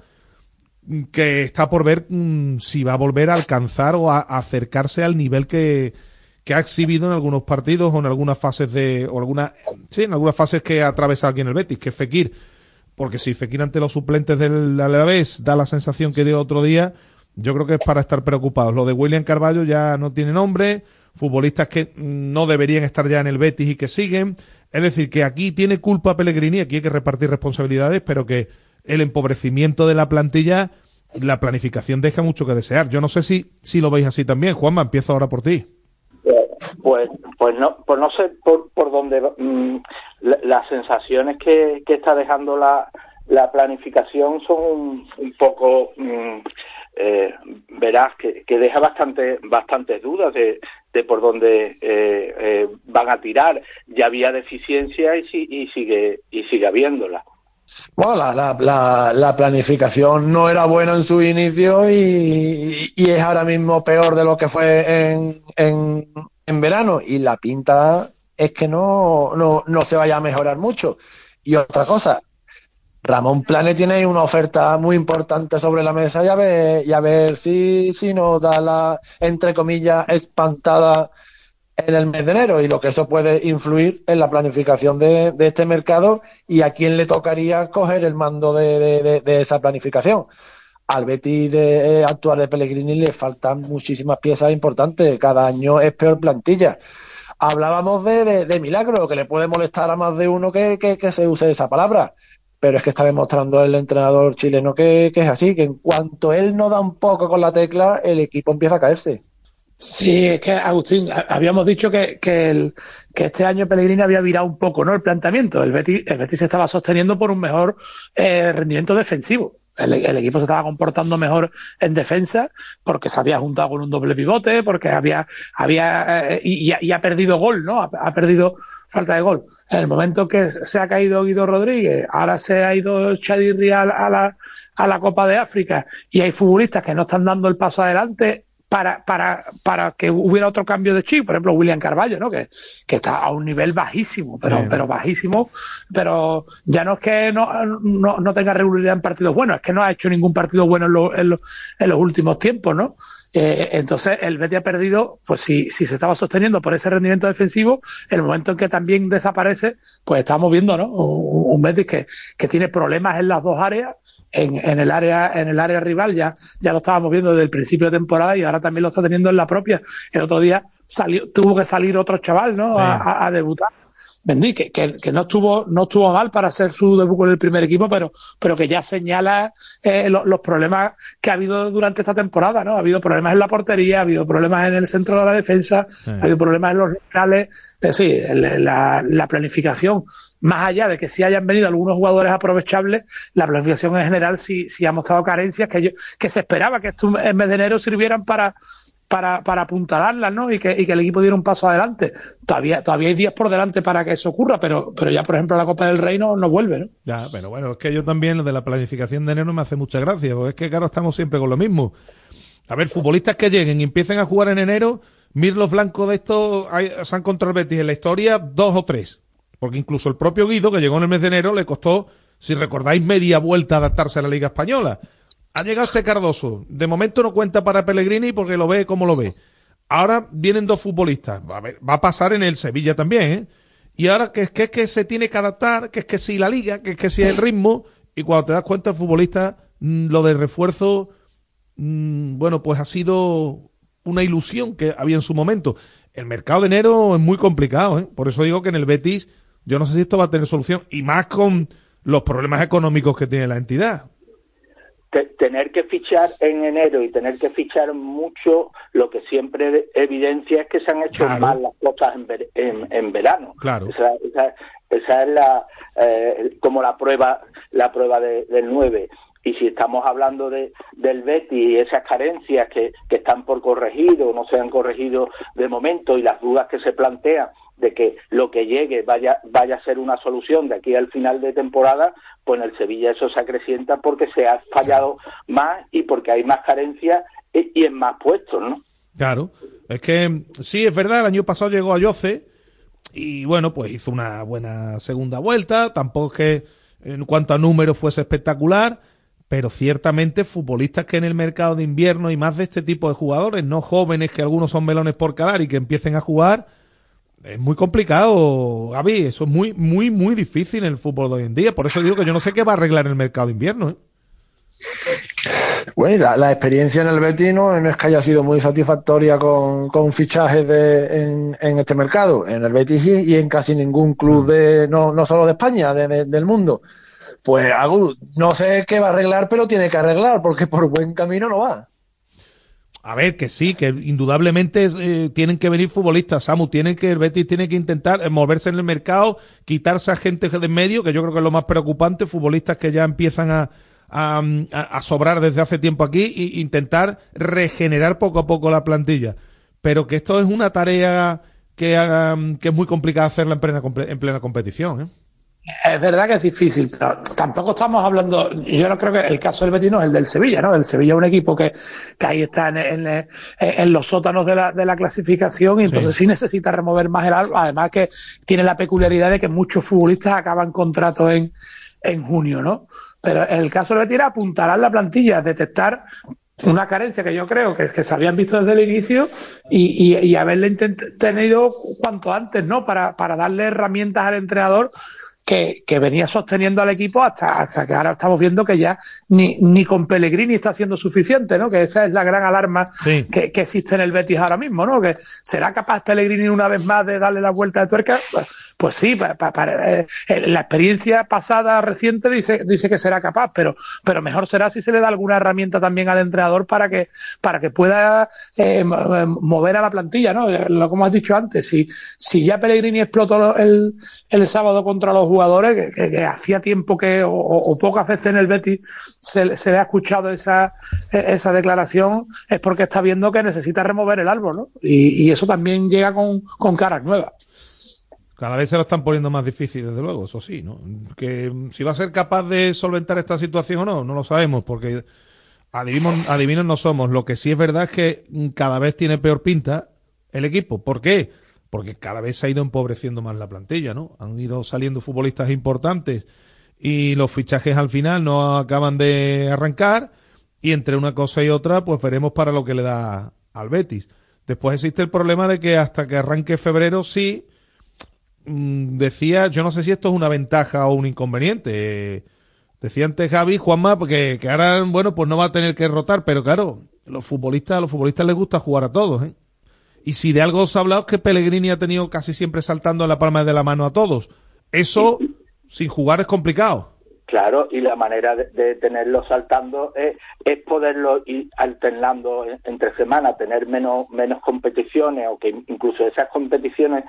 que está por ver mm, si va a volver a alcanzar o a, acercarse al nivel que, que ha exhibido en algunos partidos o en algunas fases de, o alguna, sí, en algunas fases que ha atravesado aquí en el Betis, que es Fekir. Porque si Fekir ante los suplentes del Alavés da la sensación que dio otro día, yo creo que es para estar preocupados. Lo de William Carballo ya no tiene nombre, futbolistas que no deberían estar ya en el Betis y que siguen. Es decir, que aquí tiene culpa Pellegrini, aquí hay que repartir responsabilidades, pero que el empobrecimiento de la plantilla, la planificación deja mucho que desear. Yo no sé si, si lo veis así también. Juanma, empiezo ahora por ti. Pues, pues no, pues no sé por, por dónde mm, las sensaciones que, que está dejando la, la planificación son un, poco mm, eh, verás que, que, deja bastante bastantes dudas de, de por dónde eh, eh, van a tirar. Ya había deficiencia y, y sigue y sigue habiéndola. Bueno, la, la, la, planificación no era buena en su inicio y, y, es ahora mismo peor de lo que fue en, en, en verano. Y la pinta es que no, no, no, se vaya a mejorar mucho. Y otra cosa, Ramón Plane tiene una oferta muy importante sobre la mesa y a ver, y a ver si, si nos da la, entre comillas, espantada en el mes de enero y lo que eso puede influir en la planificación de, este mercado y a quién le tocaría coger el mando de, esa planificación. Al Betis de actuar de Pellegrini le faltan muchísimas piezas importantes. Cada año es peor plantilla. Hablábamos de, milagro, que le puede molestar a más de uno que, se use esa palabra pero es que está demostrando el entrenador chileno que, es así, que en cuanto él no da un poco con la tecla, el equipo empieza a caerse. Sí, es que Agustín, habíamos dicho que, que, el, que este año Pellegrini había virado un poco, ¿no? El planteamiento. El Betis, el Betis se estaba sosteniendo por un mejor eh, rendimiento defensivo. El, equipo se estaba comportando mejor en defensa porque se había juntado con un doble pivote, porque había, había eh, y, ha perdido gol, ¿no? Ha, perdido falta de gol. En el momento que se ha caído Guido Rodríguez, ahora se ha ido Chadi Rial a la, a la Copa de África y hay futbolistas que no están dando el paso adelante, para, para, para que hubiera otro cambio de chip, por ejemplo William Carballo, ¿no? Que, que está a un nivel bajísimo, pero, pero bajísimo, pero ya no es que no, no, no, tenga regularidad en partidos buenos, es que no ha hecho ningún partido bueno en, en, en los últimos tiempos, ¿no? Eh, entonces el Betis ha perdido, pues si, si se estaba sosteniendo por ese rendimiento defensivo, en el momento en que también desaparece, pues estamos viendo, ¿no? Un, un Betis que, que tiene problemas en las dos áreas, en, en, el área en el área rival ya ya lo estábamos viendo desde el principio de temporada y ahora también lo está teniendo en la propia. El otro día salió tuvo que salir otro chaval no a, debutar Vendí, que, que, no estuvo no estuvo mal para hacer su debut con el primer equipo, pero, pero que ya señala eh, los problemas que ha habido durante esta temporada, ¿no? Ha habido problemas en la portería, ha habido problemas en el centro de la defensa, ha habido problemas en los laterales, es decir, la, la planificación más allá de que sí hayan venido algunos jugadores aprovechables, la planificación en general sí, sí ha mostrado carencias que, yo, que se esperaba que estos en mes de enero sirvieran para, para, para apuntalarlas, ¿no? Y que, y que el equipo diera un paso adelante. Todavía, todavía hay días por delante para que eso ocurra, pero, pero ya, por ejemplo, la Copa del Rey no, vuelve, ¿no? Ya, pero bueno, es que yo también lo de la planificación de enero me hace mucha gracia, porque es que, claro, estamos siempre con lo mismo. A ver, futbolistas que lleguen y empiecen a jugar en enero, Mirlos Blancos de estos se han contra Betis en la historia dos o tres. Porque incluso el propio Guido, que llegó en el mes de enero, le costó, si recordáis, media vuelta adaptarse a la Liga Española. Ha llegado este Cardoso. De momento no cuenta para Pellegrini porque lo ve como lo ve. Ahora vienen dos futbolistas. Va a, pasar en el Sevilla también, ¿eh? Y ahora que es que, que se tiene que adaptar, que es que si la liga, que es que si el ritmo. Y cuando te das cuenta, el futbolista, mm, lo de refuerzo, mm, bueno, pues ha sido una ilusión que había en su momento. El mercado de enero es muy complicado, ¿eh? Por eso digo que en el Betis yo no sé si esto va a tener solución y más con los problemas económicos que tiene la entidad. Tener que fichar en enero y tener que fichar mucho, lo que siempre evidencia es que se han hecho mal las cosas en, en, verano. Claro. Esa, esa, es la eh, como la prueba la prueba del 9 y si estamos hablando de, del Betty y esas carencias que, que están por corregir o no se han corregido de momento y las dudas que se plantean de que lo que llegue vaya, vaya a ser una solución de aquí al final de temporada, pues en el Sevilla eso se acrecienta porque se ha fallado más y porque hay más carencias y, en más puestos, ¿no? Claro, es que sí, es verdad, el año pasado llegó a Yoce y bueno, pues hizo una buena segunda vuelta, tampoco es que en cuanto a números fuese espectacular, pero ciertamente futbolistas que en el mercado de invierno y más de este tipo de jugadores, no jóvenes que algunos son melones por calar y que empiecen a jugar, es muy complicado, Gaby, eso es muy, muy, muy difícil en el fútbol de hoy en día, por eso digo que yo no sé qué va a arreglar el mercado de invierno. ¿eh? Bueno, la, la, experiencia en el Betis no, es que haya sido muy satisfactoria con, con fichajes de, en, este mercado, en el Betis y, en casi ningún club de no, no solo de España, de, del mundo. Pues no sé qué va a arreglar, pero tiene que arreglar, porque por buen camino no va. A ver, que sí, que indudablemente eh, tienen que venir futbolistas, Samu, tienen que, el Betis tiene que intentar moverse en el mercado, quitarse a gente de en medio, que yo creo que es lo más preocupante, futbolistas que ya empiezan a, a, a, sobrar desde hace tiempo aquí e intentar regenerar poco a poco la plantilla. Pero que esto es una tarea que, que es muy complicada hacerla en plena, en plena competición. ¿eh? Es verdad que es difícil, pero tampoco estamos hablando. Yo no creo que el caso del Betis no es el del Sevilla, ¿no? El Sevilla es un equipo que, que ahí está en, en, en, los sótanos de la, de la clasificación y entonces sí. sí necesita remover más el alma. Además, que tiene la peculiaridad de que muchos futbolistas acaban contrato en, en junio, ¿no? Pero en el caso del Betis era apuntalar la plantilla, detectar una carencia que yo creo que, que se habían visto desde el inicio y, y, y haberle tenido cuanto antes, ¿no? Para, para darle herramientas al entrenador que, que, venía sosteniendo al equipo hasta, hasta que ahora estamos viendo que ya ni, ni con Pellegrini está siendo suficiente, ¿no? Que esa es la gran alarma sí. que, que, existe en el Betis ahora mismo, ¿no? Que será capaz Pellegrini una vez más de darle la vuelta de tuerca. Pues, pues sí, para, para, eh, la experiencia pasada reciente dice, dice que será capaz, pero, pero mejor será si se le da alguna herramienta también al entrenador para que, para que pueda eh, mover a la plantilla, ¿no? Lo como has dicho antes, si, si ya Pellegrini explotó el, el sábado contra los jugadores, que, hacía tiempo que, o, pocas veces en el Betis se, le ha escuchado esa, esa declaración, es porque está viendo que necesita remover el árbol, ¿no? Y, y eso también llega con, con caras nuevas. Cada vez se lo están poniendo más difícil, desde luego, eso sí, ¿no? Que si va a ser capaz de solventar esta situación o no, no lo sabemos, porque adivinos, adivinos no somos. Lo que sí es verdad es que cada vez tiene peor pinta el equipo. ¿Por qué? Porque cada vez se ha ido empobreciendo más la plantilla, ¿no? Han ido saliendo futbolistas importantes y los fichajes al final no acaban de arrancar y entre una cosa y otra, pues veremos para lo que le da al Betis. Después existe el problema de que hasta que arranque febrero sí Mm, decía, yo no sé si esto es una ventaja o un inconveniente. Decía antes Javi, Juanma, porque que ahora, bueno, pues no va a tener que rotar, pero claro, los futbolistas, a los futbolistas les gusta jugar a todos, ¿eh? Y si de algo os ha hablado es que Pellegrini ha tenido casi siempre saltando en la palma de la mano a todos. Eso, sin jugar, es complicado. Claro, y la manera de, de tenerlo saltando es, es, poderlo ir alternando entre semanas, tener menos, menos competiciones o que incluso esas competiciones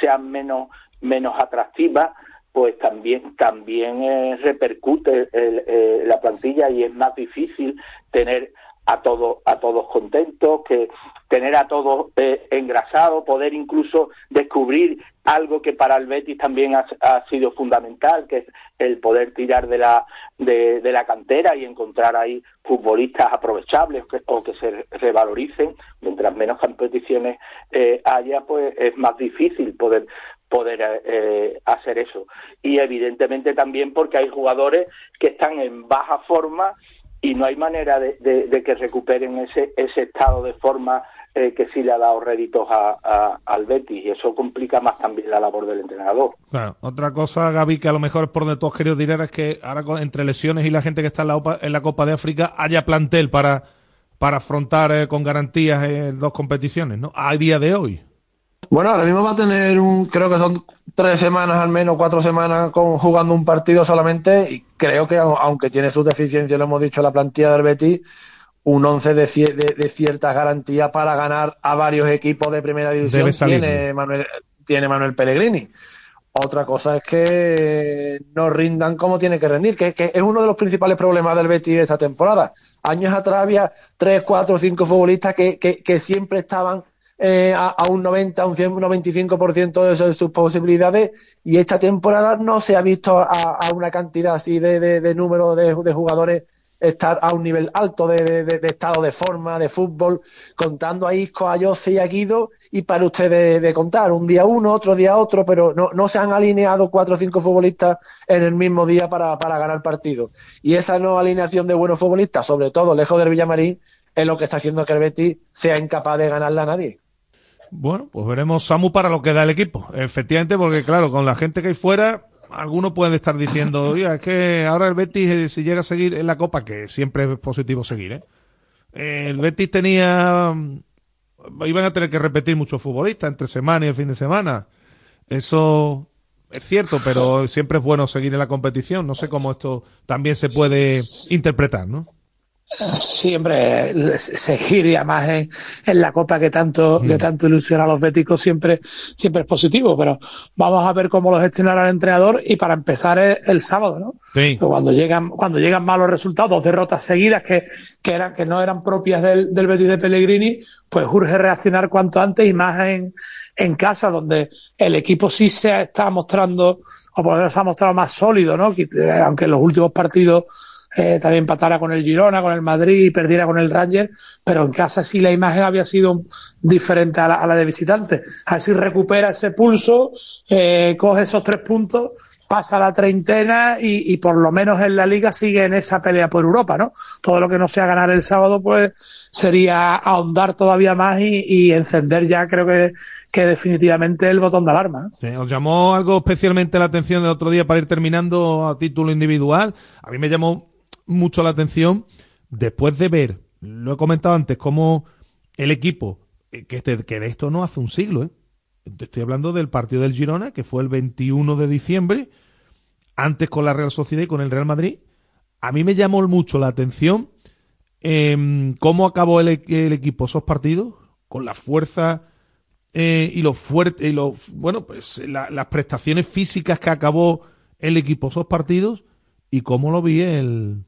sean menos, menos atractivas, pues también, también eh, repercute el, eh, la plantilla y es más difícil tener a todos a todos contentos, que tener a todos eh, engrasados, poder incluso descubrir algo que para el Betis también ha, sido fundamental, que es el poder tirar de la de, la cantera y encontrar ahí futbolistas aprovechables o que se revaloricen. Mientras menos competiciones eh, haya, pues es más difícil poder poder eh, hacer eso. Y evidentemente también porque hay jugadores que están en baja forma y no hay manera de, de que recuperen ese, ese estado de forma eh, que sí le ha dado réditos a, a, al Betis y eso complica más también la labor del entrenador. Claro, otra cosa, Gaby, que a lo mejor es por donde tú has querido tirar es que ahora entre lesiones y la gente que está en la, Opa, en la Copa de África haya plantel para, para afrontar eh, con garantías eh, dos competiciones, ¿no? A día de hoy. Bueno, ahora mismo va a tener un, creo que son tres semanas al menos, cuatro semanas con, jugando un partido solamente y creo que aunque tiene sus deficiencias, lo hemos dicho, la plantilla del Betis, un once de, de, de ciertas garantías para ganar a varios equipos de primera división tiene Manuel, tiene Manuel Pellegrini. Otra cosa es que no rindan como tiene que rendir, que, que, es uno de los principales problemas del Betis esta temporada. Años atrás había tres, cuatro, cinco futbolistas que, que, que siempre estaban eh, a, un 90, a un, 100, un 95% de, de sus posibilidades y esta temporada no se ha visto a, una cantidad así de, de, número de, jugadores estar a un nivel alto de, estado de forma, de fútbol, contando a Isco, a Jose y a Guido, y para ustedes de, contar, un día uno, otro día otro, pero no, no se han alineado cuatro o cinco futbolistas en el mismo día para, para ganar partido. Y esa no alineación de buenos futbolistas, sobre todo lejos del Villamarín, es lo que está haciendo que el Betis sea incapaz de ganarle a nadie. Bueno, pues veremos Samu para lo que da el equipo. Efectivamente, porque claro, con la gente que hay fuera, algunos pueden estar diciendo, oye, es que ahora el Betis, eh, si llega a seguir en la Copa, que siempre es positivo seguir, ¿eh? El Betis tenía, mm, iban a tener que repetir muchos futbolistas entre semana y el fin de semana. Eso es cierto, pero siempre es bueno seguir en la competición. No sé cómo esto también se puede interpretar, ¿no? Siempre seguir y además en, en, la copa que tanto, que tanto ilusiona a los béticos siempre, siempre es positivo, pero vamos a ver cómo lo gestionará el entrenador y para empezar el, sábado, ¿no? Cuando llegan, cuando llegan malos resultados, dos derrotas seguidas que, que eran, que no eran propias del, del Betis de Pellegrini, pues urge reaccionar cuanto antes y más en, en casa, donde el equipo sí se está mostrando, o por lo menos se ha mostrado más sólido, ¿no? Aunque en los últimos partidos eh, también empatara con el Girona, con el Madrid y perdiera con el Ranger, pero en casa sí la imagen había sido diferente a la, de visitante. Así recupera ese pulso, eh, coge esos tres puntos, pasa la treintena y, por lo menos en la liga sigue en esa pelea por Europa, ¿no? Todo lo que no sea ganar el sábado, pues sería ahondar todavía más y, encender ya, creo que, que definitivamente el botón de alarma. ¿Os llamó algo especialmente la atención el otro día para ir terminando a título individual? A mí me llamó mucho la atención después de ver, lo he comentado antes, cómo el equipo, eh, que, este, que de esto no hace un siglo, ¿eh? estoy hablando del partido del Girona, que fue el 21 de diciembre, antes con la Real Sociedad y con el Real Madrid, a mí me llamó mucho la atención eh, cómo acabó el, equipo esos partidos, con la fuerza eh, y lo fuerte, y lo, bueno, pues las prestaciones físicas que acabó el equipo esos partidos y cómo lo vi el,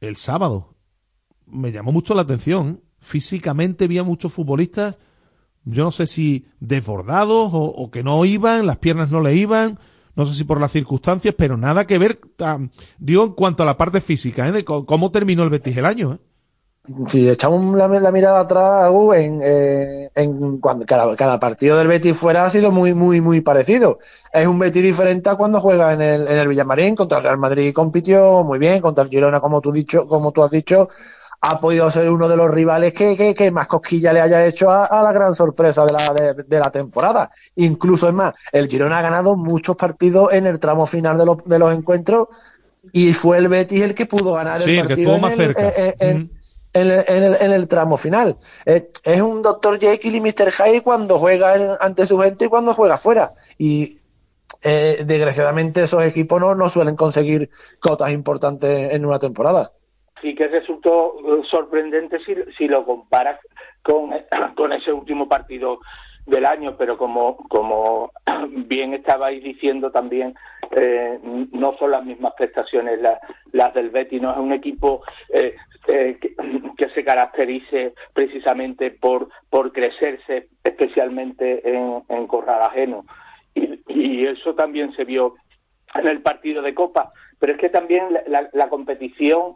el sábado. Me llamó mucho la atención. Físicamente vi a muchos futbolistas, yo no sé si desbordados o, que no iban, las piernas no le iban, no sé si por las circunstancias, pero nada que ver, digo, en cuanto a la parte física, ¿eh? de cómo terminó el Betis el año. ¿eh? Si echamos la, mirada atrás, en, eh, en cuando cada, cada, partido del Betis fuera ha sido muy, muy, muy parecido. Es un Betis diferente a cuando juega en el, en el Villamarín, contra el Real Madrid compitió muy bien, contra el Girona, como tú, dicho, como tú has dicho, ha podido ser uno de los rivales que, que, más cosquilla le haya hecho a, la gran sorpresa de la, de, la temporada. Incluso es más, el Girona ha ganado muchos partidos en el tramo final de los, de los encuentros y fue el Betis el que pudo ganar el partido. que estuvo más cerca. En, en el, tramo final. Eh, es un Dr. Jekyll y Mr. Hyde cuando juega ante su gente y cuando juega fuera. Y eh, desgraciadamente esos equipos no, no suelen conseguir cotas importantes en una temporada. Sí que resultó eh, sorprendente si, si lo comparas con, con ese último partido del año, pero como, como bien estabais diciendo también, no son las mismas prestaciones las, las del Betis, no es un equipo eh, que, se caracterice precisamente por, por crecerse especialmente en, en corral ajeno. Y, y, eso también se vio en el partido de Copa, pero es que también la, la, competición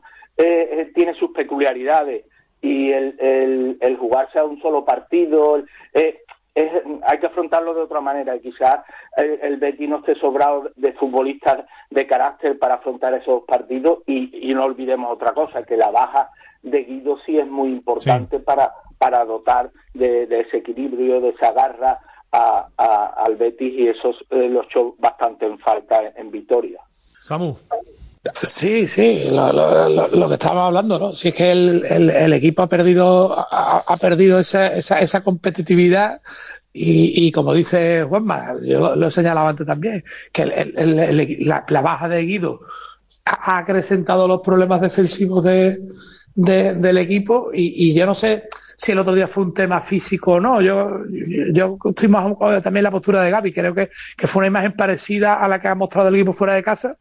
tiene sus peculiaridades y el, el, el, jugarse a un solo partido, eh, hay que afrontarlo de otra manera y quizás el, el Betis no esté sobrado de futbolistas de carácter para afrontar esos partidos y, no olvidemos otra cosa, que la baja de Guido sí es muy importante para, para dotar de, ese equilibrio, de esa garra a, al Betis y eso eh, lo echó bastante en falta en, Vitoria. Samu. Sí, sí, lo, que estábamos hablando, ¿no? Si es que el, equipo ha perdido, ha, perdido esa, esa, esa competitividad y, y, como dice Juanma, yo lo he señalado antes también, que la, la, baja de Guido ha acrecentado los problemas defensivos de, del equipo y, y, yo no sé si el otro día fue un tema físico o no. Yo, yo, estoy más también la postura de Gaby, creo que, que fue una imagen parecida a la que ha mostrado el equipo fuera de casa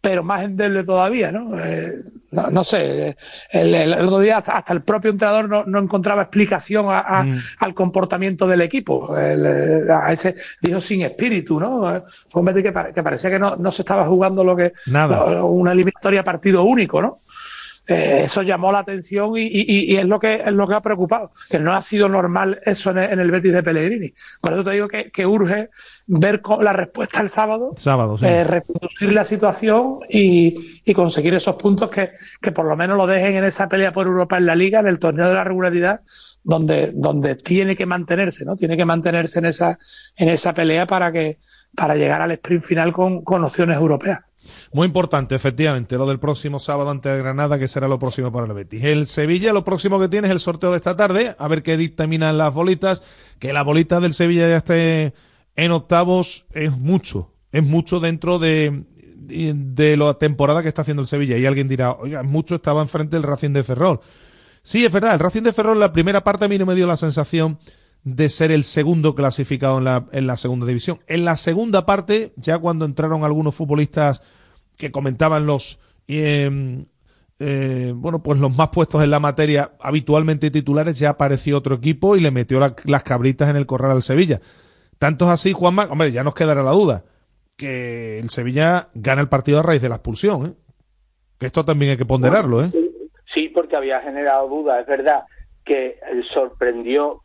pero más endeble todavía, ¿no? Eh, no, sé, el, el, otro día hasta, el propio entrenador no, no encontraba explicación a, mm. al comportamiento del equipo, el, a ese dijo sin espíritu, ¿no? Fue un que, que parecía que no, no se estaba jugando lo que Nada. una eliminatoria partido único, ¿no? Eh, eso llamó la atención y, y, y, es lo que es lo que ha preocupado, que no ha sido normal eso en el, en el Betis de Pellegrini. Por eso te digo que, que urge ver la respuesta el sábado, sábado sí. eh, reconducir la situación y, y, conseguir esos puntos que, que por lo menos lo dejen en esa pelea por Europa en la liga, en el torneo de la regularidad, donde, donde tiene que mantenerse, ¿no? Tiene que mantenerse en esa, en esa pelea para que, para llegar al sprint final con, con opciones europeas. Muy importante, efectivamente, lo del próximo sábado ante Granada, que será lo próximo para el Betis. El Sevilla, lo próximo que tiene es el sorteo de esta tarde, a ver qué dictaminan las bolitas. Que la bolita del Sevilla ya esté en octavos es mucho, es mucho dentro de, de la temporada que está haciendo el Sevilla. Y alguien dirá, oiga, mucho estaba enfrente del Racing de Ferrol. Sí, es verdad, el Racing de Ferrol, la primera parte a mí no me dio la sensación de ser el segundo clasificado en la, en la segunda división. En la segunda parte, ya cuando entraron algunos futbolistas que comentaban los eh, eh, bueno pues los más puestos en la materia habitualmente titulares ya apareció otro equipo y le metió la, las cabritas en el corral al Sevilla tanto es así Juanma hombre ya nos quedará la duda que el Sevilla gana el partido a raíz de la expulsión ¿eh? que esto también hay que ponderarlo ¿eh? sí porque había generado dudas es verdad que sorprendió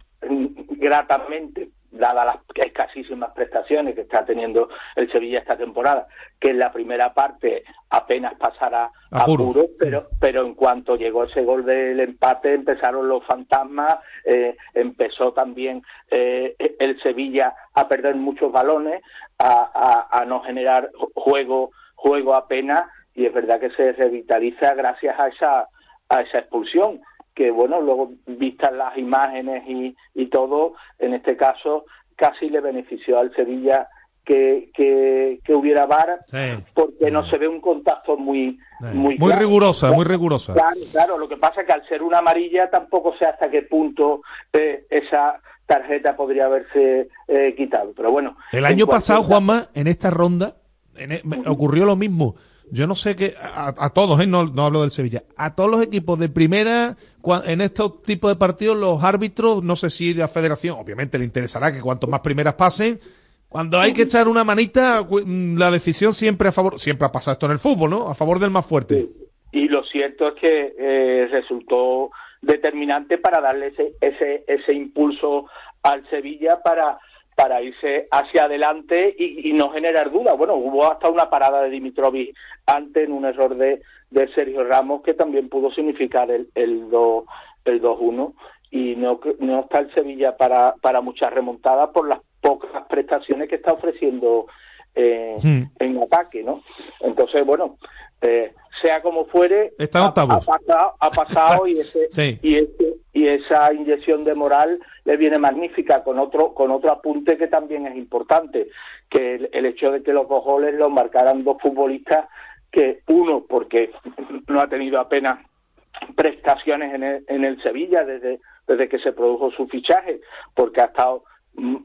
gratamente dadas las escasísimas prestaciones que está teniendo el Sevilla esta temporada, que en la primera parte apenas pasará a puro, pero, pero en cuanto llegó ese gol del empate empezaron los fantasmas, eh, empezó también eh, el Sevilla a perder muchos balones, a, a, a no generar juego, juego apenas, y es verdad que se revitaliza gracias a esa, a esa expulsión que bueno, luego vistas las imágenes y, y todo, en este caso casi le benefició al Sevilla que, que, que hubiera VAR sí. porque no se ve un contacto muy muy, muy claro. rigurosa, muy rigurosa. Claro, claro, lo que pasa es que al ser una amarilla tampoco sé hasta qué punto eh, esa tarjeta podría haberse eh, quitado, pero bueno. El año pasado, caso... Juanma, en esta ronda en, me ocurrió lo mismo yo no sé qué, a, a todos, ¿eh? no, no hablo del Sevilla, a todos los equipos de primera, en estos tipos de partidos, los árbitros, no sé si la federación, obviamente le interesará que cuanto más primeras pasen, cuando hay que echar una manita, la decisión siempre a favor, siempre ha pasado esto en el fútbol, ¿no? A favor del más fuerte. Y lo cierto es que eh, resultó determinante para darle ese, ese, ese impulso al Sevilla para para irse hacia adelante y, y, no generar dudas. Bueno, hubo hasta una parada de Dimitrovic antes en un error de, de Sergio Ramos que también pudo significar el, el 2 el 2-1 y no, no está el Sevilla para, para muchas remontadas por las pocas prestaciones que está ofreciendo eh, hmm. en ataque, ¿no? Entonces, bueno, eh, sea como fuere, está ha, ha, pasado, ha pasado y, ese, sí. y, ese, y esa inyección de moral le viene magnífica con otro con otro apunte que también es importante, que el, hecho de que los dos goles los marcaran dos futbolistas que uno porque no ha tenido apenas prestaciones en el, en el Sevilla desde desde que se produjo su fichaje, porque ha estado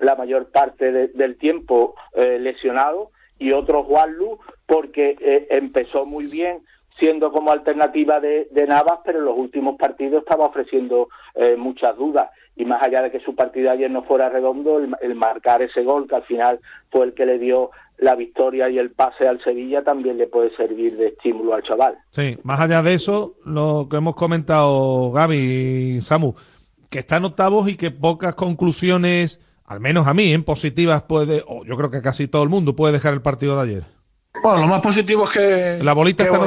la mayor parte de, del tiempo eh, lesionado y otro Juanlu porque eh, empezó muy bien siendo como alternativa de, de, Navas, pero en los últimos partidos estaba ofreciendo eh, muchas dudas. Y más allá de que su partido ayer no fuera redondo, el, el, marcar ese gol, que al final fue el que le dio la victoria y el pase al Sevilla, también le puede servir de estímulo al chaval. Sí, más allá de eso, lo que hemos comentado Gaby y Samu, que está en octavos y que pocas conclusiones, al menos a mí, en positivas, puede, o yo creo que casi todo el mundo puede dejar el partido de ayer. Bueno, lo más positivo es que la bolita que está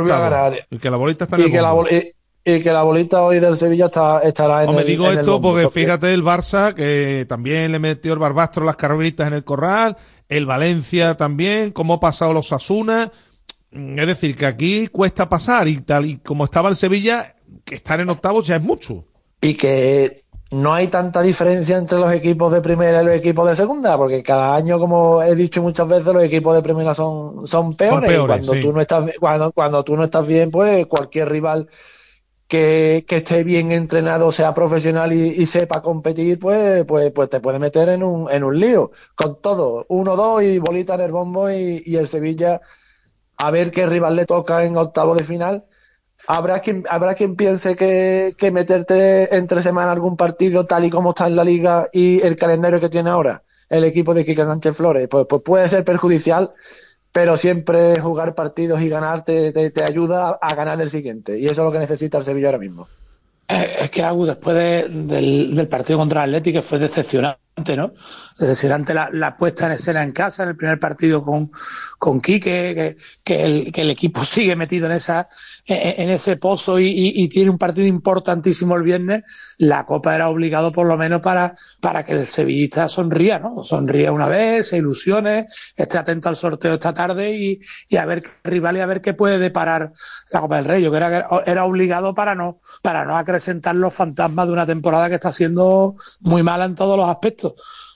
en y que la bolita está en y el que, la y, y, que la bolita hoy del Sevilla está, estará en o me el digo en esto el porque fíjate el Barça que también le metió el Barbastro las carreritas en el corral, el Valencia también, cómo ha pasado los Asuna, es decir, que aquí cuesta pasar y tal y como estaba el Sevilla, que estar en octavos ya es mucho. Y que no hay tanta diferencia entre los equipos de primera y los equipos de segunda, porque cada año, como he dicho muchas veces, los equipos de primera son, son peores. Son peores y cuando sí. tú no estás cuando, cuando tú no estás bien, pues cualquier rival que, que esté bien entrenado, sea profesional y, y, sepa competir, pues, pues, pues te puede meter en un, en un lío. Con todo, uno, dos y bolita en el bombo y, y el Sevilla a ver qué rival le toca en octavo de final. Habrá quien, habrá quien piense que, que meterte entre semana algún partido tal y como está en la liga y el calendario que tiene ahora el equipo de Quique Sánchez Flores, pues, pues puede ser perjudicial, pero siempre jugar partidos y ganar te, ayuda a ganar el siguiente. Y eso es lo que necesita el Sevilla ahora mismo. Es que Agu, después de- del, del partido contra el fue decepcionante, ¿no? Decepcionante la, la puesta en escena en casa, en el primer partido con, con Quique, que, el, que el equipo sigue metido en esa en, en ese pozo y, y- y tiene un partido importantísimo el viernes. La Copa era obligado por lo menos para, para que el sevillista sonría, ¿no? Sonría una vez, se ilusione, esté atento al sorteo esta tarde y, y a ver qué rival y a ver qué puede deparar la Copa del Rey. Yo creo que era obligado para no, para no acrecentar los fantasmas de una temporada que está siendo muy mala en todos los aspectos.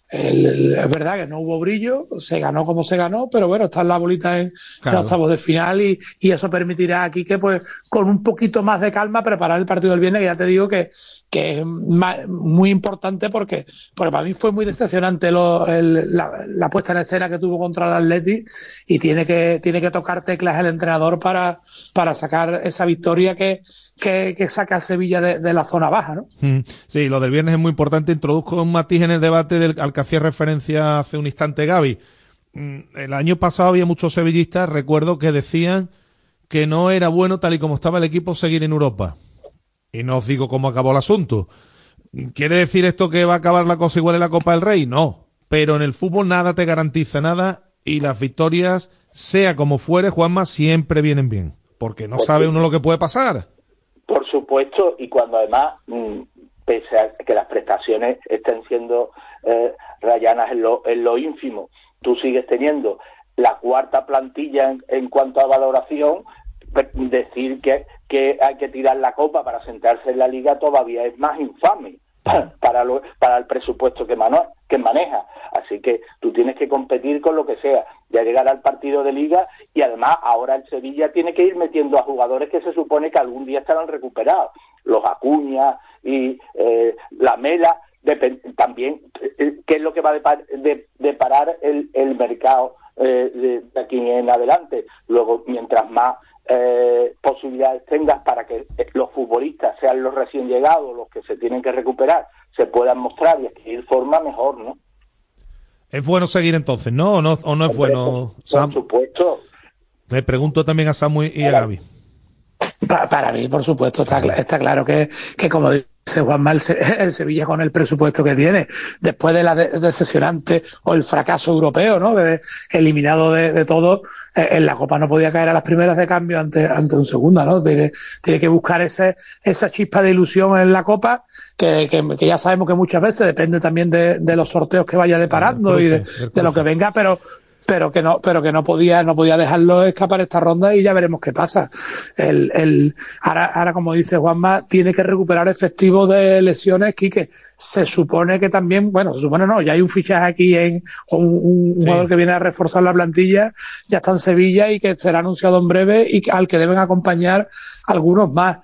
El- el- es verdad que no hubo brillo, se ganó como se ganó, pero bueno, está en la bolita en, Claro. octavos de final y, y eso permitirá aquí que pues con un poquito más de calma preparar el partido del viernes, que ya te digo que, que es muy importante porque, porque para mí fue muy decepcionante lo- el- la, la puesta en escena que tuvo contra el Atleti y tiene que, tiene que tocar teclas el entrenador para, para sacar esa victoria que, que, saca Sevilla de, de la zona baja, ¿no? Mm, Sí, lo del viernes es muy importante. Introduzco un matiz en el debate del, al que hacía referencia hace un instante Gaby. Mm, El año pasado había muchos sevillistas, recuerdo, que decían que no era bueno, tal y como estaba el equipo, seguir en Europa. Y no os digo cómo acabó el asunto. ¿Quiere decir esto que va a acabar la cosa igual en la Copa del Rey? No. Pero en el fútbol nada te garantiza nada y las victorias, sea como fuere, Juanma, siempre vienen bien. Porque no sabe uno lo que puede pasar. Por supuesto, y cuando además, mm, pese a que las prestaciones estén siendo eh, rayanas en lo, en lo ínfimo, tú sigues teniendo la cuarta plantilla en, en cuanto a valoración, decir que, que hay que tirar la copa para sentarse en la liga todavía es más infame para, lo- para el presupuesto que, mano- que maneja. Así que tú tienes que competir con lo que sea. Ya llegará al partido de liga y además ahora el Sevilla tiene que ir metiendo a jugadores que se supone que algún día estarán recuperados. Los Acuña y eh, la Mela. También, eh, ¿qué es lo que va a depar- de- deparar el, el mercado eh, de, de aquí en adelante? Luego, mientras más eh, posibilidades tengas para que eh, los futbolistas, sean los recién llegados, los que se tienen que recuperar, se puedan mostrar y adquirir forma mejor, ¿no? ¿Es bueno seguir entonces, no? ¿O no, o no es bueno, Sam? Por supuesto. Le pregunto también a Samu y a Gaby. Pa- para mí, por supuesto, está, está claro que, que como dice Juanma, el, Se- el Sevilla con el presupuesto que tiene, después de la de- decepcionante o el fracaso europeo, ¿no? De- eliminado de, de todo, eh, en la Copa no podía caer a las primeras de cambio ante, ante un segunda, ¿no? Tiene, tiene que buscar ese, esa chispa de ilusión en la Copa, que, que, que ya sabemos que muchas veces depende también de, de los sorteos que vaya deparando y de, de lo que venga, pero pero que no pero que no podía no podía dejarlo escapar esta ronda y ya veremos qué pasa. El, el ahora, ahora como dice Juanma tiene que recuperar efectivos de lesiones Quique. Se supone que también bueno se supone no ya hay un fichaje aquí en un, un jugador que viene a reforzar la plantilla ya está en Sevilla y que será anunciado en breve y al que deben acompañar algunos más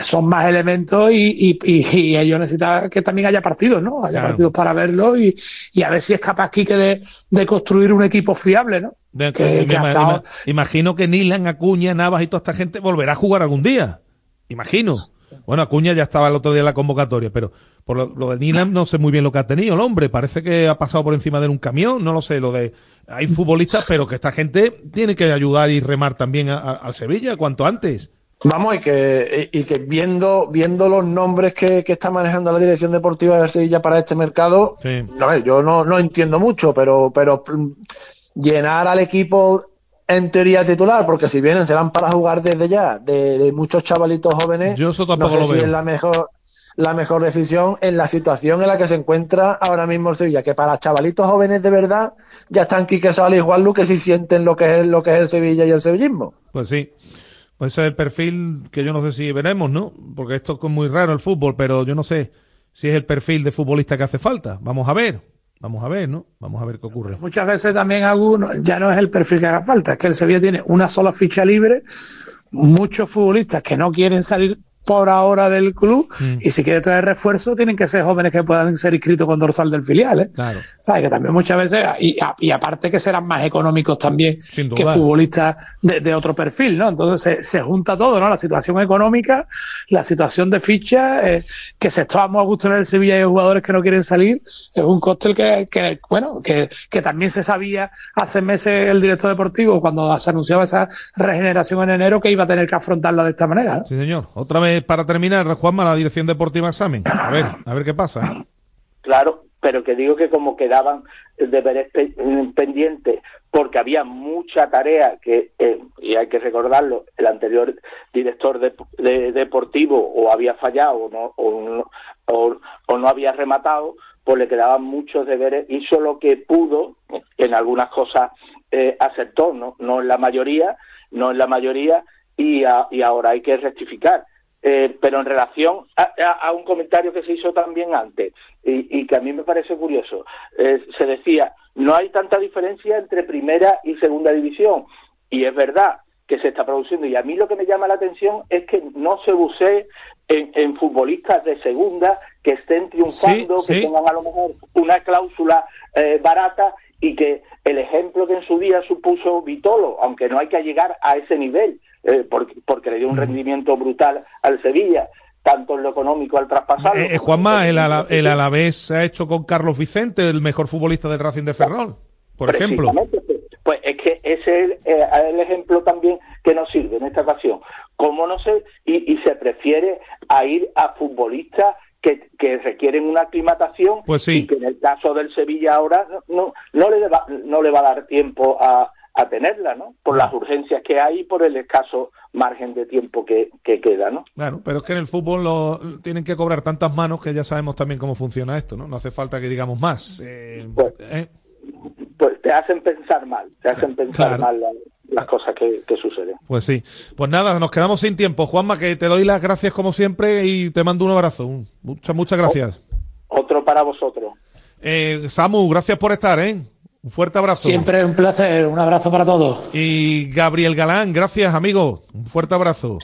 son más elementos y, y, y, ellos necesitan que también haya partidos no haya Claro. partidos para verlo y, y a ver si es capaz Quique de, de construir un equipo fiable no De- que- ahora- imagino que Nilan, Acuña, Navas y toda esta gente volverá a jugar algún día. Imagino. Bueno, Acuña ya estaba el otro día en la convocatoria, pero por lo, lo de Nilan no sé muy bien lo que ha tenido el hombre. Parece que ha pasado por encima de un camión, no lo sé. Lo de hay futbolistas, pero que esta gente tiene que ayudar y remar también al Sevilla cuanto antes. Vamos, y que, y que viendo, viendo los nombres que, que está manejando la dirección deportiva de Sevilla para este mercado, Sí. a ver, yo no, no entiendo mucho, pero, pero mm, llenar al equipo en teoría titular, porque si vienen serán para jugar desde ya, de, de muchos chavalitos jóvenes, Yo eso no tampoco sé lo si veo. es la mejor la mejor decisión en la situación en la que se encuentra ahora mismo el Sevilla, que para chavalitos jóvenes de verdad ya están Quique Sala y Juan Luque si sienten lo que es lo que es el Sevilla y el sevillismo. Pues sí. Pues ese es el perfil que yo no sé si veremos, ¿no? Porque esto es muy raro el fútbol, pero yo no sé si es el perfil de futbolista que hace falta. Vamos a ver. Vamos a ver, ¿no? Vamos a ver qué ocurre. muchas veces también algunos ya no es el perfil que haga falta, es que el Sevilla tiene una sola ficha libre, muchos futbolistas que no quieren salir por ahora del club Mm. y si quiere traer refuerzo tienen que ser jóvenes que puedan ser inscritos con dorsal del filial. ¿eh? Claro. ¿Sabes? Que también muchas veces, y, y aparte que serán más económicos también que futbolistas de, de otro perfil, ¿no? Entonces se, se junta todo, ¿no? La situación económica, la situación de ficha, eh, que se estamos a gusto en el Sevilla y hay jugadores que no quieren salir, es un cóctel que, que bueno, que, que también se sabía hace meses el director deportivo cuando se anunciaba esa regeneración en enero que iba a tener que afrontarla de esta manera, ¿no? Sí, señor. Otra vez para terminar, Juanma, la Dirección Deportiva Examen. A ver, a ver qué pasa. ¿eh? Claro, pero que digo que como quedaban deberes pe- pendientes porque había mucha tarea que, eh, y hay que recordarlo, el anterior director de- de- deportivo o había fallado o no, o, o- o no había rematado, pues le quedaban muchos deberes, hizo lo que pudo, en algunas cosas eh, aceptó, ¿no? no en la mayoría, no en la mayoría, y ahora hay que rectificar. Eh, pero en relación a, a- a un comentario que se hizo también antes y, y que a mí me parece curioso, eh, se decía, no hay tanta diferencia entre primera y segunda división. Y es verdad que se está produciendo. Y a mí lo que me llama la atención es que no se bucee en, en futbolistas de segunda que estén triunfando, Sí, que sí. tengan a lo mejor una cláusula eh, barata y que el ejemplo que en su día supuso Vitolo, aunque no hay que llegar a ese nivel, eh, porque, porque le dio un rendimiento brutal al Sevilla, tanto en lo económico al traspasarlo. Eh, eh, Juanma, el, Ala- el Alavés se ha hecho con Carlos Vicente, el mejor futbolista del Racing de Ferrol, por ejemplo. Pues, Pues es que ese es el, eh, el ejemplo también que nos sirve en esta ocasión. Cómo no se y, y se prefiere a ir a futbolistas que, que requieren una aclimatación Pues sí. y que en el caso del Sevilla ahora no, no, no le va, no le va a dar tiempo a, a tenerla, ¿no? Por las urgencias que hay y por el escaso margen de tiempo que, que queda, ¿no? Claro, pero es que en el fútbol lo, tienen que cobrar tantas manos que ya sabemos también cómo funciona esto, ¿no? No hace falta que digamos más. Eh, eh, Pues te hacen pensar mal, te hacen pensar Claro. mal la- las cosas que, que suceden. pues sí. Pues nada, nos quedamos sin tiempo. Juanma, que te doy las gracias como siempre y te mando un abrazo. Muchas, muchas gracias. Otro para vosotros. Eh, Samu, gracias por estar, ¿eh? Un fuerte abrazo. Siempre un placer, un abrazo para todos. Y Gabriel Galán, gracias, amigo. Un fuerte abrazo.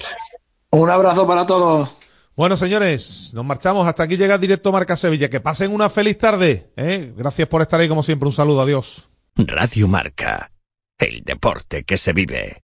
Un abrazo para todos. Bueno, señores, nos marchamos. Hasta aquí llega directo Marca Sevilla. Que pasen una feliz tarde. ¿eh? Gracias por estar ahí, como siempre. Un saludo. Adiós. Radio Marca. El deporte que se vive.